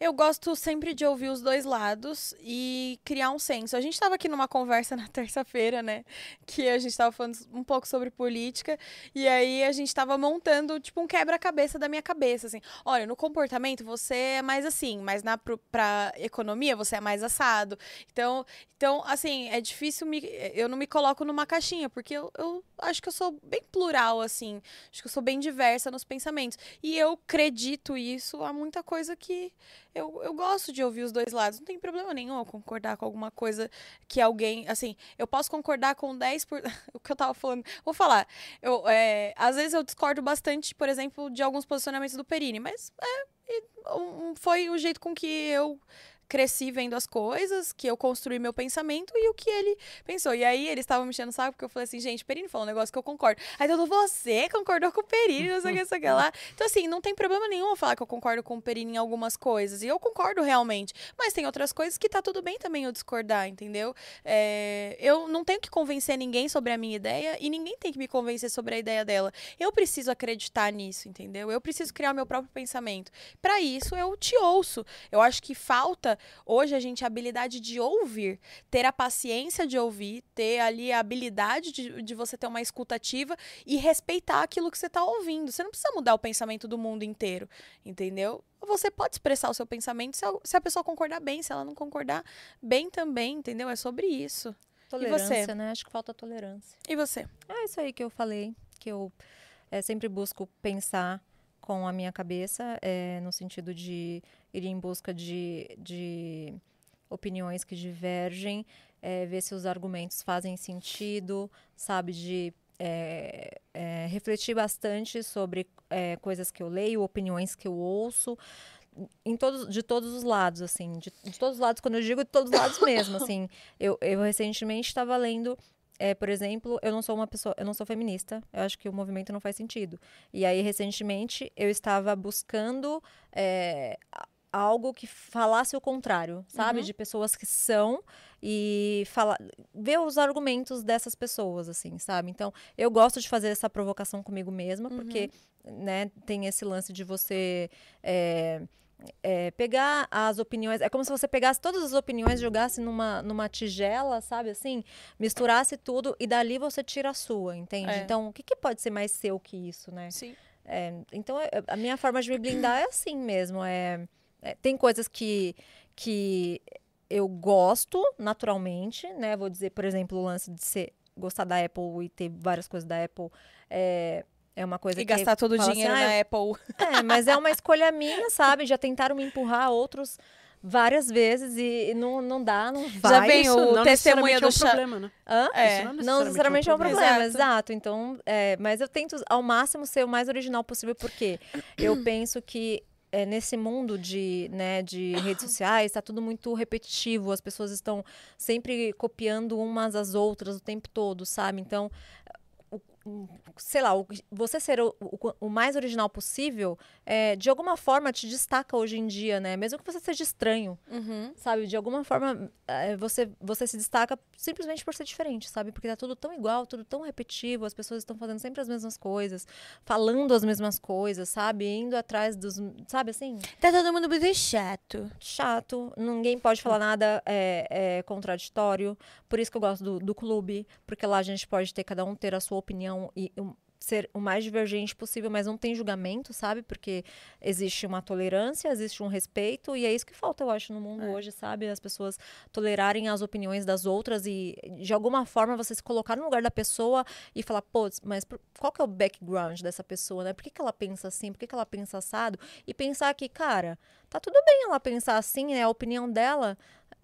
Eu gosto sempre de ouvir os dois lados e criar um senso. A gente estava aqui numa conversa na terça-feira, né? Que a gente estava falando um pouco sobre política. E aí a gente estava montando, tipo, um quebra-cabeça da minha cabeça. Assim, olha, no comportamento você é mais assim, mas na pra economia você é mais assado. Então, então assim, é difícil me. Eu não me coloco numa caixinha, porque eu, eu acho que eu sou bem plural, assim. Acho que eu sou bem diversa nos pensamentos. E eu acredito isso a muita coisa que eu, eu gosto de ouvir os dois lados. Não tem problema nenhum eu concordar com alguma coisa que alguém. Assim, eu posso concordar com 10%. Por... o que eu tava falando. Vou falar. Eu, é, às vezes eu discordo bastante, por exemplo, de alguns posicionamentos do Perini, mas é, foi o jeito com que eu cresci vendo as coisas, que eu construí meu pensamento e o que ele pensou. E aí eles estavam me enchendo o saco porque eu falei assim, gente, Perini falou um negócio que eu concordo. Aí todo você concordou com o Perini, não sei o que, sei o que lá. Então, assim, não tem problema nenhum eu falar que eu concordo com o Perini em algumas coisas. E eu concordo realmente. Mas tem outras coisas que tá tudo bem também eu discordar, entendeu? É, eu não tenho que convencer ninguém sobre a minha ideia e ninguém tem que me convencer sobre a ideia dela. Eu preciso acreditar nisso, entendeu? Eu preciso criar meu próprio pensamento. Para isso, eu te ouço. Eu acho que falta hoje a gente a habilidade de ouvir, ter a paciência de ouvir, ter ali a habilidade de, de você ter uma escutativa e respeitar aquilo que você está ouvindo. Você não precisa mudar o pensamento do mundo inteiro, entendeu? Você pode expressar o seu pensamento se a, se a pessoa concordar bem, se ela não concordar bem também, entendeu? É sobre isso. Tolerância, né? Acho que falta tolerância. E você? É isso aí que eu falei, que eu é, sempre busco pensar com a minha cabeça, é, no sentido de ir em busca de, de opiniões que divergem, é, ver se os argumentos fazem sentido, sabe, de é, é, refletir bastante sobre é, coisas que eu leio, opiniões que eu ouço, em todos, de todos os lados, assim, de, de todos os lados, quando eu digo de todos os lados mesmo, assim, eu, eu recentemente estava lendo é, por exemplo, eu não sou uma pessoa, eu não sou feminista, eu acho que o movimento não faz sentido. E aí, recentemente, eu estava buscando é, algo que falasse o contrário, sabe? Uhum. De pessoas que são e falar, ver os argumentos dessas pessoas, assim, sabe? Então, eu gosto de fazer essa provocação comigo mesma, porque, né, tem esse lance de você. É, é, pegar as opiniões. É como se você pegasse todas as opiniões, jogasse numa, numa tigela, sabe assim? Misturasse tudo e dali você tira a sua, entende? É. Então, o que, que pode ser mais seu que isso, né? Sim. É, então, é- a minha forma de me blindar é assim mesmo. É, é, tem coisas que, que eu gosto naturalmente, né? Vou dizer, por exemplo, o lance de ser, gostar da Apple e ter várias coisas da Apple. É, é uma coisa E que gastar todo o fala dinheiro assim, "Ah, na Apple. é, mas é uma escolha minha, sabe? Já tentaram me empurrar outros várias vezes e não, não dá, não vai. Já vem Isso o não testemunha necessariamente do é um chá- problema, né? Hã? É. Isso Não necessariamente é um problema, Exato. exato. Então, é, mas eu tento ao máximo ser o mais original possível, porque eu penso que é, nesse mundo de, né, de redes sociais, está tudo muito repetitivo, as pessoas estão sempre copiando umas às outras o tempo todo, sabe? Então, sei lá, você ser o, o- o mais original possível, é, de alguma forma te destaca hoje em dia, né? Mesmo que você seja estranho, Uhum. sabe? De alguma forma, é, você, você se destaca simplesmente por ser diferente, sabe? Porque tá tudo tão igual, tudo tão repetitivo, as pessoas estão fazendo sempre as mesmas coisas, falando as mesmas coisas, sabe? Indo atrás dos. Sabe assim? Tá todo mundo muito chato. Chato, ninguém pode falar nada é, é, contraditório. Por isso que eu gosto do, do clube, porque lá a gente pode ter cada um ter a sua opinião e um, ser o mais divergente possível, mas não tem julgamento, sabe? Porque existe uma tolerância, existe um respeito, e é isso que falta, eu acho, no mundo É. hoje, sabe? As pessoas tolerarem as opiniões das outras e, de alguma forma, você se colocar no lugar da pessoa e falar, pô, mas por- qual que é o background dessa pessoa, né? Por que, que ela pensa assim? Por que, que ela pensa assado? E pensar que, cara, tá tudo bem ela pensar assim, é a opinião dela,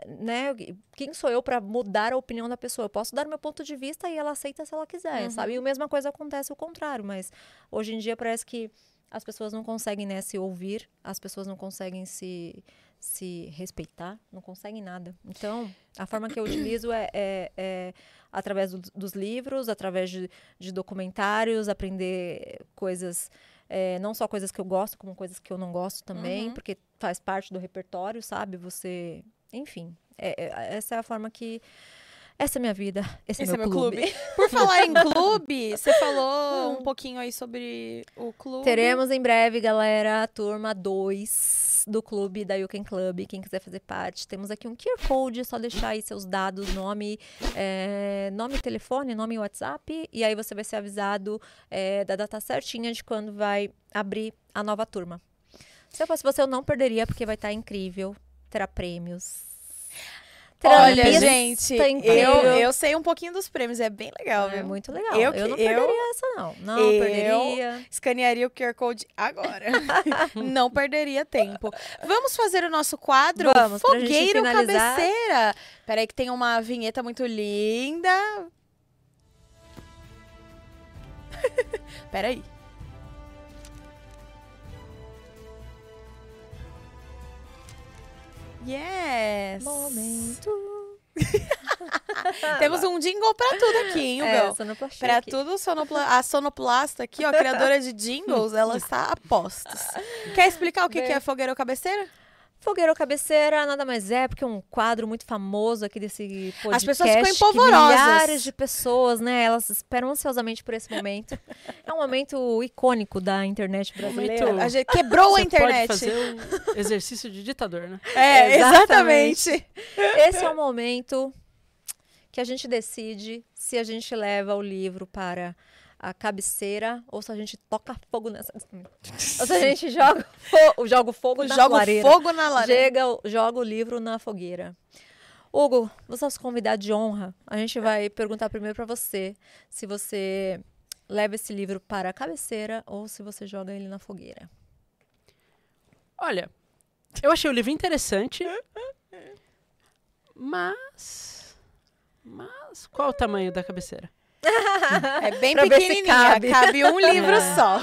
né? Quem sou eu pra mudar a opinião da pessoa? Eu posso dar meu ponto de vista e ela aceita se ela quiser, Uhum. sabe? E a mesma coisa acontece o contrário, mas hoje em dia parece que as pessoas não conseguem, né, se ouvir, as pessoas não conseguem se se respeitar, não conseguem nada. Então, a forma que eu utilizo é, é- é através do- dos livros, através de, de documentários, aprender coisas, é, não só coisas que eu gosto, como coisas que eu não gosto também, Uhum. porque faz parte do repertório, sabe? Você, enfim, é- é- essa é a forma que essa é a minha vida, esse, Esse é meu clube. Por falar em clube, você falou um pouquinho aí sobre o clube. Teremos em breve, galera, a turma 2 do clube da You Can Club. Quem quiser fazer parte, temos aqui um QR Code, é só deixar aí seus dados, nome, é, nome, telefone, nome e WhatsApp. E aí você vai ser avisado é, da data certinha de quando vai abrir a nova turma. Se eu fosse você, eu não perderia, porque vai estar incrível. Terá prêmios. Olha, gente, eu, eu sei um pouquinho dos prêmios, é bem legal, É viu? muito legal. Eu Eu, que- não eu- perderia essa, não. Não eu- perderia. Escanearia o QR Code agora. Não perderia tempo. Vamos fazer o nosso quadro Vamos, pra gente Fogueiro finalizar. Cabeceira. Peraí que tem uma vinheta muito linda. Peraí. Yes! Momento. Temos um jingle pra tudo aqui, hein, Hugo? É, Pra aqui. tudo, sonopla... a sonoplasta aqui, ó, criadora de jingles, ela está a postos. Quer explicar o que, Bem. que é fogueiro ou cabeceira? Fogueiro ou Cabeceira nada mais é porque é um quadro muito famoso aqui desse podcast. As pessoas ficam que empolvorosas. Milhares de pessoas, né? Elas esperam ansiosamente por esse momento. é um momento icônico da internet brasileira. A gente quebrou a Você internet. pode fazer um exercício de ditador, né? É, Exatamente. exatamente. Esse é o momento que a gente decide se a gente leva o livro para a cabeceira ou se a gente toca fogo nessa. ou se a gente joga, fo joga o fogo na Joga lareira. fogo na lareira. Chega, joga o livro na fogueira. Hugo, você é nosso convidado de honra. A gente vai perguntar primeiro para você se você leva esse livro para a cabeceira ou se você joga ele na fogueira. Olha, eu achei o livro interessante, mas. Mas. Qual o tamanho da cabeceira? É bem pequenininha, cabe. cabe. um livro É. só.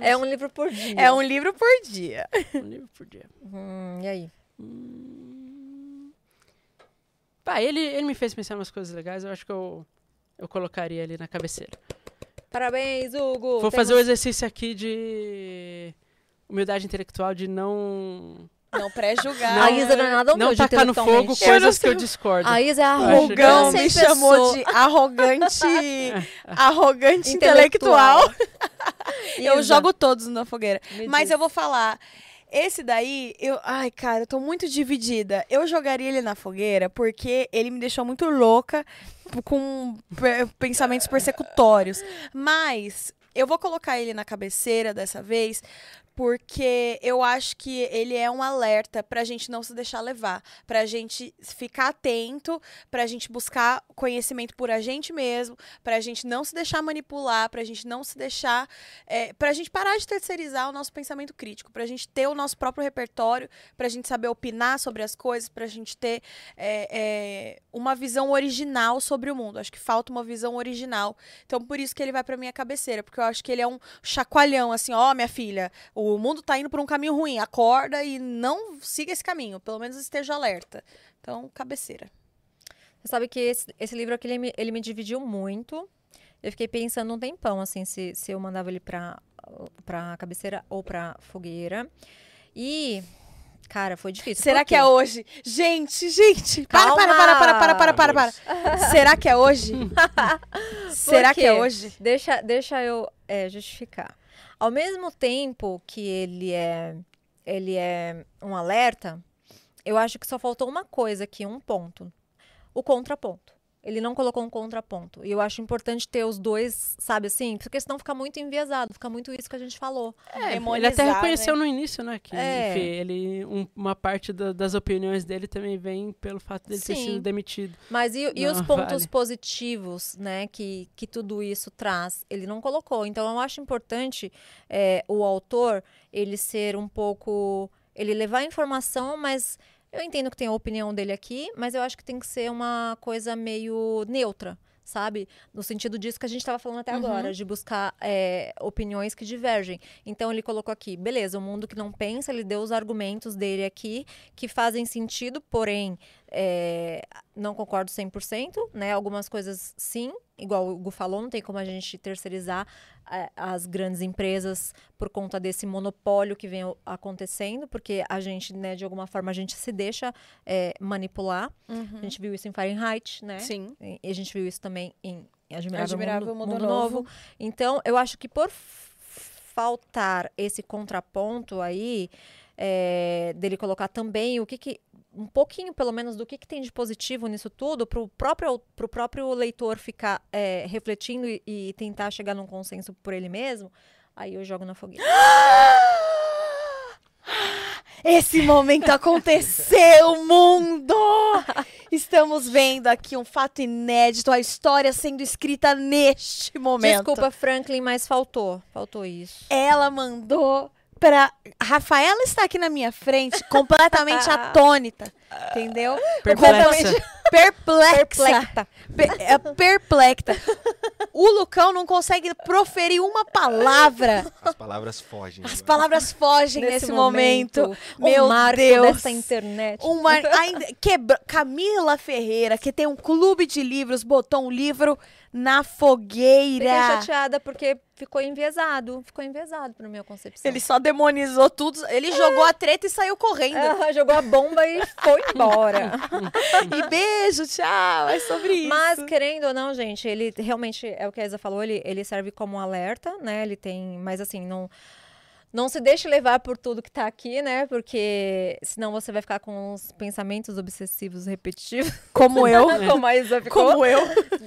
É um livro por dia. É um livro por dia. Um livro por dia. Hum, e aí? Pá, ele, ele me fez pensar umas coisas legais, eu acho que eu, eu colocaria ele na cabeceira. Parabéns, Hugo. Vou Temos- fazer o exercício aqui de humildade intelectual de não. Não pré-julgar. A Isa não é nada não tacar no fogo. Eu coisas que eu discordo. A Isa é que- me chamou de arrogante, arrogante intelectual. Eu Isa, jogo todos na fogueira. me Mas diz. eu vou falar. Esse daí, eu. Ai, cara, eu tô muito dividida. Eu jogaria ele na fogueira porque ele me deixou muito louca com pe- pensamentos persecutórios. Mas eu vou colocar ele na cabeceira dessa vez. Porque eu acho que ele é um alerta pra gente não se deixar levar, pra gente ficar atento, pra gente buscar conhecimento por a gente mesmo, pra gente não se deixar manipular, pra gente não se deixar é, para a gente parar de terceirizar o nosso pensamento crítico, para a gente ter o nosso próprio repertório, para a gente saber opinar sobre as coisas, para a gente ter é, é, uma visão original sobre o mundo. Acho que falta uma visão original. Então, por isso que ele vai para minha cabeceira, porque eu acho que ele é um chacoalhão, assim, ó, minha filha, o o mundo tá indo por um caminho ruim. Acorda e não siga esse caminho. Pelo menos esteja alerta. Então, cabeceira. Você sabe que esse, esse livro aqui, ele me, ele me dividiu muito. Eu fiquei pensando um tempão, assim, se, se eu mandava ele pra, pra cabeceira ou pra fogueira. E, cara, foi difícil. Será que é hoje? Gente, gente. Para, para, para, para, para, para, para, para. Será que é hoje? Será que é hoje? Deixa, deixa eu é, justificar. Ao mesmo tempo que ele é, ele é um alerta, eu acho que só faltou uma coisa aqui, um ponto. O contraponto. Ele não colocou um contraponto. E eu acho importante ter os dois, sabe assim? Porque senão fica muito enviesado, fica muito isso que a gente falou. É, ele até reconheceu né? no início, né? Que, É. enfim, ele, um- uma parte da- das opiniões dele também vem pelo fato dele ter Sim. sido demitido. Mas e, e os pontos vale. positivos, né, que, que tudo isso traz? Ele não colocou. Então, eu acho importante é, o autor, ele ser um pouco... Ele levar a informação, mas eu entendo que tem a opinião dele aqui, mas eu acho que tem que ser uma coisa meio neutra, sabe? No sentido disso que a gente estava falando até Uhum. agora, de buscar é, opiniões que divergem. Então, ele colocou aqui, beleza, o mundo que não pensa, ele deu os argumentos dele aqui, que fazem sentido, porém, é, não concordo 100%, né? Algumas coisas sim, igual o Gu falou, não tem como a gente terceirizar é, as grandes empresas por conta desse monopólio que vem acontecendo, porque a gente, né, de alguma forma, a gente se deixa é, manipular. A gente viu isso em Fahrenheit, né? Sim. E a gente viu isso também em Admirável, Admirável Mundo, Mundo Mundo Novo. Novo. Então, eu acho que por faltar esse contraponto aí, é, dele colocar também o que que um pouquinho, pelo menos, do que, que tem de positivo nisso tudo, para o próprio, pro próprio leitor ficar é, refletindo e, e tentar chegar num consenso por ele mesmo, aí eu jogo na fogueira. Esse momento aconteceu, mundo! Estamos vendo aqui um fato inédito, a história sendo escrita neste momento. Desculpa, Franklin, mas faltou. Faltou isso. Ela mandou pra. Rafaela está aqui na minha frente, completamente atônita. Entendeu? Perplexa. Perplexa. Perplexa. Pe- é perplexa. O Lucão não consegue proferir uma palavra. As palavras fogem. As agora. palavras fogem nesse, momento. Meu o marco Deus. dessa internet. Uma, ainda, quebra, Camila Ferreira, que tem um clube de livros, botou um livro na Fiquei fogueira. chateada porque ficou enviesado. Ficou enviesado pra minha concepção. Ele só demonizou tudo. Ele jogou a treta e saiu correndo. Ah, jogou a bomba e foi embora. E beijo, tchau. É sobre isso. Mas, querendo ou não, gente, ele realmente, é o que a Isa falou, ele, ele serve como um alerta, né? Ele tem, mas assim, não, não se deixe levar por tudo que tá aqui, né? Porque senão você vai ficar com uns pensamentos obsessivos repetitivos, como eu. como a Isa ficou, Como eu.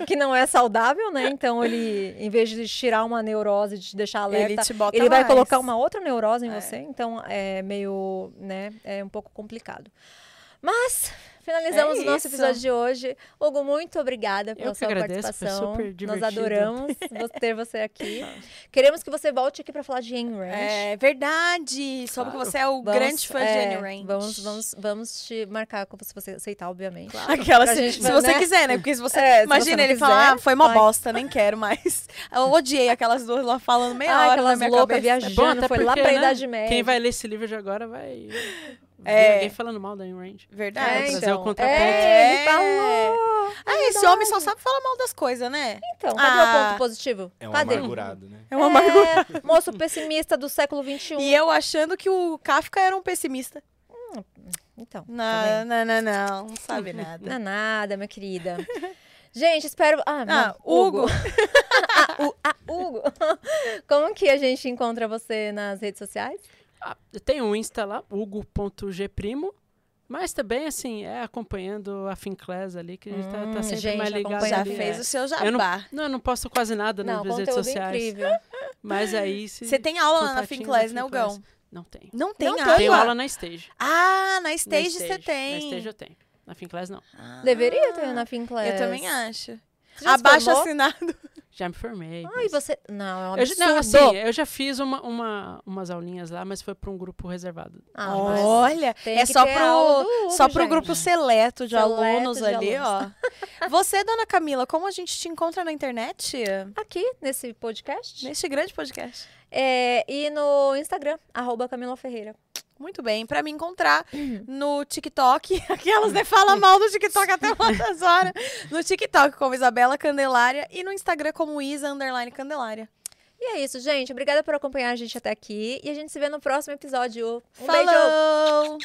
que não é saudável, né? Então, ele, em vez de tirar uma neurose, de te deixar alerta, Ele te bota ele vai mais. colocar uma outra neurose em É. você, então é meio, né, é um pouco complicado. Mas finalizamos É o nosso isso. episódio de hoje. Hugo, muito obrigada pela Eu que sua agradeço, foi participação. super Nós divertido. adoramos vo- ter você aqui. Queremos que você volte aqui para falar de Ayn Rand. É verdade. Soube que Claro. você é o Vamos- grande fã de é, Anne Rand. Vamos, vamos, vamos te marcar como se você aceitar, obviamente. Aquela, Pra se, gente, se você né? quiser, né? Porque se você. É, se imagina você não ele quiser, falar, ah, foi uma vai. bosta, nem quero mais. Eu odiei aquelas duas lá falando meia Ai, hora aquelas loucas viajando, É bom, foi lá porque, pra né, Idade Média. Quem vai ler esse livro de agora vai É. alguém falando mal da Ayn Rand. Verdade. É, trazer então. o contraponto. É, ele É. falou. Ah, esse homem só sabe falar mal das coisas, né? Então, cadê Ah. o ponto positivo? É um cadê? amargurado, né? É uma amargura. É, moço pessimista do século XXI. E eu achando que o Kafka era um pessimista. Então, tá Não, não, não, não. Não sabe Não nada. é nada, minha querida. Gente, espero. Ah, Ah, não, Hugo. ah, ah, Hugo. Como que a gente encontra você nas redes sociais? Ah, eu tenho um Insta lá, hugo.gprimo. Mas também, assim, é acompanhando a Finclass ali, que a gente tá, tá Hum, sempre gente, mais ligado Já ali. fez é. o seu Eu jabá. Não, eu não posto quase nada não, nas redes sociais. incrível. Mas aí se. Você tem aula lá na Finclass, né. Hugão? Não tem. Não tem Não aula? Tenho aula na Stage. Ah, na Na Stage você Na tem. Stage eu tenho. Na Finclass não. Ah, Deveria ter na Finclass. Eu também acho. Abaixo formou? assinado. Já me formei. Ai, mas- você. Não, é um Eu não, assim, eu já fiz uma, uma, umas aulinhas lá, mas foi para um grupo reservado. Ah, Olha, é só pro, Hugo, só pro gente. grupo seleto de Seleto alunos de ali, alunos. ó. Você, dona Camila, como a gente te encontra na internet? Aqui, nesse podcast. Neste grande podcast. É, e no Instagram, arroba Camila Ferreira. Muito bem, pra me encontrar no TikTok, aquelas né, fala mal do TikTok até muitas horas, no TikTok como Isabela Candelária e no Instagram como Isa Underline Candelária. E é isso, gente. Obrigada por acompanhar a gente até aqui. E a gente se vê no próximo episódio. Um beijo! Falou!